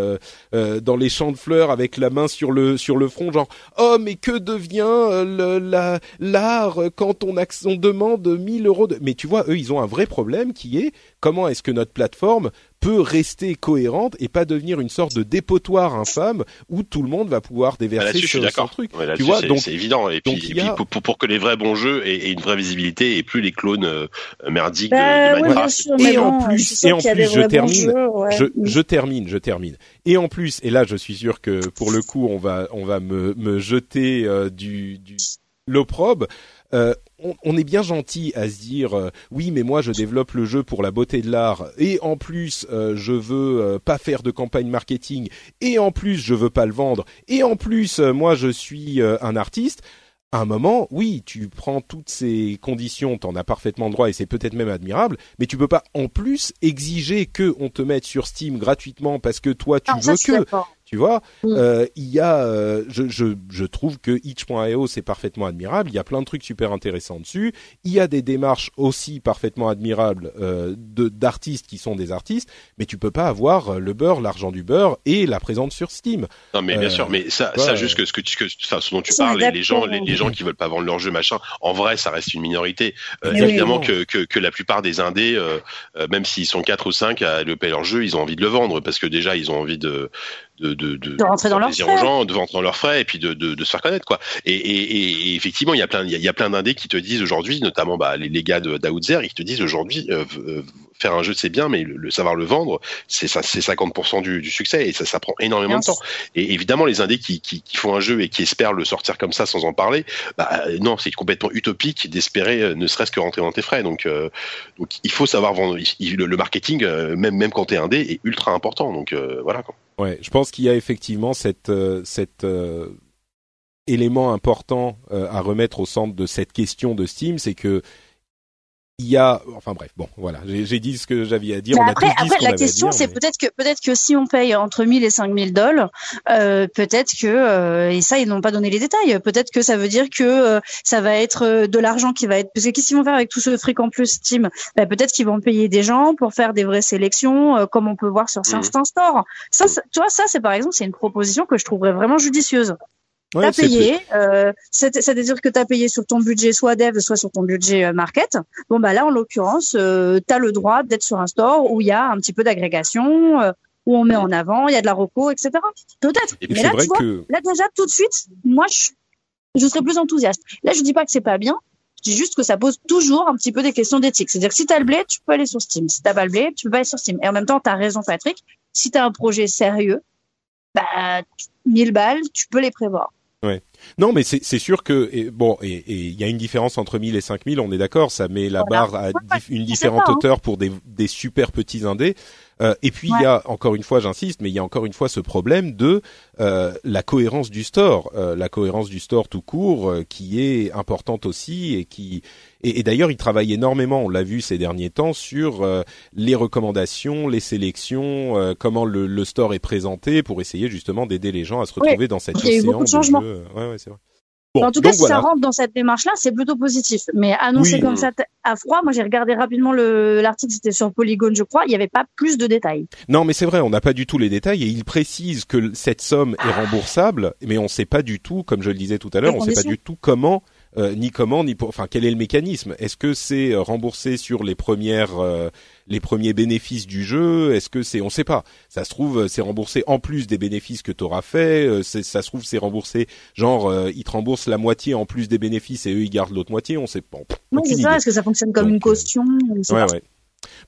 dans les champs de fleurs avec la main sur le sur le front, genre oh mais que devient le, la la euh, quand on, on demande 1000 euros de... Mais tu vois, eux, ils ont un vrai problème qui est comment est-ce que notre plateforme peut rester cohérente et pas devenir une sorte de dépotoir infâme où tout le monde va pouvoir déverser sur son truc. tu vois, donc c'est évident. Et puis, et puis pour, que les vrais bons jeux aient, une vraie visibilité et plus les clones euh, merdiques de, bah Minecraft. et, en plus, et en plus, je termine, je, je, termine, je termine. Et en plus, et là, je suis sûr que pour le coup, on va, on va me, me jeter euh, du, du l'opprobre. Euh, on, est bien gentil à se dire euh, oui mais moi je développe le jeu pour la beauté de l'art et en plus euh, je veux pas faire de campagne marketing et en plus je veux pas le vendre et en plus moi je suis un artiste à un moment, oui, tu prends toutes ces conditions, t'en as parfaitement droit et c'est peut-être même admirable, mais tu peux pas en plus exiger que on te mette sur Steam gratuitement parce que toi tu veux que. Tu vois, mm. euh, il y a, euh, je, je, je, trouve que itch.io c'est parfaitement admirable. Il y a plein de trucs super intéressants dessus. Il y a des démarches aussi parfaitement admirables euh, de d'artistes qui sont des artistes, mais tu peux pas avoir euh, le beurre, l'argent du beurre et la présence sur Steam. Non, mais bien sûr, mais ça, ça juste que ce que tu, que, ça, ce dont tu parles, les, gens, les, les, gens qui veulent pas vendre leur jeu, machin. En vrai, ça reste une minorité. évidemment que, que, que la plupart des indés, même s'ils sont quatre ou cinq à le payer leur jeu, ils ont envie de le vendre parce que déjà ils ont envie de de, de, de, de rentrer dans leurs frais. gens, de rentrer dans leurs frais et puis de, de, de se faire connaître quoi. Et, et, et effectivement, il y a plein, il y a, plein d'indés qui te disent aujourd'hui, notamment bah, les, les gars d'Outzer, ils te disent aujourd'hui, euh, euh, faire un jeu c'est bien, mais le, savoir le vendre, c'est ça, c'est 50% du, du, succès et ça, ça prend énormément de temps. Et évidemment, les indés qui, qui, qui, font un jeu et qui espèrent le sortir comme ça sans en parler, bah, non, c'est complètement utopique d'espérer euh, ne serait-ce que rentrer dans tes frais. Donc, donc il faut savoir vendre. le, marketing, même même quand t'es indé, est ultra important. Donc voilà. Quoi. Ouais, je pense qu'il y a effectivement cette, euh, cet euh, élément important euh, à remettre au centre de cette question de Steam, c'est que il y a, enfin bref, bon, voilà, j'ai dit ce que j'avais à dire. on après, a après la question, c'est peut-être que peut-être que si on paye entre 1000 et 5000 dollars, euh, peut-être que euh, et ça ils n'ont pas donné les détails. Peut-être que ça veut dire que euh, ça va être de l'argent qui va être parce que qu'est-ce qu'ils vont faire avec tout ce fric en plus Steam ben, Peut-être qu'ils vont payer des gens pour faire des vraies sélections, euh, comme on peut voir sur certains mmh. stores. Ça, tu vois, ça c'est par exemple, c'est une proposition que je trouverais vraiment judicieuse. Ouais, t'as payé, euh, c'est-à-dire que tu as payé sur ton budget soit dev, soit sur ton budget euh, market. Bon bah là en l'occurrence, euh, tu as le droit d'être sur un store où il y a un petit peu d'agrégation. Euh, où on met en avant, il y a de la reco, etc. Peut-être. Et Mais là, tu vois, que là déjà tout de suite, moi je, je serais plus enthousiaste. Là, je dis pas que c'est pas bien. Je dis juste que ça pose toujours un petit peu des questions d'éthique. C'est-à-dire que si t'as le blé, tu peux aller sur Steam. Si t'as pas le blé, tu peux pas aller sur Steam. Et en même temps, t'as raison, Patrick. Si t'as un projet sérieux, bah, 1000 balles, tu peux les prévoir. Oui. Non, mais c'est sûr que et, bon et et il y a une différence entre 1000 et 5000, on est d'accord, ça met la Voilà. barre à Ouais, dif- une différente hein. hauteur pour des des super petits indés. Euh, et puis il y a encore une fois, j'insiste, mais il y a encore une fois ce problème de euh, la cohérence du store, euh, la cohérence du store tout court, euh, qui est importante aussi et qui et, et d'ailleurs il travaille énormément, on l'a vu ces derniers temps sur euh, les recommandations, les sélections, euh, comment le, le store est présenté pour essayer justement d'aider les gens à se Oui. retrouver dans cet Il y a eu océan beaucoup de changements. jeux. Ouais, ouais, c'est vrai. Bon, en tout cas, si voilà. ça rentre dans cette démarche-là, c'est plutôt positif. Mais annoncer Oui. comme ça à froid, moi j'ai regardé rapidement le l'article, c'était sur Polygon, je crois. Il n'y avait pas plus de détails. Non, mais c'est vrai, on n'a pas du tout les détails et il précise que cette somme est remboursable, mais on ne sait pas du tout, comme je le disais tout à l'heure, on ne sait pas du tout comment, euh, ni comment, ni pour, enfin quel est le mécanisme. Est-ce que c'est euh, remboursé sur les premières, euh, les premiers bénéfices du jeu Est-ce que c'est, on ne sait pas. Ça se trouve, euh, c'est remboursé en plus des bénéfices que tu auras fait. euh, ça se trouve, c'est remboursé, genre, euh, ils te remboursent la moitié en plus des bénéfices et eux ils gardent l'autre moitié. On sait pas. Non, c'est ça. Est-ce que ça fonctionne comme Donc, une euh, caution Ouais, ouais.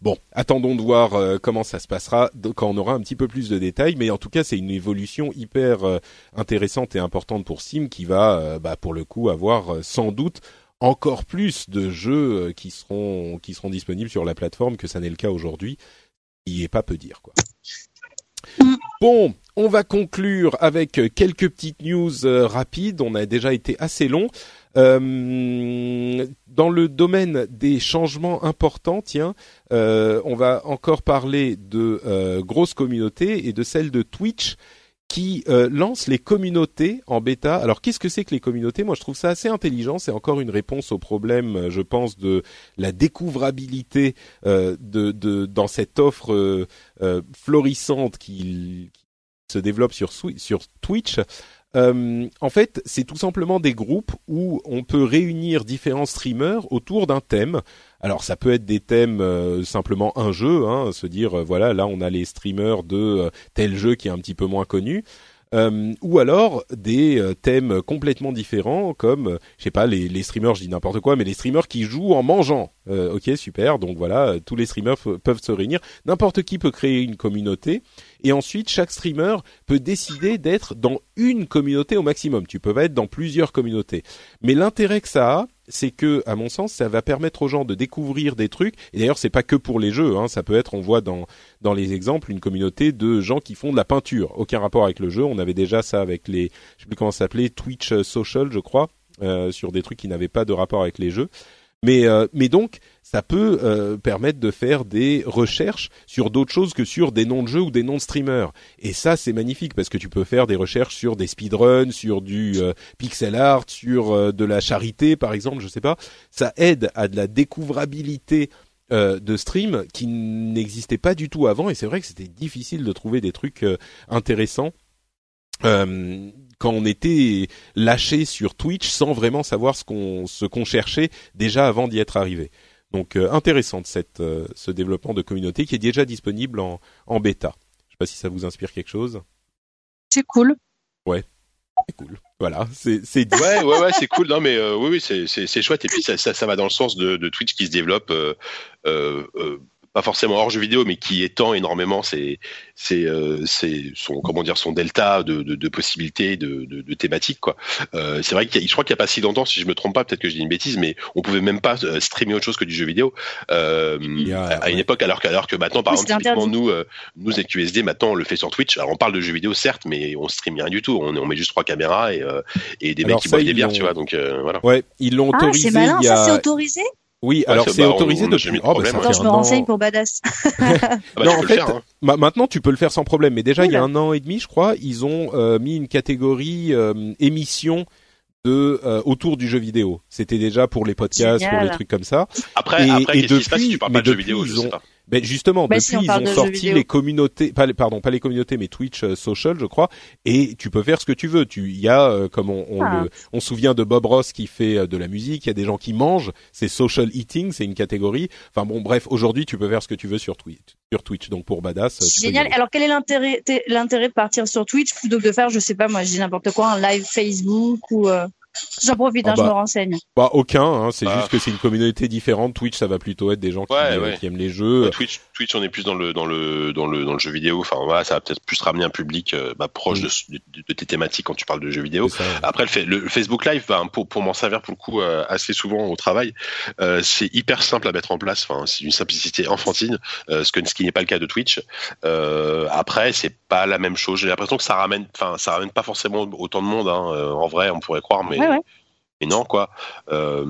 Bon, attendons de voir euh, comment ça se passera quand on aura un petit peu plus de détails, mais en tout cas, c'est une évolution hyper euh, intéressante et importante pour Steam qui va, euh, bah, pour le coup, avoir euh, sans doute encore plus de jeux euh, qui seront qui seront disponibles sur la plateforme que ça n'est le cas aujourd'hui. Il est pas peu dire quoi. Bon, on va conclure avec quelques petites news euh, rapides. On a déjà été assez long. Euh, dans le domaine des changements importants, tiens, euh, on va encore parler de euh, grosses communautés et de celle de Twitch qui euh, lance les communautés en bêta. Alors qu'est-ce que c'est que les communautés? Moi je trouve ça assez intelligent, c'est encore une réponse au problème, euh, je pense, de la découvrabilité euh, de, de, dans cette offre euh, euh, florissante qui, se développe sur Twitch. Euh, en fait, c'est tout simplement des groupes où on peut réunir différents streamers autour d'un thème. Alors, ça peut être des thèmes euh, simplement un jeu, hein, se dire euh, voilà, là on a les streamers de euh, tel jeu qui est un petit peu moins connu. Euh, ou alors des thèmes complètement différents, comme je sais pas les, les streamers, je dis n'importe quoi, mais les streamers qui jouent en mangeant. Ok, super. Donc voilà, tous les streamers peuvent se réunir. N'importe qui peut créer une communauté. Et ensuite, chaque streamer peut décider d'être dans une communauté au maximum. Tu peux pas être dans plusieurs communautés. Mais l'intérêt que ça a, c'est que, à mon sens, ça va permettre aux gens de découvrir des trucs. Et d'ailleurs, c'est pas que pour les jeux. Hein. Ça peut être, on voit dans dans les exemples, une communauté de gens qui font de la peinture. Aucun rapport avec le jeu. On avait déjà ça avec les, je sais plus comment ça s'appelait, Twitch Social, je crois, euh, sur des trucs qui n'avaient pas de rapport avec les jeux. Mais, euh, mais donc, ça peut euh, permettre de faire des recherches sur d'autres choses que sur des noms de jeux ou des noms de streamers. Et ça, c'est magnifique parce que tu peux faire des recherches sur des speedruns, sur du euh, pixel art, sur euh, de la charité, par exemple, je sais pas. Ça aide à de la découvrabilité euh, de stream qui n'existait pas du tout avant. Et c'est vrai que c'était difficile de trouver des trucs euh, intéressants. Euh, quand on était lâché sur Twitch sans vraiment savoir ce qu'on ce qu'on cherchait déjà avant d'y être arrivé. Donc euh, intéressante cette euh, ce développement de communauté qui est déjà disponible en en bêta. Je sais pas si ça vous inspire quelque chose. C'est cool. C'est cool. Voilà, c'est. Ouais, ouais, ouais, c'est cool. Non, mais euh, oui, oui, c'est, c'est, chouette. Et puis ça, ça, ça va dans le sens de, de Twitch qui se développe, euh, euh, euh, pas forcément hors jeu vidéo, mais qui étend énormément ses, ses, euh, ses, son, comment dire, son delta de, de, de possibilités, de, de, de thématiques, quoi. Euh, c'est vrai qu'il y a, je crois qu'il y a pas si longtemps, si je me trompe pas, peut-être que je dis une bêtise, mais on pouvait même pas euh, streamer autre chose que du jeu vidéo euh, à une époque, alors que, alors que maintenant, par Oui, exemple, typiquement nous, euh, nous ZQSD, maintenant on le fait sur Twitch. Alors on parle de jeux vidéo certes, mais on stream rien du tout. On, on met juste trois caméras et, euh, et des Alors mecs qui boivent des bières, tu vois. Donc euh, voilà. Ouais, ils l'ont Ah, autorisé c'est malin. il y Ça, c'est autorisé? Oui, alors c'est bah, autorisé depuis oh, bah, je me an. renseigne pour Badass. *laughs* Ah bah, Non, en fait, hein. Ma- maintenant, tu peux le faire sans problème. Mais déjà, il y a un an et demi, je crois, ils ont euh, mis une catégorie euh, émission de euh, autour du jeu vidéo. C'était déjà pour les podcasts, pour les trucs comme ça. Après, Et- après et se passe si depuis- tu parles pas de jeux depuis, vidéo ils Je sais ont- pas. Ben justement, Bah, depuis si on ils ont de sorti les communautés, pas les, pardon, pas les communautés, mais Twitch euh, Social, je crois, et tu peux faire ce que tu veux. Tu, il y a, euh, comme on, on, Ah. le- on se souvient de Bob Ross qui fait euh, de la musique, il y a des gens qui mangent, c'est social eating, c'est une catégorie. Enfin bon, bref, aujourd'hui tu peux faire ce que tu veux sur Twitch, sur Twitch. Donc pour Badass, Génial. Alors, quel est l'intérêt, l'intérêt de partir sur Twitch? Plutôt que de faire, je sais pas, moi, je dis n'importe quoi, un live Facebook ou, euh, j'en profite, Ah hein, bah. je me renseigne. Bah aucun, hein, c'est Bah. juste que c'est une communauté différente. Twitch, ça va plutôt être des gens qui, Ouais, euh, ouais. qui aiment les jeux. Twitch, Twitch, on est plus dans le dans le dans le dans le jeu vidéo. Enfin voilà, ça va peut-être plus ramener un public euh, bah, proche de, de, de tes thématiques quand tu parles de jeux vidéo. Après, le, Facebook Live, bah, pour, pour m'en servir pour le coup euh, assez souvent au travail, euh, c'est hyper simple à mettre en place. Enfin, c'est une simplicité enfantine, euh, ce, que, ce qui n'est pas le cas de Twitch. Euh, après, c'est pas la même chose. J'ai l'impression que ça ramène, enfin, ça ramène pas forcément autant de monde. Hein, en vrai, on pourrait croire, mais, Ouais, ouais. mais non, quoi. Euh,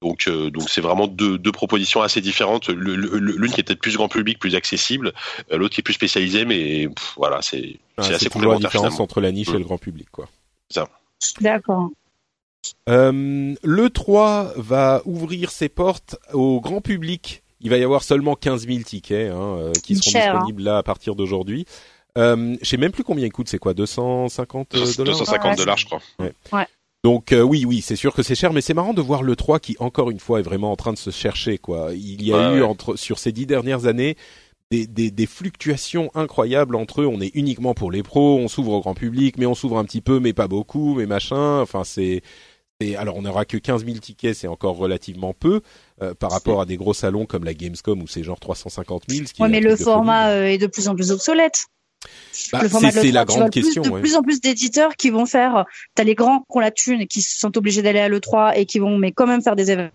donc, euh, donc c'est vraiment deux, deux propositions assez différentes. L'une qui est peut-être plus grand public, plus accessible, euh, l'autre qui est plus spécialisée, mais pff, voilà, c'est Ah, c'est assez c'est toujours la complémentaire. différence finalement. entre la niche et Mm. le grand public, quoi. D'accord. Euh, le 3 va ouvrir ses portes au grand public. Il va y avoir seulement 15 000 tickets hein, qui seront Cher, hein. disponibles là à partir d'aujourd'hui. Euh, je sais même plus combien il coûte. C'est quoi 250 euh, dollars? 250 Ouais, dollars, je crois. Donc euh, oui, oui, c'est sûr que c'est cher, mais c'est marrant de voir le 3 qui encore une fois est vraiment en train de se chercher. Quoi. Il y a Ouais, eu ouais. entre sur ces dix dernières années des, des, des fluctuations incroyables entre eux. On est uniquement pour les pros, on s'ouvre au grand public, mais on s'ouvre un petit peu, mais pas beaucoup, mais machin. Enfin, c'est c'est- alors on n'aura que 15 000 tickets, c'est encore relativement peu euh, par rapport à des gros salons comme la Gamescom où c'est genre 350 000. Ce qui Ouais, mais le format folie. euh, est de plus en plus obsolète. Bah, le c'est la l'E3, tu grande vois, plus- question. De ouais. plus en plus d'éditeurs qui vont faire. T'as les grands qui ont la thune et qui se sont obligés d'aller à l'E3 et qui vont, mais quand même faire des événements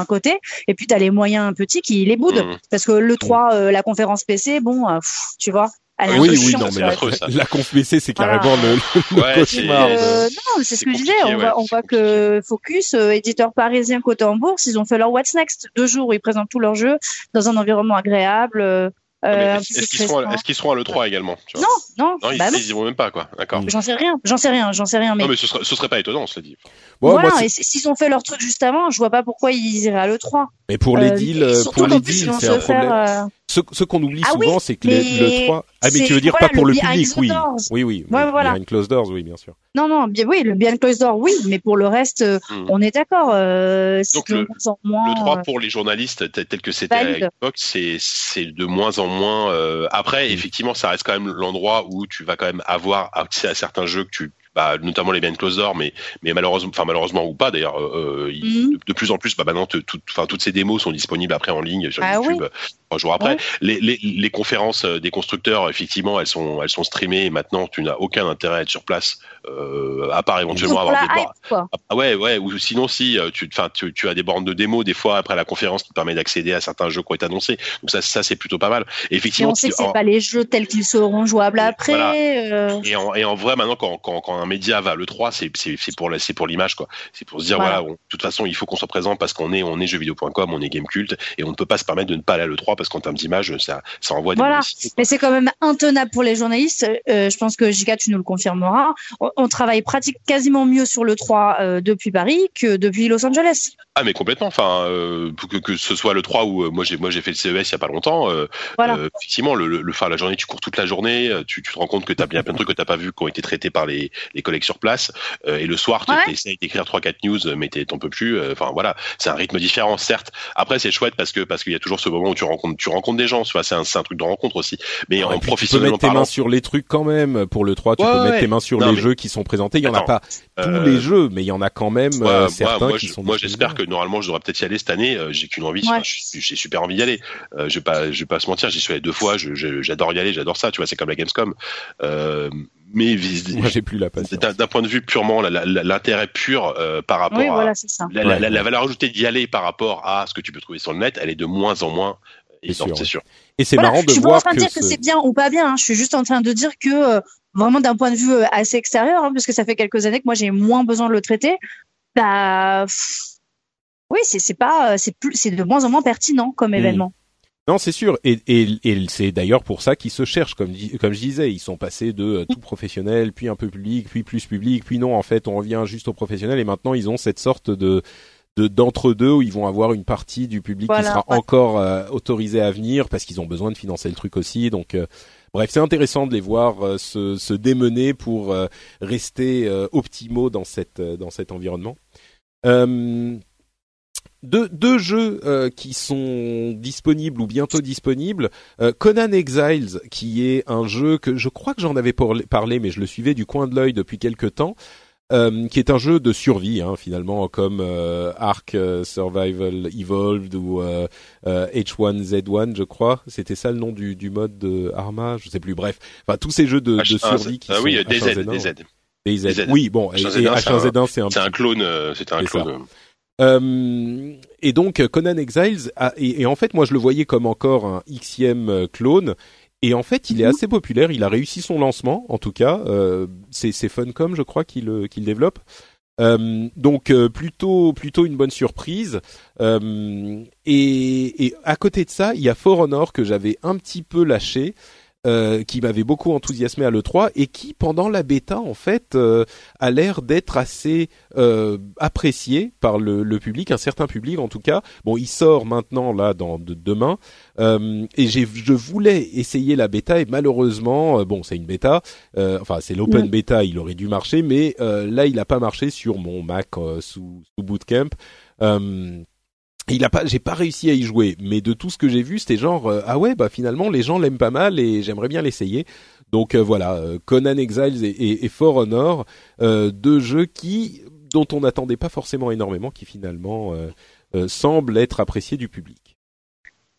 à côté. Et puis t'as les moyens petits qui les boudent. Mhm. Parce que l'E3, euh, la conférence PC, bon, euh, pff, tu vois. Elle est Oui, oui, non, mais la, affreux, ça. la conf PC, c'est Voilà. carrément le, le Ouais, cauchemar. Euh, non, c'est ce que je disais. On voit, ouais, on c'est voit que Focus, euh, éditeur parisien côté en bourse, ils ont fait leur What's Next deux jours où ils présentent tous leurs jeux dans un environnement agréable. euh, Ah, euh, qu'ils seront, est-ce qu'ils seront à l'E3 également tu vois Non, non, Non, ils, bah non. ils y vont même pas, quoi. D'accord. J'en sais rien, j'en sais rien, j'en sais rien. Mais, Non, mais ce serait, ce serait pas étonnant, cela dit. Ouais, voilà, moi, et s'ils ont fait leur truc juste avant, je vois pas pourquoi ils iraient à l'E3. mais pour les Euh, deals, euh, pour les ils deals, c'est se un problème. faire, euh, Ce, ce qu'on oublie Ah souvent, oui, c'est que les- mais le 3... Ah, mais tu veux dire voilà, pas pour le public, the oui. doors. Oui, oui. Ouais, oui, voilà. Behind closed doors, oui, bien sûr. Non, non, bien, oui, le Behind Closed Door, oui, mais pour le reste, Hmm. on est d'accord. Euh, Donc, le- moins Le 3 pour les journalistes, tel tel que c'était à l'époque, c'est c'est de moins en moins. euh, Après, Mm. effectivement, ça reste quand même l'endroit où tu vas quand même avoir accès à certains jeux que tu, bah, notamment les Behind Closed Doors, mais mais malheureusement, enfin malheureusement ou pas d'ailleurs, euh, il- Mhm. de, de plus en plus, bah maintenant, te- tout- enfin toutes ces démos sont disponibles après en ligne sur Ah YouTube. oui. Trois jours après, Ouais. les, les, les conférences euh, des constructeurs, effectivement, elles sont elles sont streamées et maintenant tu n'as aucun intérêt à être sur place, euh, à part éventuellement avoir des bornes. hype. Ah ouais, ouais, ou sinon si euh, tu, tu, tu as des bornes de démo des fois après la conférence qui te permet d'accéder à certains jeux qui ont été annoncés. Donc ça, ça c'est plutôt pas mal. Et Et effectivement, on sait que c'est pas les jeux tels qu'ils seront jouables après. Voilà. euh, et, en, et en vrai maintenant quand, quand, quand un média va à le 3 c'est pour c'est pour l'image quoi. C'est pour se dire Voilà. voilà, on- de toute façon il faut qu'on soit présent parce qu'on est on est jeuxvideo.com, on est Gamecult et on ne peut pas se permettre de ne pas aller à le 3 parce qu'en termes d'image ça ça envoie des Voilà. Mais c'est quand même intenable pour les journalistes. Euh, je pense que Jika, tu nous le confirmeras. On, travaille pratique quasiment mieux sur le 3 euh, depuis Paris que depuis Los Angeles. Ah mais complètement. Enfin euh, que, que ce soit le 3 ou euh, moi j'ai moi j'ai fait le CES il y a pas longtemps. euh, Voilà. Euh, effectivement, le, le, le enfin, la journée, tu cours toute la journée, euh, tu, tu te rends compte que tu as bien plein de trucs que t'as pas vu qui ont été traités par les, les collègues sur place. euh, et le soir, tu Ouais. essayes d'écrire trois quatre news, euh, mais t'es- t'en peux plus. euh, Enfin voilà, c'est un rythme différent, certes. Après, c'est chouette parce que parce qu'il y a toujours ce moment où tu rencontres tu rencontres des gens. Tu vois, c'est un, c'est un truc de rencontre aussi. Mais Ouais, en puis tu peux professionnellement mettre tes parlant, mains sur les trucs quand même. Pour le 3, tu Ouais, peux ouais, mettre tes mains sur Non, les mais- jeux qui sont présentés. Il y en a pas tous les jeux, mais il y en a quand même Ouais, moi, certains moi, qui je- sont moi, j'espère que normalement, je devrais peut-être y aller cette année. euh, j'ai qu'une envie, Ouais. j'ai super envie d'y aller. Euh, je vais pas, je vais pas se mentir, j'y suis allé deux fois. J'adore y aller, j'adore ça. Tu vois, c'est comme la Gamescom. Euh, mais vis- Moi, j'ai plus la patience. d'un point de vue purement l'intérêt pur euh, par rapport Oui, à voilà, c'est ça. la, la- Ouais. la- la valeur ajoutée d'y aller par rapport à ce que tu peux trouver sur le net, elle est de moins en moins c'est sûr. Et c'est Voilà, marrant de je suis pas voir en train de dire que ce- c'est bien ou pas bien. hein. Je suis juste en train de dire que euh, vraiment d'un point de vue assez extérieur, hein, parce que ça fait quelques années que moi j'ai moins besoin de le traiter. Bah, pff, oui, c'est pas, euh, c'est plus, c'est de moins en moins pertinent comme Mm. événement. Non, c'est sûr, et, et, et c'est d'ailleurs pour ça qu'ils se cherchent, comme, comme je disais, ils sont passés de euh, tout professionnel, puis un peu public, puis plus public, puis non, en fait, on revient juste au professionnel, et maintenant ils ont cette sorte de de d'entre deux où ils vont avoir une partie du public qui sera encore euh, autorisé à venir parce qu'ils ont besoin de financer le truc aussi. Donc euh, bref, c'est intéressant de les voir euh, se, se, démener pour rester optimaux dans cette dans cet environnement. Deux, deux, jeux qui sont disponibles ou bientôt disponibles. Conan Exiles, qui est un jeu que je crois que j'en avais parlé, mais je le suivais du coin de l'œil depuis quelques temps. Euh, qui est un jeu de survie hein, finalement comme euh, Ark euh, Survival Evolved ou H1Z1 je crois. C'était ça le nom du, du mode de Arma je sais plus. Bref. Enfin tous ces jeux de, de survie qui ah, sont oui DZ DZ DZ oui bon H1Z1 c'est un, un, clone c'est un clone euh, et donc Conan Exiles et, et, en fait moi je le voyais comme encore un xème clone et en fait, il est mhm. assez populaire. Il a réussi son lancement, en tout cas. Euh, c'est Funcom, je crois, qu'il euh, développe. Euh, donc euh, plutôt plutôt une bonne surprise. Euh, et, et, à côté de ça, il y a For Honor que j'avais un petit peu lâché. Euh, qui m'avait beaucoup enthousiasmé à l'E3 et qui, pendant la bêta, en fait, euh, a l'air d'être assez euh, apprécié par le, le, public, un certain public en tout cas. Bon, il sort maintenant là dans de, demain. Et j'ai, je voulais essayer la bêta et malheureusement, bon, c'est une bêta, enfin c'est l'open bêta, il aurait dû marcher, mais là, il n'a pas marché sur mon Mac sous, sous Bootcamp il a pas, j'ai pas réussi à y jouer, mais de tout ce que j'ai vu, c'était genre euh, ah ouais bah finalement les gens l'aiment pas mal et j'aimerais bien l'essayer. Donc euh, voilà, euh, Conan Exiles et, et, For Honor, deux jeux qui dont on n'attendait pas forcément énormément, qui finalement semblent être appréciés du public.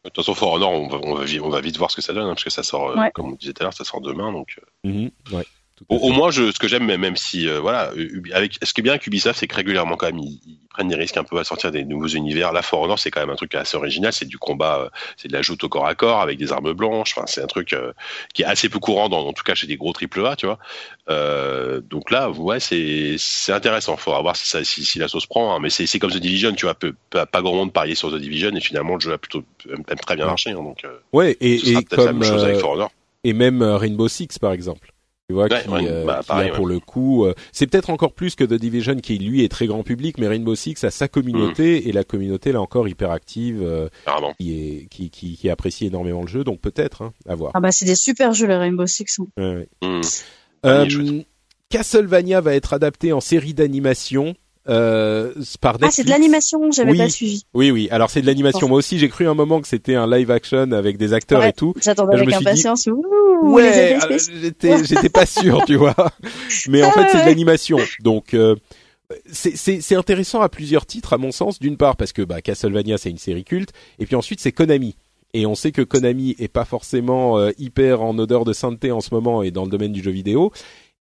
De toute façon, For Honor, on va, on va, on va vite voir ce que ça donne, hein, parce que ça sort, comme on disait tout à l'heure, ça sort demain, donc. Mhm, ouais. Au, moins, je, ce que j'aime, même si euh, voilà, avec ce qui est bien avec Ubisoft, c'est que régulièrement quand même ils, prennent des risques un peu à sortir des nouveaux univers. La For Honor, c'est quand même un truc assez original. C'est du combat, euh, c'est de la joute au corps à corps avec des armes blanches. Enfin, c'est un truc euh, qui est assez peu courant, dans, en tout cas chez des gros triple A, tu vois. donc là, ouais, c'est c'est intéressant. Faudra voir si, ça, si, si la sauce prend. Hein. Mais c'est comme The Division, tu vois, peu, pas, pas grand monde parier sur The Division et finalement le jeu a plutôt même très bien marché. Hein, donc ouais, et, et comme et même Rainbow Six par exemple tu vois, qui, euh, bah, pour le coup, euh, c'est peut-être encore plus que The Division qui lui est très grand public, mais Rainbow Six a sa communauté mm. et la communauté là encore hyper active, euh, qui est qui, qui, qui apprécie énormément le jeu, donc peut-être hein, à voir. Ah bah c'est des super jeux les Rainbow Six. Hein. Ouais, mm. Castlevania va être adapté en série d'animation. Euh, par Netflix. Ah, c'est de l'animation, j'avais pas suivi. Oui, oui. Alors c'est de l'animation. Moi aussi, j'ai cru un moment que c'était un live action avec des acteurs et tout. J'attendais avec impatience. Dit, ouais, euh, j'étais, j'étais pas sûr, tu vois. *laughs* Mais en ah fait, c'est de l'animation. Donc euh, c'est intéressant à plusieurs titres, à mon sens. D'une part parce que bah, Castlevania, c'est une série culte, et puis ensuite c'est Konami. Et on sait que Konami est pas forcément euh, hyper en odeur de sainteté en ce moment et dans le domaine du jeu vidéo.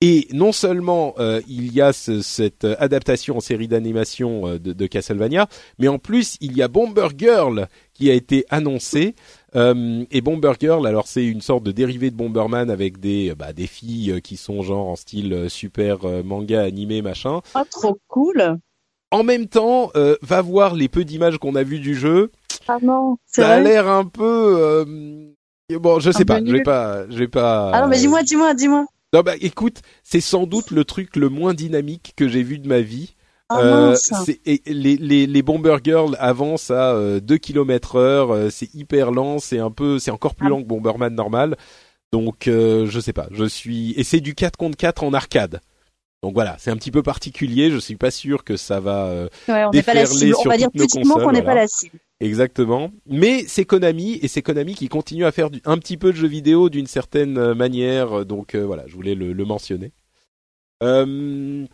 Et non seulement euh, il y a cette adaptation en série d'animation euh, de, Castlevania, mais en plus il y a Bomber Girl qui a été annoncé. Euh, et Bomber Girl, alors c'est une sorte de dérivé de Bomberman avec des bah, des filles qui sont genre en style super manga animé machin. Ah trop cool. En même temps, va voir les peu d'images qu'on a vues du jeu. Ah non, ça a l'air un peu bon, je sais pas, je vais pas, je vais pas. Ah non, mais dis-moi, dis-moi, dis-moi. Non bah écoute, c'est sans doute le truc le moins dynamique que j'ai vu de ma vie. Ah, euh, et les, les, les Bomber Girls avancent à euh, 2 km heure, euh, c'est hyper lent, c'est un peu, c'est encore plus ah. lent que Bomberman normal. Donc euh, je sais pas, je suis et c'est du 4 contre 4 en arcade. Donc voilà, c'est un petit peu particulier. Je suis pas sûr que ça va euh, ouais, on déferler pas la cible. On va dire petitement qu'on n'est pas la cible. Exactement. Mais c'est Konami et c'est Konami qui continue à faire un petit peu de jeux vidéo d'une certaine euh, manière. Donc euh, voilà, je voulais le, mentionner. Euh,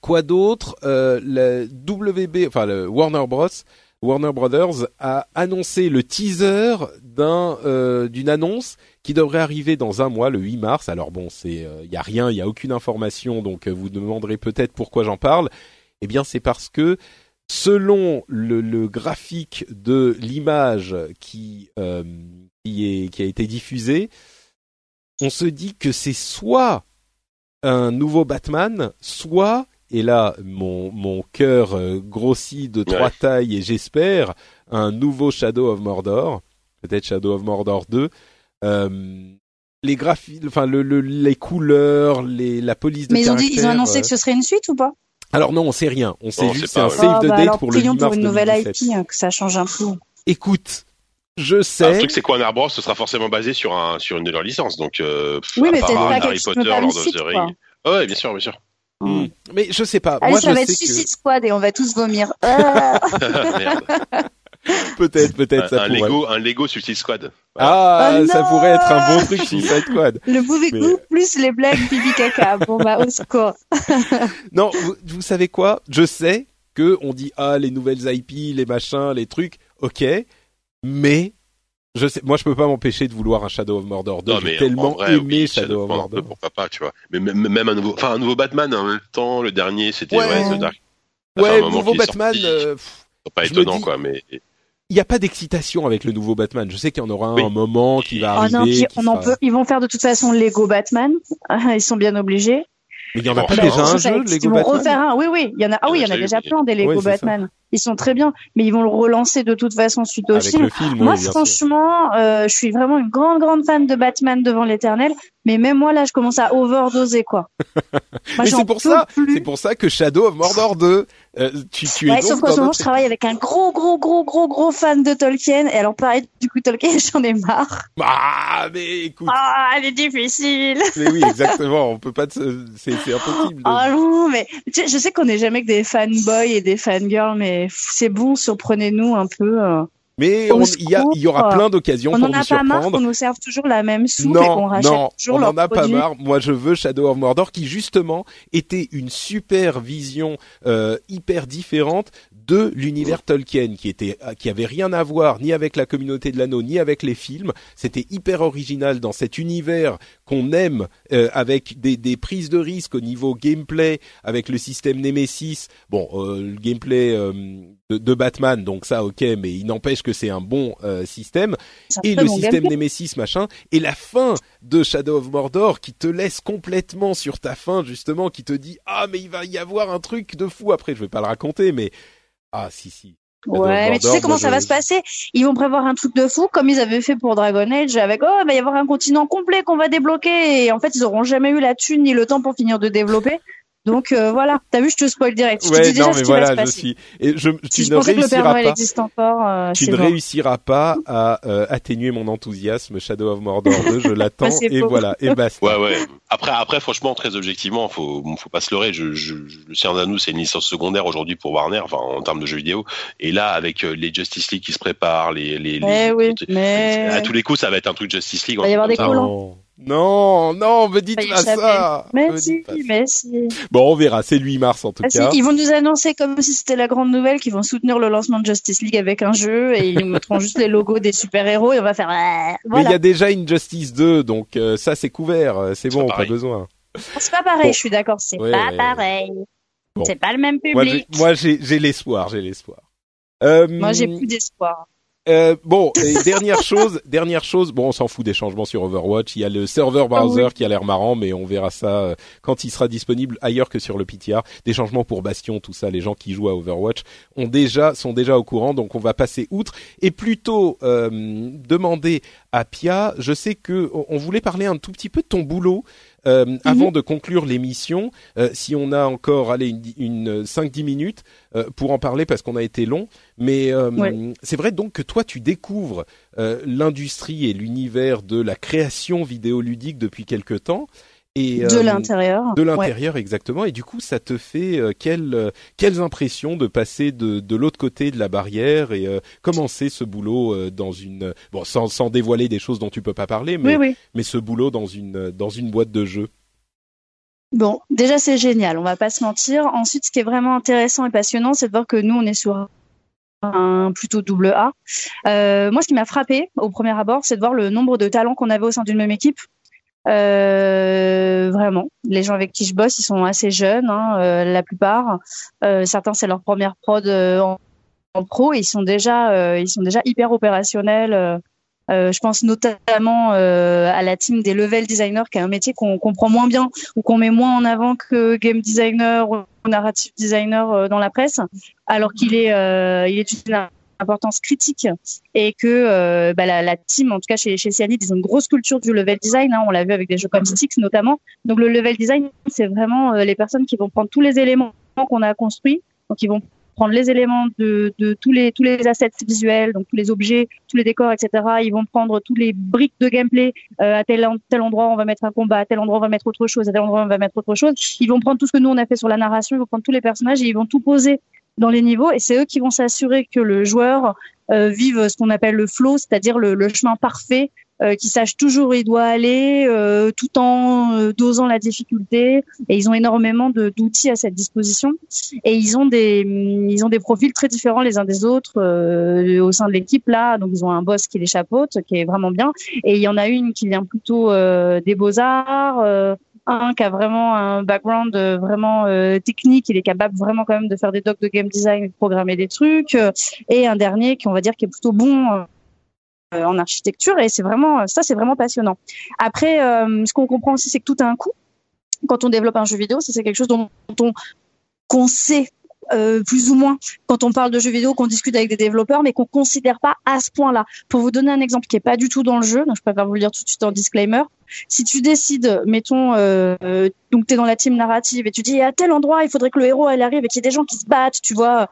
quoi d'autre? Euh, Le WB, enfin le Warner Bros. Warner Brothers a annoncé le teaser d'un d'une annonce qui devrait arriver dans un mois, le 8 mars. Alors bon, c'est il y a rien, il y a aucune information, donc vous demanderez peut-être pourquoi j'en parle. Eh bien, c'est parce que selon le, graphique de l'image qui, euh, qui, qui a été diffusée, on se dit que c'est soit un nouveau Batman, soit, et là mon, mon cœur euh, grossit de trois tailles et j'espère, un nouveau Shadow of Mordor, peut-être Shadow of Mordor 2. Euh, les graphiques, enfin le, les couleurs, les, la police de Mais ils ont dit, ils ont annoncé que ce serait une suite ou pas? Alors non, on sait rien. On sait Non, juste c'est un ouais. save Ah, the bah date alors, pour le 8 prions mars pour une nouvelle 2017. IP, hein, que ça change un peu. Écoute, je Le sais. truc, c'est quoi Warner Bros. Ce sera forcément basé sur un sur une de leurs licences. Donc, euh, Oui, à mais pas Harry Potter, Lord of the. Rings. Ah ouais, bien sûr, bien sûr. Hmm. Mais je sais pas. Allez, Moi, ça je va être Suicide Squad et on va tous vomir. Ah *laughs* *laughs* Merde. *laughs* peut-être, peut-être ça un, un pourrait. Lego, un Lego Suicide Squad. Ah, Oh ça pourrait être un bon truc Suicide Squad. *laughs* le mauvais Mais- goût plus les blagues pipi caca. *laughs* Bon bah au secours. Non, vous, vous savez quoi? Je sais que on dit ah les nouvelles IP, les machins, les trucs, ok, mais je sais, moi je peux pas m'empêcher de vouloir un Shadow of Mordor 2. Non, J'ai tellement en vrai, aimé oui, Shadow of Mordor. Pourquoi pas, tu vois. Mais même, même un nouveau, enfin un nouveau Batman en même temps. Le dernier, c'était Ouais. ouais, The Dark. Ça Ouais, nouveau Batman. sorti. euh, pff, pas étonnant, dis- quoi. Mais il n'y a pas d'excitation avec le nouveau Batman. Je sais qu'il y en aura un, Oui. un moment qui va Oh arriver. non, puis qui on en peut. Ils vont faire de toute façon Lego Batman. Ah, *laughs* Ils sont bien obligés. Mais il y en a Bon, pas déjà un jeu de Ils Lego vont Batman refaire un. Oui, oui. Il y en a. Ah oui, il y en a déjà plein des Lego Ouais, c'est ça. Batman. Ils sont très bien, mais ils vont le relancer de toute façon suite au avec film. le film. Moi, oui, franchement, euh, je suis vraiment une grande, grande fan de Batman devant l'éternel. Mais même moi, là, je commence à overdoser, quoi. *laughs* Moi, Mais c'est pour ça, c'est pour ça que Shadow of Mordor 2, euh, tu, tu es Ouais, donc sauf qu'en ce moment, je travaille avec un gros, gros, gros, gros, gros fan de Tolkien. Et alors, pareil, du coup, Tolkien, *laughs* j'en ai marre. Ah, mais écoute, Ah, elle est difficile. mais oui, exactement, on peut pas, te- c'est impossible. de- Ah non, mais sais, je sais qu'on n'est jamais que des fanboys et des fangirls, mais c'est bon, surprenez-nous un peu. euh. Mais on- il y, a- il y aura plein d'occasions On pour n'en nous a pas marre qu'on surprendre. nous serve toujours la même soupe et qu'on rachète non, toujours on leurs en a pas marre. Moi, je veux Shadow of Mordor qui justement était une super vision euh, hyper différente de l'univers Tolkien, qui était, qui avait rien à voir ni avec la communauté de l'anneau ni avec les films. C'était hyper original dans cet univers qu'on aime, euh, avec des, des prises de risques au niveau gameplay, avec le système Nemesis. Bon, euh, le gameplay euh, de, de Batman, donc ça, ok, mais il n'empêche que c'est un bon euh, système et le bon système gameplay. Nemesis machin et la fin de Shadow of Mordor qui te laisse complètement sur ta fin justement qui te dit ah mais il va y avoir un truc de fou après je vais pas le raconter mais ah si si Ouais, mais tu sais comment ça va se passer? Ils vont prévoir un truc de fou, comme ils avaient fait pour Dragon Age, avec oh, il va y avoir un continent complet qu'on va débloquer, et en fait, ils auront jamais eu la thune ni le temps pour finir de développer. Donc euh, voilà, t'as vu, je te spoil direct. Je te ouais dis déjà non ce mais va voilà je passer. suis et je Si tu je ne pensais que le Père réussiras Noël pas existe encore, euh, tu ne réussiras pas à euh, atténuer mon enthousiasme Shadow of Mordor 2 je l'attends *laughs* Bah, et faux. voilà et basta ouais, ouais. Après, après, franchement, très objectivement, faut, faut pas se leurrer. Je, je, je- le Seigneur d'Anneau, c'est une licence secondaire aujourd'hui pour Warner, enfin, en termes de jeux vidéo. Et là, avec euh, les Justice League qui se préparent, les, les, les- Eh oui, les- mais à tous les coups, ça va être un truc Justice League. Va y avoir des collants. Non non me dites pas ça mais Me si, mais si. bon on verra c'est le 8 mars en tout Ah, si, cas Ils vont nous annoncer comme si c'était la grande nouvelle qu'ils vont soutenir le lancement de Justice League avec un jeu et ils nous mettront juste les logos des super-héros et on va faire euh, Mais il y a déjà une Justice 2, donc euh, ça c'est couvert, euh, c'est bon, pas pas besoin. C'est pas pareil, Bon. je suis d'accord, c'est Ouais, pas ouais. pareil. Bon. C'est pas le même public. moi j'ai, j'ai l'espoir, j'ai l'espoir. Euh, Moi, j'ai plus d'espoir. Euh, bon, et dernière *laughs* chose, dernière chose, bon, on s'en fout des changements sur Overwatch. Il y a le serveur browser Ah oui. qui a l'air marrant, mais on verra ça euh, quand il sera disponible ailleurs que sur le PTR. Des changements pour Bastion, tout ça, les gens qui jouent à Overwatch ont déjà, sont déjà au courant, donc on va passer outre et plutôt euh, demander à Pia. Je sais que on voulait parler un tout petit peu de ton boulot. Euh, Mhm. Avant de conclure l'émission, euh, si on a encore allez, une, une 5-10 minutes euh, pour en parler parce qu'on a été long, mais euh, Ouais. c'est vrai donc que toi tu découvres euh, l'industrie et l'univers de la création vidéoludique depuis quelque temps et De euh, l'intérieur. de Ouais. l'intérieur exactement et du coup ça te fait euh, quelles euh, quelles impressions de passer de de l'autre côté de la barrière et euh, commencer ce boulot dans une bon sans sans dévoiler des choses dont tu peux pas parler mais Oui, oui. mais ce boulot dans une dans une boîte de jeu? Bon, déjà, c'est génial, on va pas se mentir. Ensuite, ce qui est vraiment intéressant et passionnant, c'est de voir que nous, on est sur un plutôt double A. Euh, moi, ce qui m'a frappé au premier abord, c'est de voir le nombre de talents qu'on avait au sein d'une même équipe. Euh, vraiment, les gens avec qui je bosse, ils sont assez jeunes, hein, euh, la plupart. Euh, certains, c'est leur première prod euh, en, en pro, ils sont déjà, euh, ils sont déjà hyper opérationnels. je pense notamment à la team des level designers, qui est un métier qu'on comprend moins bien ou qu'on met moins en avant que game designer ou narrative designer dans la presse, alors qu'il est, il est d'une importance critique et que euh, bah, la, la team, en tout cas chez, chez Cyanide, ils ont une grosse culture du level design. hein, on l'a vu avec des jeux comme Styx notamment. Donc le level design, c'est vraiment euh, les personnes qui vont prendre tous les éléments qu'on a construits. Donc ils vont prendre les éléments de, de, tous les tous les assets visuels, donc tous les objets, tous les décors, etc. Ils vont prendre tous les briques de gameplay. Euh, à tel, tel endroit, on va mettre un combat. À tel endroit, on va mettre autre chose. À tel endroit, on va mettre autre chose. Ils vont prendre tout ce que nous on a fait sur la narration. Ils vont prendre tous les personnages et ils vont tout poser dans les niveaux. Et c'est eux qui vont s'assurer que le joueur euh, vive ce qu'on appelle le flow, c'est-à-dire le, le chemin parfait euh, qui sache toujours où il doit aller, euh, tout en euh, dosant la difficulté. Et ils ont énormément d'outils à cette disposition. Et ils ont des ils ont des profils très différents les uns des autres euh, au sein de l'équipe là. Donc ils ont un boss qui les chapeaute, qui est vraiment bien. Et il y en a une qui vient plutôt des beaux arts. Un qui a vraiment un background vraiment technique, il est capable vraiment quand même de faire des docs de game design, de programmer des trucs, et un dernier qui on va dire qui est plutôt bon euh, en architecture et c'est vraiment ça c'est vraiment passionnant. Après, euh, ce qu'on comprend aussi c'est que tout a un coût. Quand on développe un jeu vidéo, c'est quelque chose dont on qu'on sait euh, plus ou moins quand on parle de jeux vidéo, qu'on discute avec des développeurs, mais qu'on considère pas à ce point-là. Pour vous donner un exemple qui est pas du tout dans le jeu, donc je préfère vous le dire tout de suite en disclaimer. Si tu décides, mettons, euh, donc tu es dans la team narrative et tu dis à tel endroit, il faudrait que le héros elle arrive et qu'il y ait des gens qui se battent, tu vois,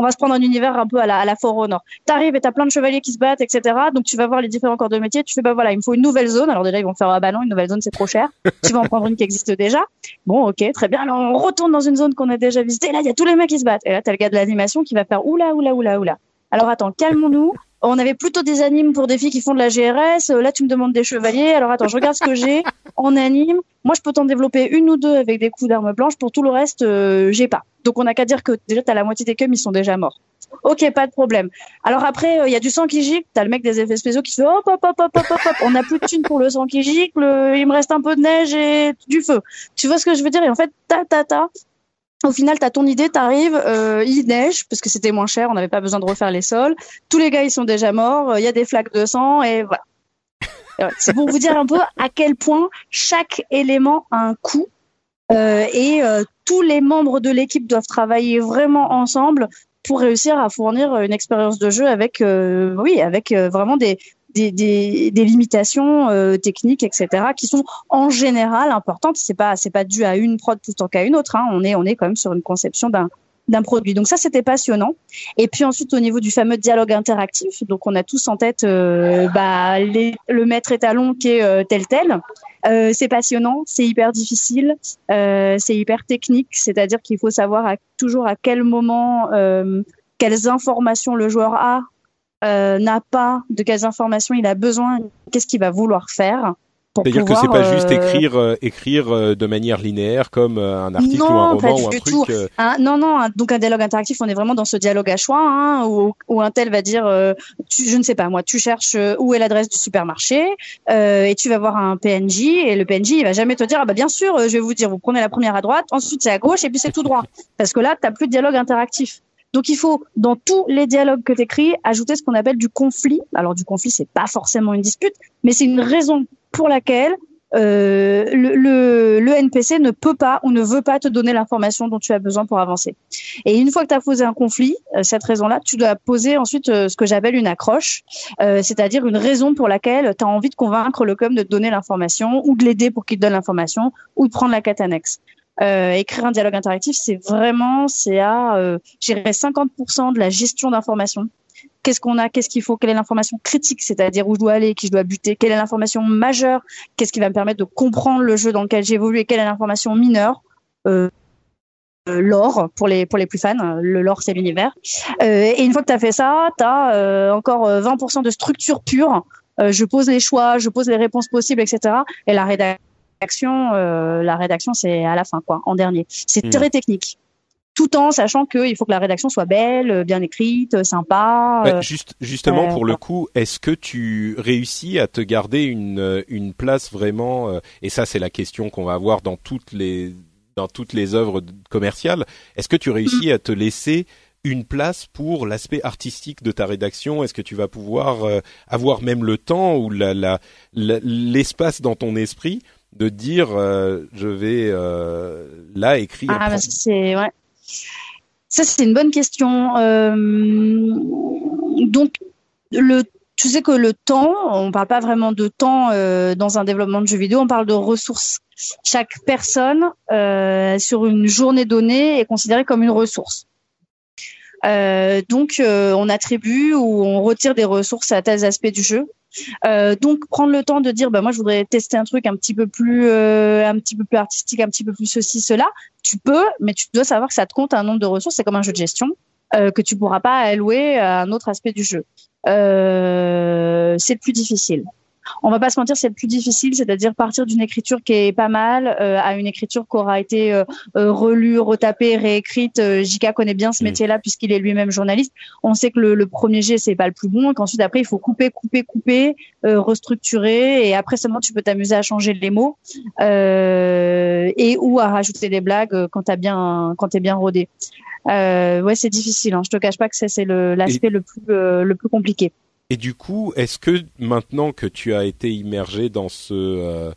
on va se prendre un univers un peu à la, à la Honor. T'arrives et t'as plein de chevaliers qui se battent, etc. Donc tu vas voir les différents corps de métier. Tu fais bah voilà, il me faut une nouvelle zone. Alors déjà ils vont faire ah bah non, une nouvelle zone c'est trop cher. *laughs* tu vas en prendre une qui existe déjà. Bon ok, très bien. Alors on retourne dans une zone qu'on a déjà visitée. Là il y a tous les mecs qui se battent. Et là t'as le gars de l'animation qui va faire oula oula oula oula. Alors attends, calmons-nous. On avait plutôt des animes pour des filles qui font de la GRS. Là, tu me demandes des chevaliers. Alors attends, je regarde ce que j'ai en anime. Moi, je peux t'en développer une ou deux avec des coups d'armes blanches. Pour tout le reste, euh, j'ai pas. Donc, on n'a qu'à dire que déjà, t'as la moitié des cums, ils sont déjà morts. Ok, pas de problème. Alors après, euh, il y a du sang qui gicle. T'as le mec des effets spéciaux qui fait hop, hop, hop, hop, hop, hop, On n'a plus de thunes pour le sang qui gicle. Il me reste un peu de neige et du feu. Tu vois ce que je veux dire? Et en fait, ta, ta, ta. Au final, t'as ton idée, t'arrives, euh, il neige parce que c'était moins cher, on n'avait pas besoin de refaire les sols. Tous les gars, ils sont déjà morts. Il y a des flaques de sang et voilà. C'est pour vous dire un peu à quel point chaque élément a un coût euh, et euh, tous les membres de l'équipe doivent travailler vraiment ensemble pour réussir à fournir une expérience de jeu avec, euh, oui, avec euh, vraiment des, des, des, des limitations euh, techniques, etc., qui sont en général importantes. C'est pas c'est pas dû à une prod plus tant qu'à une autre. Hein. On est on est quand même sur une conception d'un d'un produit. Donc ça, c'était passionnant. Et puis ensuite, au niveau du fameux dialogue interactif, donc on a tous en tête euh, bah, le maître étalon qui est euh, tel tel. Euh, c'est passionnant, c'est hyper difficile, c'est hyper technique, c'est-à-dire qu'il faut savoir toujours à quel moment, quelles informations le joueur a, n'a pas, de quelles informations il a besoin, qu'est-ce qu'il va vouloir faire. C'est-à-dire que c'est pas juste écrire euh, écrire euh, de manière linéaire comme euh, un article ou un roman ou un truc. Tout. Ah, non non, donc un dialogue interactif, on est vraiment dans ce dialogue à choix hein, où, où un tel va dire tu, je ne sais pas moi, tu cherches où est l'adresse du supermarché et tu vas voir un PNJ et le PNJ il va jamais te dire ah bah bien sûr, je vais vous dire vous prenez la première à droite, ensuite c'est à gauche et puis c'est tout droit *laughs* parce que là tu plus de dialogue interactif. Donc il faut, dans tous les dialogues que tu écris, ajouter ce qu'on appelle du conflit. Alors du conflit, c'est pas forcément une dispute, mais c'est une raison pour laquelle euh, le, le, le, NPC ne peut pas ou ne veut pas te donner l'information dont tu as besoin pour avancer. Et une fois que tu as posé un conflit, euh, cette raison-là, tu dois poser ensuite euh, ce que j'appelle une accroche, euh, c'est-à-dire une raison pour laquelle tu as envie de convaincre le com de te donner l'information ou de l'aider pour qu'il te donne l'information ou de prendre la quête annexe. Euh, écrire un dialogue interactif, c'est vraiment, c'est à, euh, 50% de la gestion d'informations. Qu'est-ce qu'on a, qu'est-ce qu'il faut, quelle est l'information critique, c'est-à-dire où je dois aller, qui je dois buter, quelle est l'information majeure, qu'est-ce qui va me permettre de comprendre le jeu dans lequel j'évolue et quelle est l'information mineure? Euh, euh l'or pour les pour les plus fans le lore c'est l'univers. Euh, et une fois que tu as fait ça tu as euh, encore 20% de structure pure. Je pose les choix je pose les réponses possibles etc et la rédaction la rédaction, c'est à la fin, quoi, en dernier. C'est hmm. très technique tout en sachant qu'il faut que la rédaction soit belle, bien écrite, sympa. Euh, juste, justement, pour le coup, est-ce que tu réussis à te garder une, une place vraiment euh, Et ça, c'est la question qu'on va avoir dans toutes les dans toutes les œuvres commerciales. Est-ce que tu réussis à te laisser une place pour l'aspect artistique de ta rédaction? Est-ce que tu vas pouvoir avoir même le temps ou la, l'espace dans ton esprit de dire euh, je vais euh, là écrire. Ah, bah, c'est ouais. Ça c'est une bonne question. Euh, donc tu sais que le temps, on parle pas vraiment de temps euh, dans un développement de jeu vidéo, on parle de ressources. Chaque personne euh, sur une journée donnée est considérée comme une ressource. Euh, donc, euh, on attribue ou on retire des ressources à tels aspects du jeu. Euh, donc, prendre le temps de dire, bah moi, je voudrais tester un truc un petit peu plus, euh, un petit peu plus artistique, un petit peu plus ceci, cela. Tu peux, mais tu dois savoir que ça te compte un nombre de ressources. C'est comme un jeu de gestion que tu pourras pas allouer à un autre aspect du jeu. c'est le plus difficile on va pas se mentir, c'est le plus difficile, c'est-à-dire partir d'une écriture qui est pas mal euh, à une écriture qui aura été euh, euh, relue, retapée, réécrite. Jika connaît bien ce mm. métier-là puisqu'il est lui-même journaliste. On sait que le, premier jet c'est pas le plus bon, et qu'ensuite après il faut couper, couper, couper, restructurer, et après seulement tu peux t'amuser à changer les mots et ou à rajouter des blagues quand t'as bien, quand t'es bien rodé. ouais, c'est difficile. Hein. Je te cache pas que c'est l'aspect le plus le plus compliqué. Et du coup, est-ce que maintenant que tu as été immergé dans ce euh,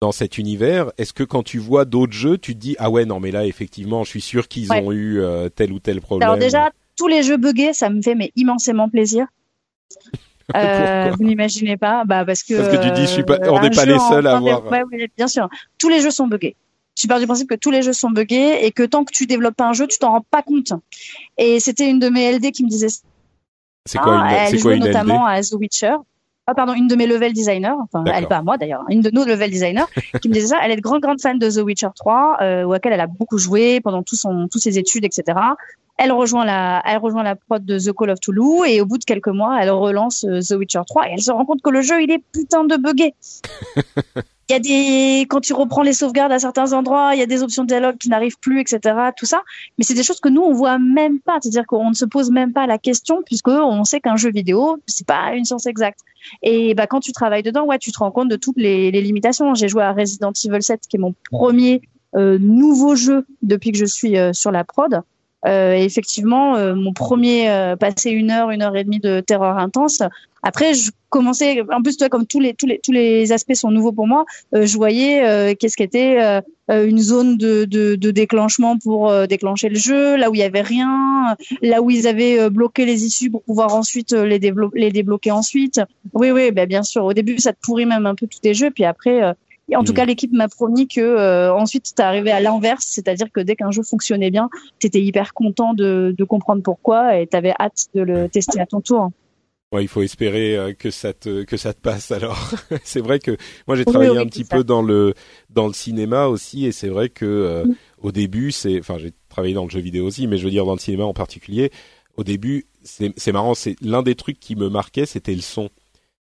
dans cet univers, est-ce que quand tu vois d'autres jeux, tu te dis ah ouais non mais là effectivement, je suis sûr qu'ils ont eu euh, tel ou tel problème. Alors déjà, tous les jeux buggés, ça me fait mais immensément plaisir. *laughs* euh, vous n'imaginez pas, bah parce que parce que tu dis je suis pas, on n'est pas les seuls à avoir. Ouais, oui, bien sûr, tous les jeux sont buggés. Tu pars du principe que tous les jeux sont buggés et que tant que tu développes un jeu, tu t'en rends pas compte. Et c'était une de mes LD qui me disait c'est quoi une, ah, c'est quoi une notamment à The Witcher. Ah pardon, une de mes level designers, enfin elle pas à moi d'ailleurs, une de nos level designers *laughs* qui me disait ça. Elle est grande grande fan de The Witcher 3, euh, auquel elle a beaucoup joué pendant tout son, toutes ses études, etc. Elle rejoint la, elle rejoint la prod de The Call of Toulouse et au bout de quelques mois, elle relance euh, The Witcher 3 et elle se rend compte que le jeu il est putain de buggé. *laughs* il y a des quand tu reprends les sauvegardes à certains endroits, il y a des options de dialogue qui n'arrivent plus, etc. Tout ça, mais c'est des choses que nous on voit même pas, c'est-à-dire qu'on ne se pose même pas la question puisque on sait qu'un jeu vidéo c'est pas une science exacte. Et bah quand tu travailles dedans, ouais, tu te rends compte de toutes les, les limitations. J'ai joué à Resident Evil 7 qui est mon premier euh, nouveau jeu depuis que je suis euh, sur la prod. Euh, effectivement, euh, mon premier euh, passé une heure, une heure et demie de terreur intense. Après, je commençais, en plus, toi, comme tous les tous les tous les aspects sont nouveaux pour moi, je voyais qu'est-ce qu'était une zone de, de, de, déclenchement pour déclencher le jeu, là où il y avait rien, là où ils avaient bloqué les issues pour pouvoir ensuite les, les débloquer ensuite. Oui, oui, ben bien sûr. Au début, ça te pourrit même un peu tous tes jeux, puis après, en tout mm. cas, l'équipe m'a promis que euh, ensuite c'était arrivé à l'inverse, c'est-à-dire que dès qu'un jeu fonctionnait bien, tu étais hyper content de, de comprendre pourquoi et tu avais hâte de le tester à ton tour. Ouais, il faut espérer euh, que ça te que ça te passe alors. *laughs* c'est vrai que moi j'ai travaillé un petit peu dans le dans le cinéma aussi et c'est vrai que euh, mm. au début c'est enfin j'ai travaillé dans le jeu vidéo aussi mais je veux dire dans le cinéma en particulier au début c'est c'est marrant c'est l'un des trucs qui me marquait c'était le son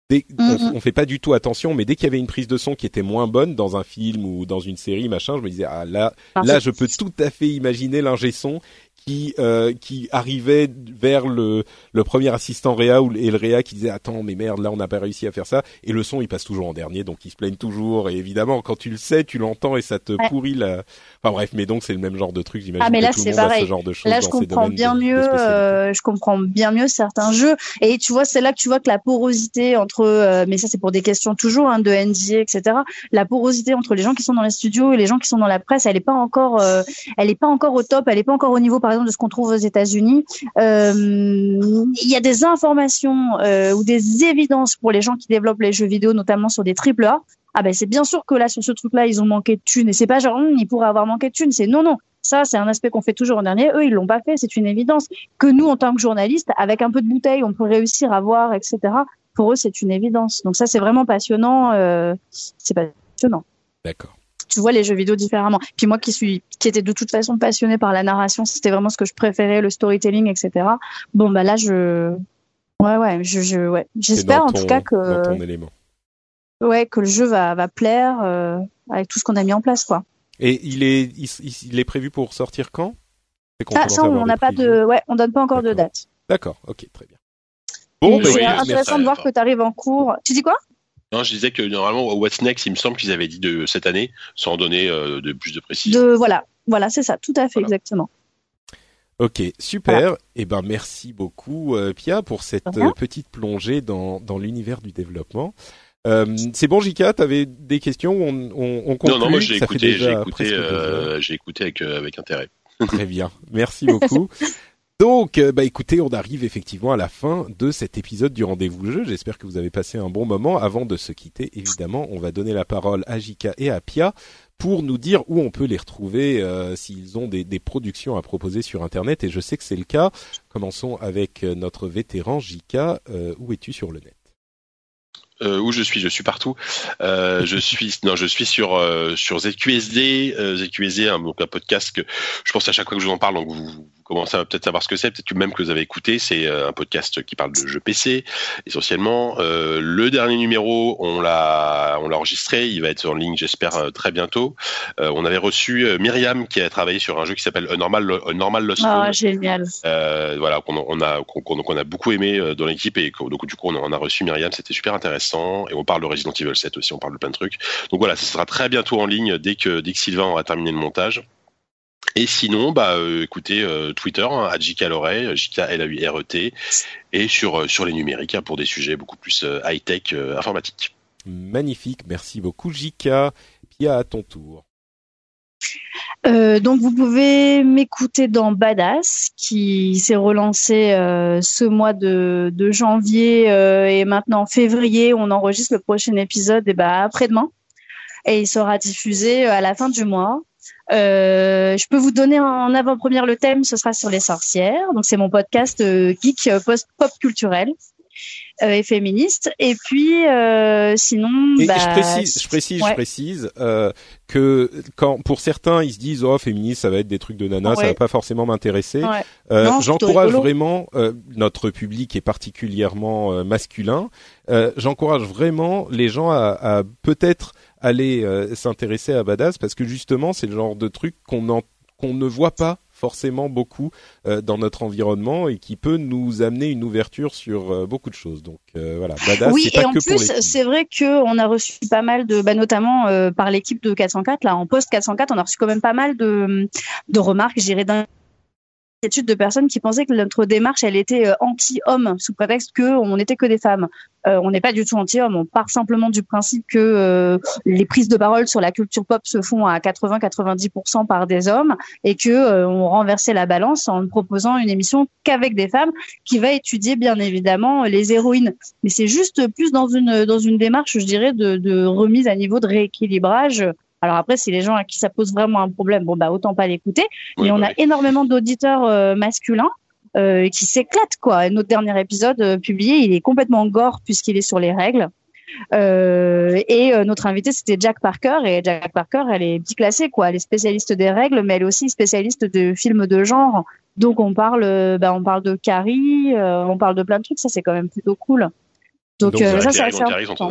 Dès, mm-hmm. on, fait pas du tout attention, mais dès qu'il y avait une prise de son qui était moins bonne dans un film ou dans une série, machin, je me disais ah là, là je peux tout à fait imaginer l'ingé son qui euh, qui arrivait vers le le premier assistant Réa ou et le Réa qui disait attends mais merde là on n'a pas réussi à faire ça. Et le son il passe toujours en dernier donc il se plaignent toujours. Et évidemment quand tu le sais tu l'entends et ça te pourrit la enfin bref mais donc c'est le même genre de truc j'imagine ah mais là c'est pareil ce genre de choses là je comprends bien mieux euh, je comprends bien mieux certains jeux. Et tu vois c'est là que tu vois que la porosité entre euh, mais ça c'est pour des questions toujours hein, de NDA etc la porosité entre les gens qui sont dans les studios et les gens qui sont dans la presse elle est pas encore euh, elle est pas encore au top elle est pas encore au niveau par exemple de ce qu'on trouve aux États-Unis, euh, il y a des informations euh, ou des évidences pour les gens qui développent les jeux vidéo, notamment sur des triple A. Ah ben c'est bien sûr que là sur ce truc-là ils ont manqué de thunes et c'est pas genre hum, ils pourraient avoir manqué de thunes, c'est non non. Ça, c'est un aspect qu'on fait toujours en dernier. Eux, ils l'ont pas fait. C'est une évidence. Que nous, en tant que journalistes, avec un peu de bouteille, on peut réussir à voir, etc. Pour eux, c'est une évidence. Donc ça, c'est vraiment passionnant. Euh, c'est passionnant. D'accord tu vois les jeux vidéo différemment. Puis moi qui suis, qui était de toute façon passionné par la narration, c'était vraiment ce que je préférais, le storytelling, etc. Bon bah là je, ouais ouais, je, je ouais, j'espère en tout cas que, ouais, que le jeu va va plaire euh, avec tout ce qu'on a mis en place quoi. Et il est, il, est prévu pour sortir quand? Ah ça on n'a pas de, ouais, on donne pas encore de date. D'accord, ok, très bien. Bon, bah, c'est intéressant de voir que tu arrives en cours. Tu dis quoi? Non, je disais que normalement, What's Next, il me semble qu'ils avaient dit de cette année, sans donner euh, de plus de précision. De, voilà, voilà, c'est ça, tout à fait, exactement. Ok, super. Et eh ben merci beaucoup euh, Pia pour cette euh, petite plongée dans, dans l'univers du développement. Euh, c'est bon, Jika, t'avais des questions On, on, on conclut, Non, non, moi j'ai écouté, j'ai écouté, j'ai écouté avec avec intérêt. Très bien, merci beaucoup. *laughs* Donc, euh, bah écoutez, on arrive effectivement à la fin de cet épisode du rendez-vous jeu. J'espère que vous avez passé un bon moment. Avant de se quitter, évidemment, on va donner la parole à Jika et à Pia pour nous dire où on peut les retrouver euh, s'ils ont des, des, productions à proposer sur Internet. Et je sais que c'est le cas. Commençons avec euh, notre vétéran Jika. Euh, où es-tu sur le net? Euh, où je suis, je suis partout. Euh, je *laughs* suis, non, je suis sur euh, sur ZQSD, ZQSD, un, donc un podcast que je pense à chaque fois que je vous en parle, donc vous, commencez à peut-être savoir ce que c'est, peut-être même que vous avez écouté. C'est un podcast qui parle de jeux PC essentiellement. le dernier numéro, on l'a on l'a enregistré, il va être en ligne, j'espère très bientôt. on avait reçu Myriam qui a travaillé sur un jeu qui s'appelle Normal Normal Lost. Ah génial. voilà, qu'on on a qu'on a beaucoup aimé dans l'équipe et donc du coup on a reçu Myriam, c'était super intéressant et on parle de Resident Evil 7 aussi, on parle de plein de trucs. Donc voilà, ça sera très bientôt en ligne dès que, dès que Sylvain aura terminé le montage. Et sinon, bah, euh, écoutez, euh, Twitter, hein, à JK l'oreille, JK L A U R E T, et sur euh, sur les numériques hein, pour des sujets beaucoup plus high tech informatique. Magnifique, merci beaucoup JK. Pia à ton tour. Euh, donc vous pouvez m'écouter dans Badass qui s'est relancé euh, ce mois de, de janvier euh, et maintenant février on enregistre le prochain épisode et bah après-demain et il sera diffusé à la fin du mois. Je peux vous donner en avant-première le thème, ce sera sur les sorcières. Donc c'est mon podcast geek post pop culturel euh, et féministe. Et puis, euh, sinon, bah, je précise, je précise, je précise euh, que quand pour certains ils se disent oh féministe ça va être des trucs de nana, ça va pas forcément m'intéresser. Euh, J'encourage vraiment euh, notre public est particulièrement masculin. J'encourage vraiment les gens à, à peut-être aller s'intéresser à Badass parce que justement c'est le genre de truc qu'on qu'on ne voit pas forcément beaucoup euh, dans notre environnement et qui peut nous amener une ouverture sur euh, beaucoup de choses. Donc euh, voilà, Badass, oui, et en plus, c'est vrai que on a reçu pas mal de, bah, notamment par l'équipe de 404 là, en post 404, on a reçu quand même pas mal de, de remarques, j'irais d'un études de personnes qui pensaient que notre démarche, elle était euh, anti-homme, sous prétexte que on n'était que des femmes. Euh, on n'est pas du tout anti-homme. On part simplement du principe que euh, les prises de parole sur la culture pop se font à 80-90% par des hommes et que on renversait la balance en proposant une émission qu'avec des femmes qui va étudier bien évidemment les héroïnes. Mais c'est juste plus dans une dans une démarche, je dirais, de remise à niveau de rééquilibrage alors après, si les gens à qui ça pose vraiment un problème, bon bah autant pas l'écouter. mais on a énormément d'auditeurs euh, masculins euh, qui s'éclatent quoi. notre dernier épisode euh, publié, il est complètement gore puisqu'il est sur les règles. et notre invité c'était Jack Parker. Et Jack Parker elle est petit classée quoi. Elle est spécialiste des règles mais elle est aussi spécialiste de films de genre. Donc on parle bah, on parle de Carrie on parle de plein de trucs. Ça c'est quand même plutôt cool. Donc, ça c'est important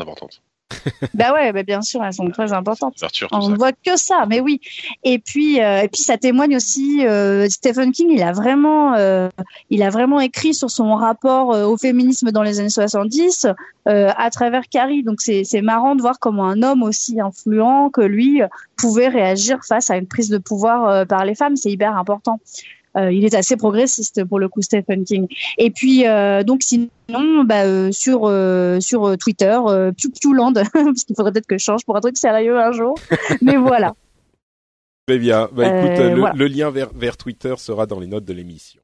*laughs* bah ouais, bah bien sûr, elles sont très importantes. On ne voit que ça, mais oui. Et puis, euh, et puis ça témoigne aussi. Euh, Stephen King, il a vraiment, euh, il a vraiment écrit sur son rapport au féminisme dans les années 70 à travers Carrie. Donc c'est c'est marrant de voir comment un homme aussi influent que lui pouvait réagir face à une prise de pouvoir par les femmes. C'est hyper important. Euh, il est assez progressiste pour le coup Stephen King. Et puis euh, donc sinon bah, euh, sur sur Twitter Pew Land *laughs* parce qu'il faudrait peut-être que je change pour un truc sérieux un jour. Mais voilà. *laughs* Très bien. Bah, écoute, le, lien vers, vers Twitter sera dans les notes de l'émission.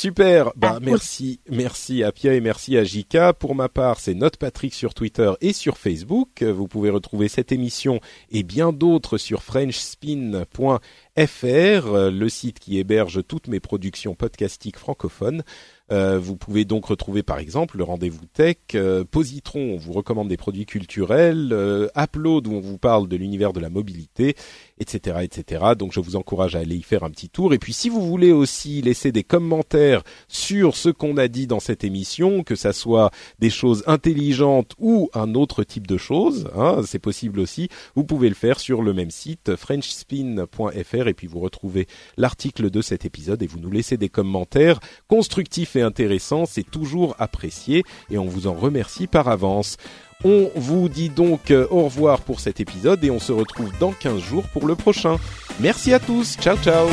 Super, bah ah, merci, merci à Pia et merci à Jika. Pour ma part, c'est Note Patrick sur Twitter et sur Facebook. Vous pouvez retrouver cette émission et bien d'autres sur frenchspin.fr, le site qui héberge toutes mes productions podcastiques francophones. Euh, vous pouvez donc retrouver par exemple le rendez-vous tech, euh, Positron, on vous recommande des produits culturels, euh, Upload où on vous parle de l'univers de la mobilité, etc., etc. Donc je vous encourage à aller y faire un petit tour. Et puis si vous voulez aussi laisser des commentaires sur ce qu'on a dit dans cette émission, que ça soit des choses intelligentes ou un autre type de choses, hein, c'est possible aussi. Vous pouvez le faire sur le même site frenchspin.fr et puis vous retrouvez l'article de cet épisode et vous nous laissez des commentaires constructifs intéressant, c'est toujours apprécié et on vous en remercie par avance. On vous dit donc euh, au revoir pour cet épisode et on se retrouve dans 15 jours pour le prochain. Merci à tous, ciao ciao